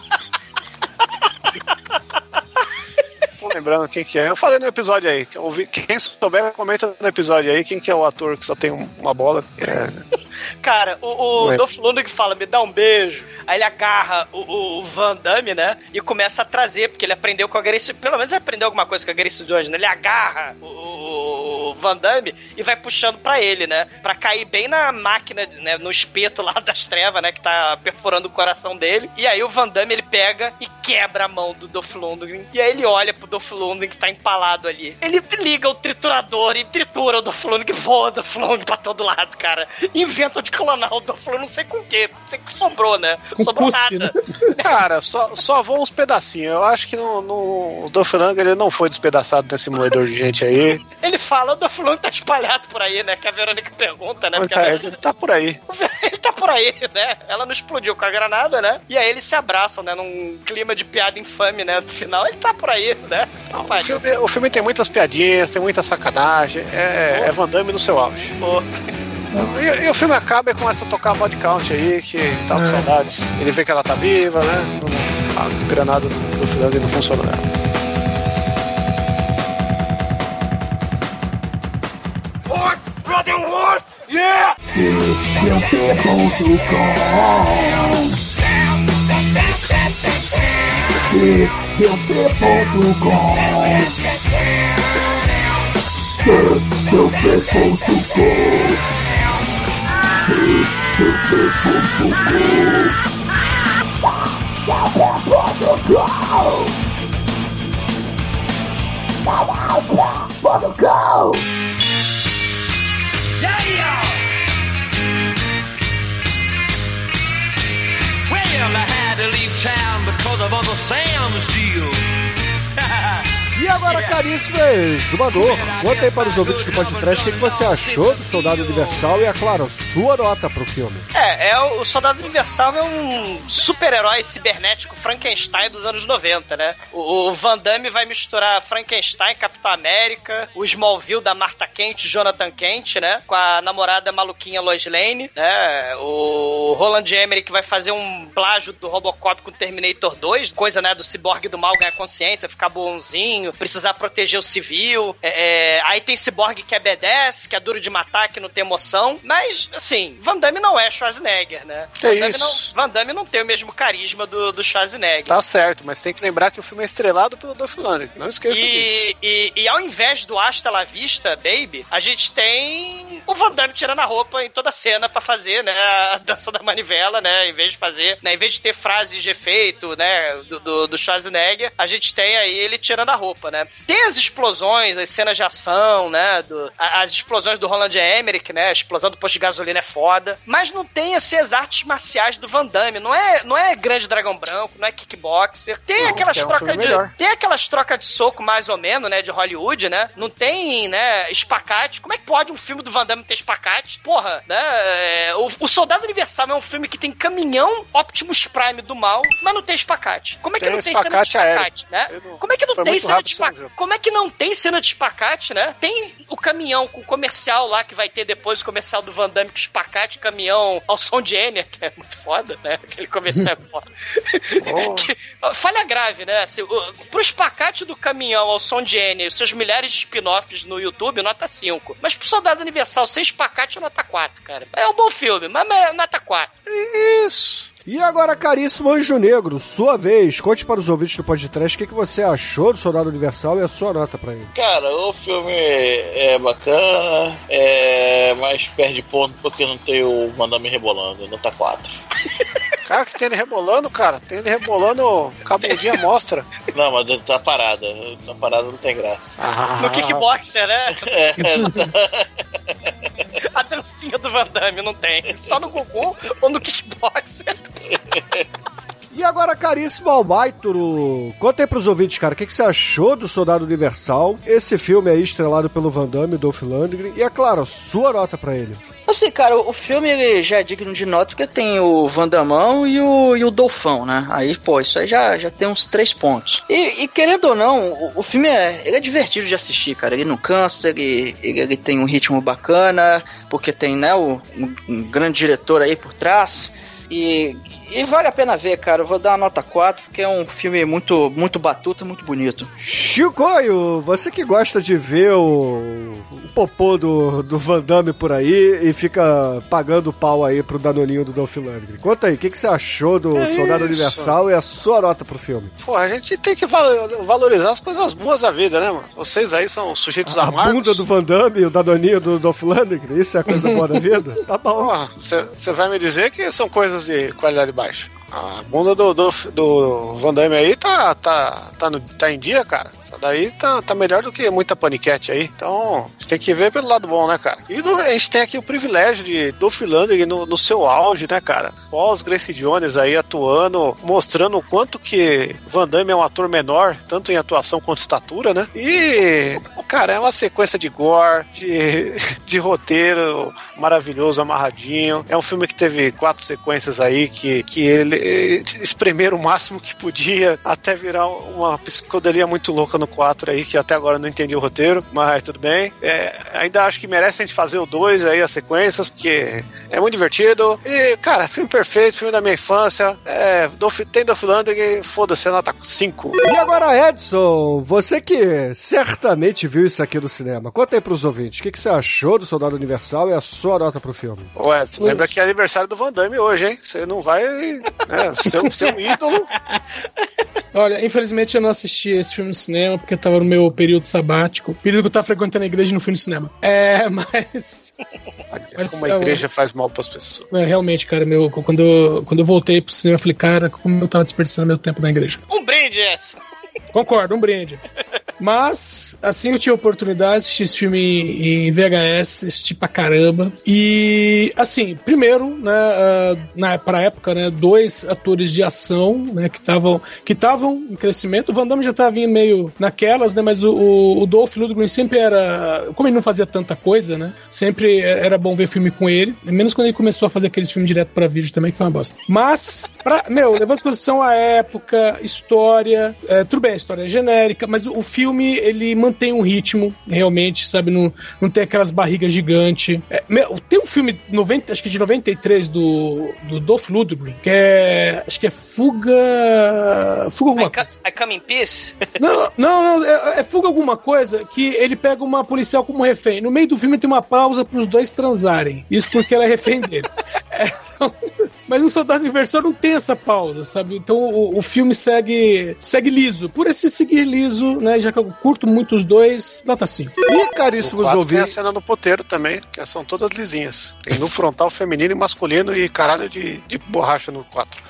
Lembrando quem que é. Eu falei no episódio aí. Quem souber, comenta no episódio aí quem que é o ator que só tem um- uma bola. é- Cara, o, o. Dolph Lundgren fala, me dá um beijo. Aí ele agarra o, o- o Van Damme, né? E começa a trazer, porque ele aprendeu com a Grace... Pelo menos ele aprendeu alguma coisa com a Grace Jones, né? Ele agarra o, o- Van Damme e vai puxando pra ele, né? Pra cair bem na máquina, né? No espeto lá das trevas, né? Que tá perfurando o coração dele. E aí o Van Damme, ele pega e quebra a mão do Dolph Lundgren. E aí ele olha pro Dolph Lundgren que tá empalado ali. Ele liga o triturador e tritura o Dolph Lundgren, voa o Dolph Lundgren pra todo lado, cara. Inventam de clonar o Dolph Lundgren, não sei com o quê. Não sei que sobrou, né? Não sobrou nada. Cara, só, só voam uns pedacinhos. Eu acho que no, no, o Dolph ele não foi despedaçado nesse moedor de gente aí. Ele fala, o Dolph Lundgren tá espalhado por aí, né? Que a Verônica pergunta, né? Tá, a ele tá por aí. ele tá por aí, né? Ela não explodiu com a granada, né? E aí eles se abraçam, né? Num clima de piada infame, né? No final, ele tá por aí, né? O filme, o filme tem muitas piadinhas, tem muita sacanagem. É, é Van Damme no seu auge. Pô. E, e o filme acaba e começa a tocar body count aí, que tá com É. saudades. Ele vê que ela tá viva, né? A granada do, do Flandre não funcionou nela. Horse! Well, I had to leave town because of Uncle Sam's deal. E agora, caríssimo exumador, conta aí para os ouvintes do podcast o que você achou do Soldado Universal e, é claro, sua nota pro filme. É, é o Soldado Universal é um super-herói cibernético Frankenstein dos anos 90, né? O, o Van Damme vai misturar Frankenstein, Capitão América, o Smallville da Marta Kent, Jonathan Kent, né? Com a namorada maluquinha Lois Lane, né? O Roland Emmerich vai fazer um plágio do Robocop com Terminator 2, coisa, né? Do ciborgue do mal ganhar consciência, ficar bonzinho, precisar proteger o civil. É, é, aí tem ciborgue que é B10, que é duro de matar, que não tem emoção. Mas, assim, Van Damme não é Schwarzenegger, né? Que Van isso? não, Van Damme não tem o mesmo carisma do, do Schwarzenegger. Tá certo, mas tem que lembrar que o filme é estrelado pelo Dolph Lundgren. Não esqueça disso. E, e, e ao invés do Hasta La Vista, Baby, a gente tem o Van Damme tirando a roupa em toda a cena pra fazer, né, a dança da manivela, né, em vez de fazer, né, em vez de ter frases de efeito, né, do, do, do Schwarzenegger, a gente tem aí ele tirando a roupa, né. Tem as explosões, as cenas de ação, né, do, as explosões do Roland Emmerich, né, a explosão do posto de gasolina é foda, mas não tem essas artes marciais do Van Damme, não é, não é grande dragão branco, não é kickboxer, tem Não, aquelas que é um trocas de melhor. tem aquelas trocas de soco mais ou menos, né, de Hollywood, né? Não tem, né, espacate. Como é que pode um filme do Van Damme ter espacate? Porra, né? é, O, o Soldado Universal é um filme que tem caminhão Optimus Prime do mal, mas não tem espacate. Como é que Tem não tem cena de espacate aéreo. né? Não- Como é que não foi tem cena rápido de espacate? Como é que não tem cena de espacate, né? Tem o caminhão com o comercial lá que vai ter depois o comercial do Van Damme com espacate, caminhão ao som de Enya, que é muito foda, né? Aquele comercial é foda. Que- falha grave, né? Assim, o- pro espacate do caminhão ao som de Enya e os seus milhares de spin-offs no YouTube, nota 5. Mas pro Soldado Universal sem espacate, nota 4, cara. É um bom filme, mas é nota 4. Isso. E agora, caríssimo Anjo Negro, sua vez, conte para os ouvintes do podcast o que que você achou do Soldado Universal e a sua nota pra ele. Cara, o filme é bacana, é, mas perde ponto porque não tem o Mandame rebolando, nota 4. Cara, que tem ele rebolando, cara. Tem ele rebolando com a bundinha mostra. Não, mas tá parada. Tá parada não tem graça. Ah. No kickboxer, né? É, é, A dancinha do Van Damme não tem. Só no Gugu ou no kickboxer. E agora, caríssimo Almaituro, conta aí pros ouvintes, cara, o que, que você achou do Soldado Universal? Esse filme aí estrelado pelo Van Damme e Dolph Lundgren. E, é claro, sua nota pra ele. Assim, cara, o filme ele já é digno de nota porque tem o Vandamão e o, e o Dolfão, né? Aí, pô, isso aí já, já tem uns três pontos. E, e querendo ou não, o, o filme é, ele é divertido de assistir, cara. Ele não cansa, ele, ele, ele tem um ritmo bacana, porque tem, né, o, um, um grande diretor aí por trás. E, e vale a pena ver, cara. Eu vou dar uma nota 4, porque é um filme muito, muito batuta, muito bonito. Chicoio, você que gosta de ver o, o popô do, do Van Damme por aí e fica pagando pau aí pro Danoninho do Dolph Lundgren. Conta aí, o que, que você achou do É Soldado isso. Universal e a sua nota pro filme? Pô, a gente tem que val- valorizar as coisas boas da vida, né, mano? Vocês aí são sujeitos A amargos. bunda do Van Damme e o Danoninho do Dolph Lundgren, isso é a coisa boa da vida? Tá bom. Você vai me dizer que são coisas de qualidade baixo. A bunda do, do, do Van Damme aí tá, tá, tá, no- tá em dia, cara. Essa daí tá, tá melhor do que muita paniquete aí. Então, a gente tem que ver pelo lado bom, né, cara? E do- a gente tem aqui o privilégio de Dolph Lundgren no, no seu auge, né, cara? Pós Gracie Jones aí atuando, mostrando o quanto que Van Damme é um ator menor, tanto em atuação quanto estatura, né? E, cara, é uma sequência de gore, de, de roteiro maravilhoso, amarradinho. É um filme que teve quatro sequências aí que, que ele eh, espremeram o máximo que podia até virar uma psicodelia muito louca no 4 aí, que até agora não entendi o roteiro, mas tudo bem. É, ainda acho que merece a gente fazer o 2 aí, as sequências, porque é muito divertido. E, cara, filme perfeito, filme da minha infância. É, Dolph, tem Dolph Lundgren, foda-se, nota 5. E agora, Edson, você que certamente viu isso aqui no cinema, conta aí pros ouvintes, o que, que você achou do Soldado Universal e a sua nota pro filme? Ué, lembra que é aniversário do Van Damme hoje, hein? Você não vai. Né, seu, seu ídolo. Olha, infelizmente eu não assisti esse filme no cinema porque eu tava no meu período sabático. Período que eu tava frequentando a igreja e não fui no cinema. É, mas. Mas, Como a igreja faz mal pras pessoas. É, realmente, cara, meu, quando, eu, quando eu voltei pro cinema, eu falei, cara, como eu tava desperdiçando meu tempo na igreja. Um brinde essa. Concordo, um brinde. Mas, assim eu tive a oportunidade de assistir esse filme em VHS, assisti pra caramba. E, assim, primeiro, né, ah, na, pra época, né, dois atores de ação, né, que estavam que estavam em crescimento. O Van Damme já tava vindo meio naquelas, né, mas o, o, o Dolph Lundgren sempre era... Como ele não fazia tanta coisa, né, sempre era bom ver filme com ele. Menos quando ele começou a fazer aqueles filmes direto pra vídeo também, que foi uma bosta. Mas, pra, meu, levando em consideração a época, história, é, tudo bem, a história é genérica, mas o, o filme, ele mantém um ritmo, realmente, sabe? Não, não tem aquelas barrigas gigantes. É, tem um filme, 90, acho que de 93, do, do Dolph Lundgren, que é, acho que é Fuga... Fuga alguma coisa. I come in peace? Não, não, não é, é Fuga alguma coisa que ele pega uma policial como refém. No meio do filme tem uma pausa pros dois transarem. Isso porque ela é refém dele. É, mas no Soldado Universal não tem essa pausa, sabe? Então o, o filme segue, segue liso. Por esse seguir liso, né? Já que eu curto muito os dois, nota 5. E caríssimos O quatro tem a ouvintes. cena no poteiro também, que são todas lisinhas. Tem no frontal feminino e masculino e caralho de, de borracha no 4.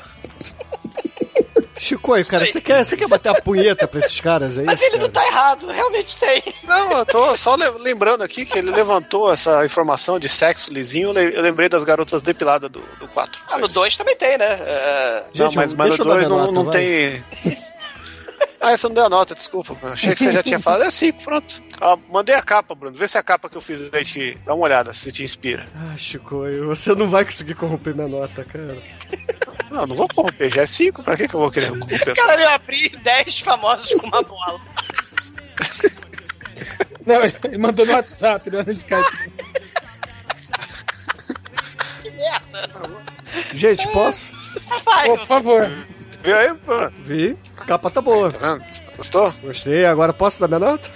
Chicoio, cara, você quer, você quer bater a punheta pra esses caras aí? Mas ele não tá errado, realmente tem. Não, eu tô só le- lembrando aqui que ele levantou essa informação de sexo lisinho. Eu le- eu lembrei das garotas depiladas do, do 4. Ah, no 2 também tem, né? É... não, mas, mas no eu dar 2 minha não, nota, não vai. tem. Ah, essa não deu a nota, desculpa. Eu achei que você já tinha falado. É 5, pronto. Ah, mandei a capa, Bruno. Vê se a capa que eu fiz aí te dá uma olhada, se te inspira. Ah, Chicoio, você não vai conseguir corromper minha nota, cara. Não, não vou corromper, já é 5, pra que, que eu vou querer corromper? Cara, eu abri 10 famosos com uma bola. Não, ele mandou no WhatsApp, não no Skype. Que merda. Gente, posso? Vai, Pô, por favor. Viu aí, Bruno? Vi. A capa tá boa. Tá vendo? Gostou? Gostei. Agora posso dar minha nota?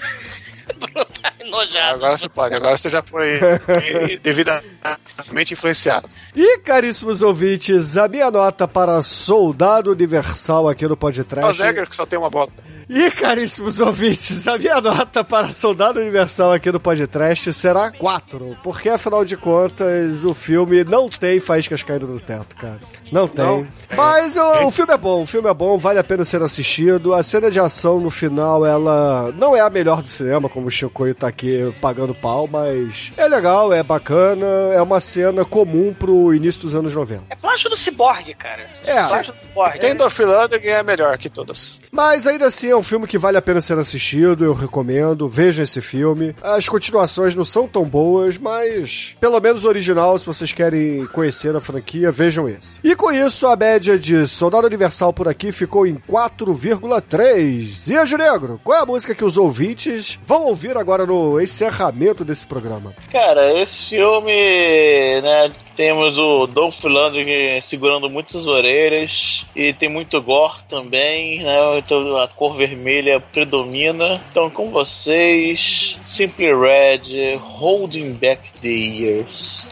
Tá enojado. Agora você pode, agora você já foi devidamente influenciado. E, caríssimos ouvintes, a minha nota para Soldado Universal aqui no É o podcast. Zegger que só tem uma bola. E, caríssimos ouvintes, a minha nota para Soldado Universal aqui no podcast será 4. Porque, afinal de contas, o filme não tem faíscas caindo do teto, cara. Não tem. Não. Mas o, o filme é bom, o filme é bom, vale a pena ser assistido. A cena de ação no final, ela não é a melhor do cinema, como o Chicoio tá aqui pagando pau, mas é legal, é bacana, é uma cena comum pro início dos anos 90. É plágio do Cyborg, cara. É. Plágio do Cyborg. Tem Dolph Lundgren é melhor que todas. Mas ainda assim é um filme que vale a pena ser assistido, eu recomendo, vejam esse filme. As continuações não são tão boas, mas pelo menos o original, se vocês querem conhecer a franquia, vejam esse. E com isso, a média de Soldado Universal por aqui ficou em 4,3. E Anjo Negro, qual é a música que os ouvintes vão ouvir agora no encerramento desse programa? Cara, esse filme, né, Temos o Dolph Lundgren segurando muitas orelhas. E tem muito gore também, né? Então a cor vermelha predomina. Então com vocês, Simply Red, Holding Back the Years.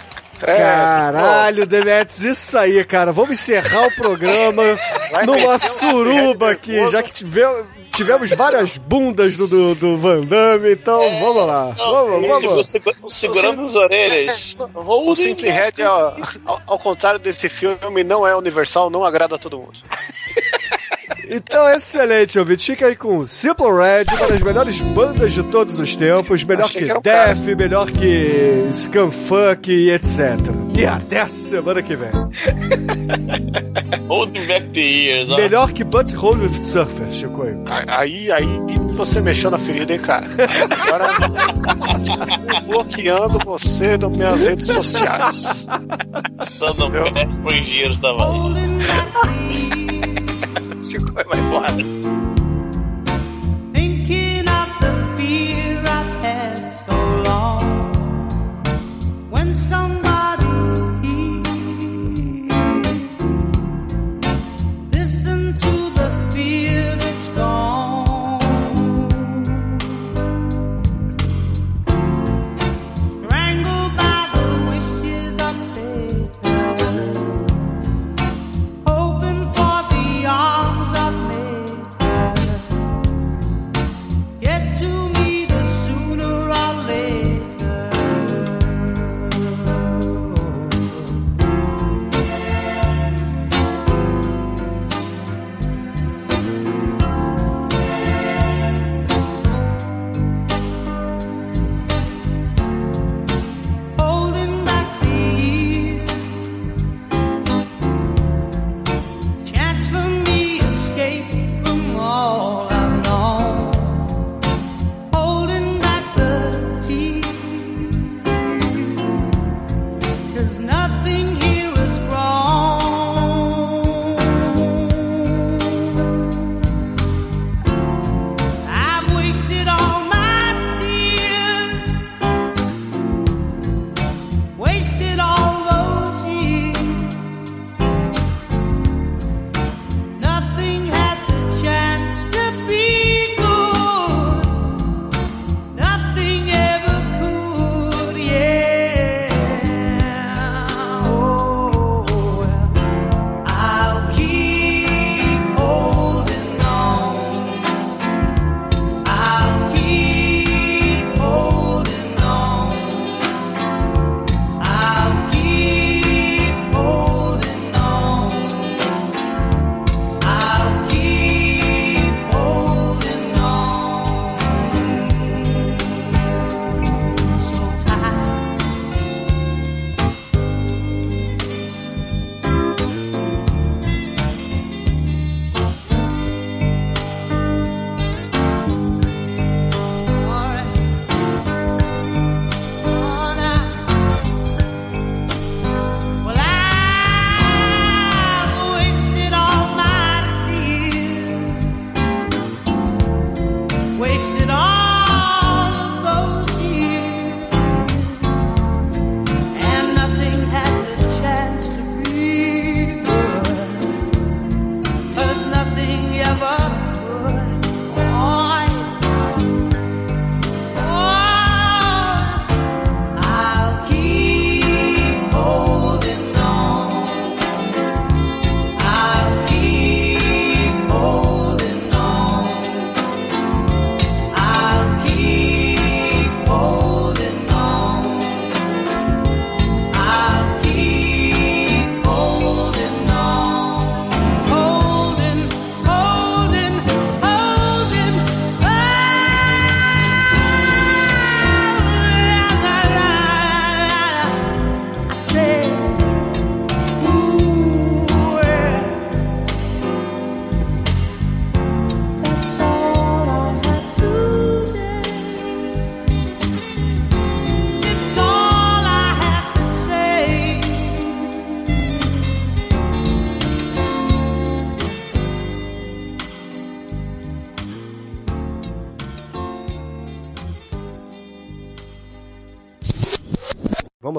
É, Caralho, Demetrius, isso aí, cara. Vamos encerrar o programa numa um suruba aqui, já que tivemos, tivemos várias bundas do, do, do Van Damme, então vamos lá. Vamos, vamos. Segu- Segurando as orelhas. O Simply Red, é, ó, ao, ao contrário desse filme, não é universal, não agrada a todo mundo. Então, excelente, ouvinte. Fica aí com Simple Red, uma das melhores bandas de todos os tempos. Melhor Achei que, que. Def, melhor que Scumfunk e etc. E até a semana que vem. Holding Back the Years. ó. Melhor que Butthole with Surfer, Chico. aí. Aí, você mexeu na ferida, hein, cara? Agora bloqueando você das minhas redes sociais. Dando um pé pro engenheiro tava aí. Chico vai embora.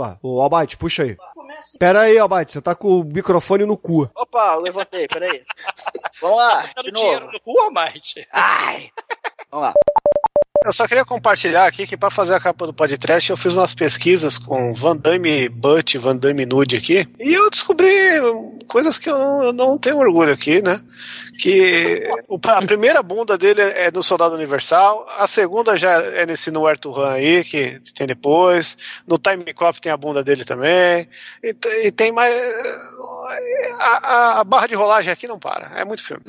Lá. O Almighty, puxa aí. Começa Pera aí, Almighty, você tá com o microfone no cu. Opa, eu levantei, peraí. Vamos lá, Tá de novo. no cu, Mike? Ai! Vamos lá. Eu só queria compartilhar aqui que para fazer a capa do podcast eu fiz umas pesquisas com Van Damme Butt, Van Damme Nude aqui, e eu descobri coisas que eu não, tenho orgulho aqui, né? Que a primeira bunda dele é no Soldado Universal, a segunda já é nesse No Air to Run aí, que tem depois, no Time Cop tem a bunda dele também, e, e tem mais. A, a- a barra de rolagem aqui não para, é muito filme.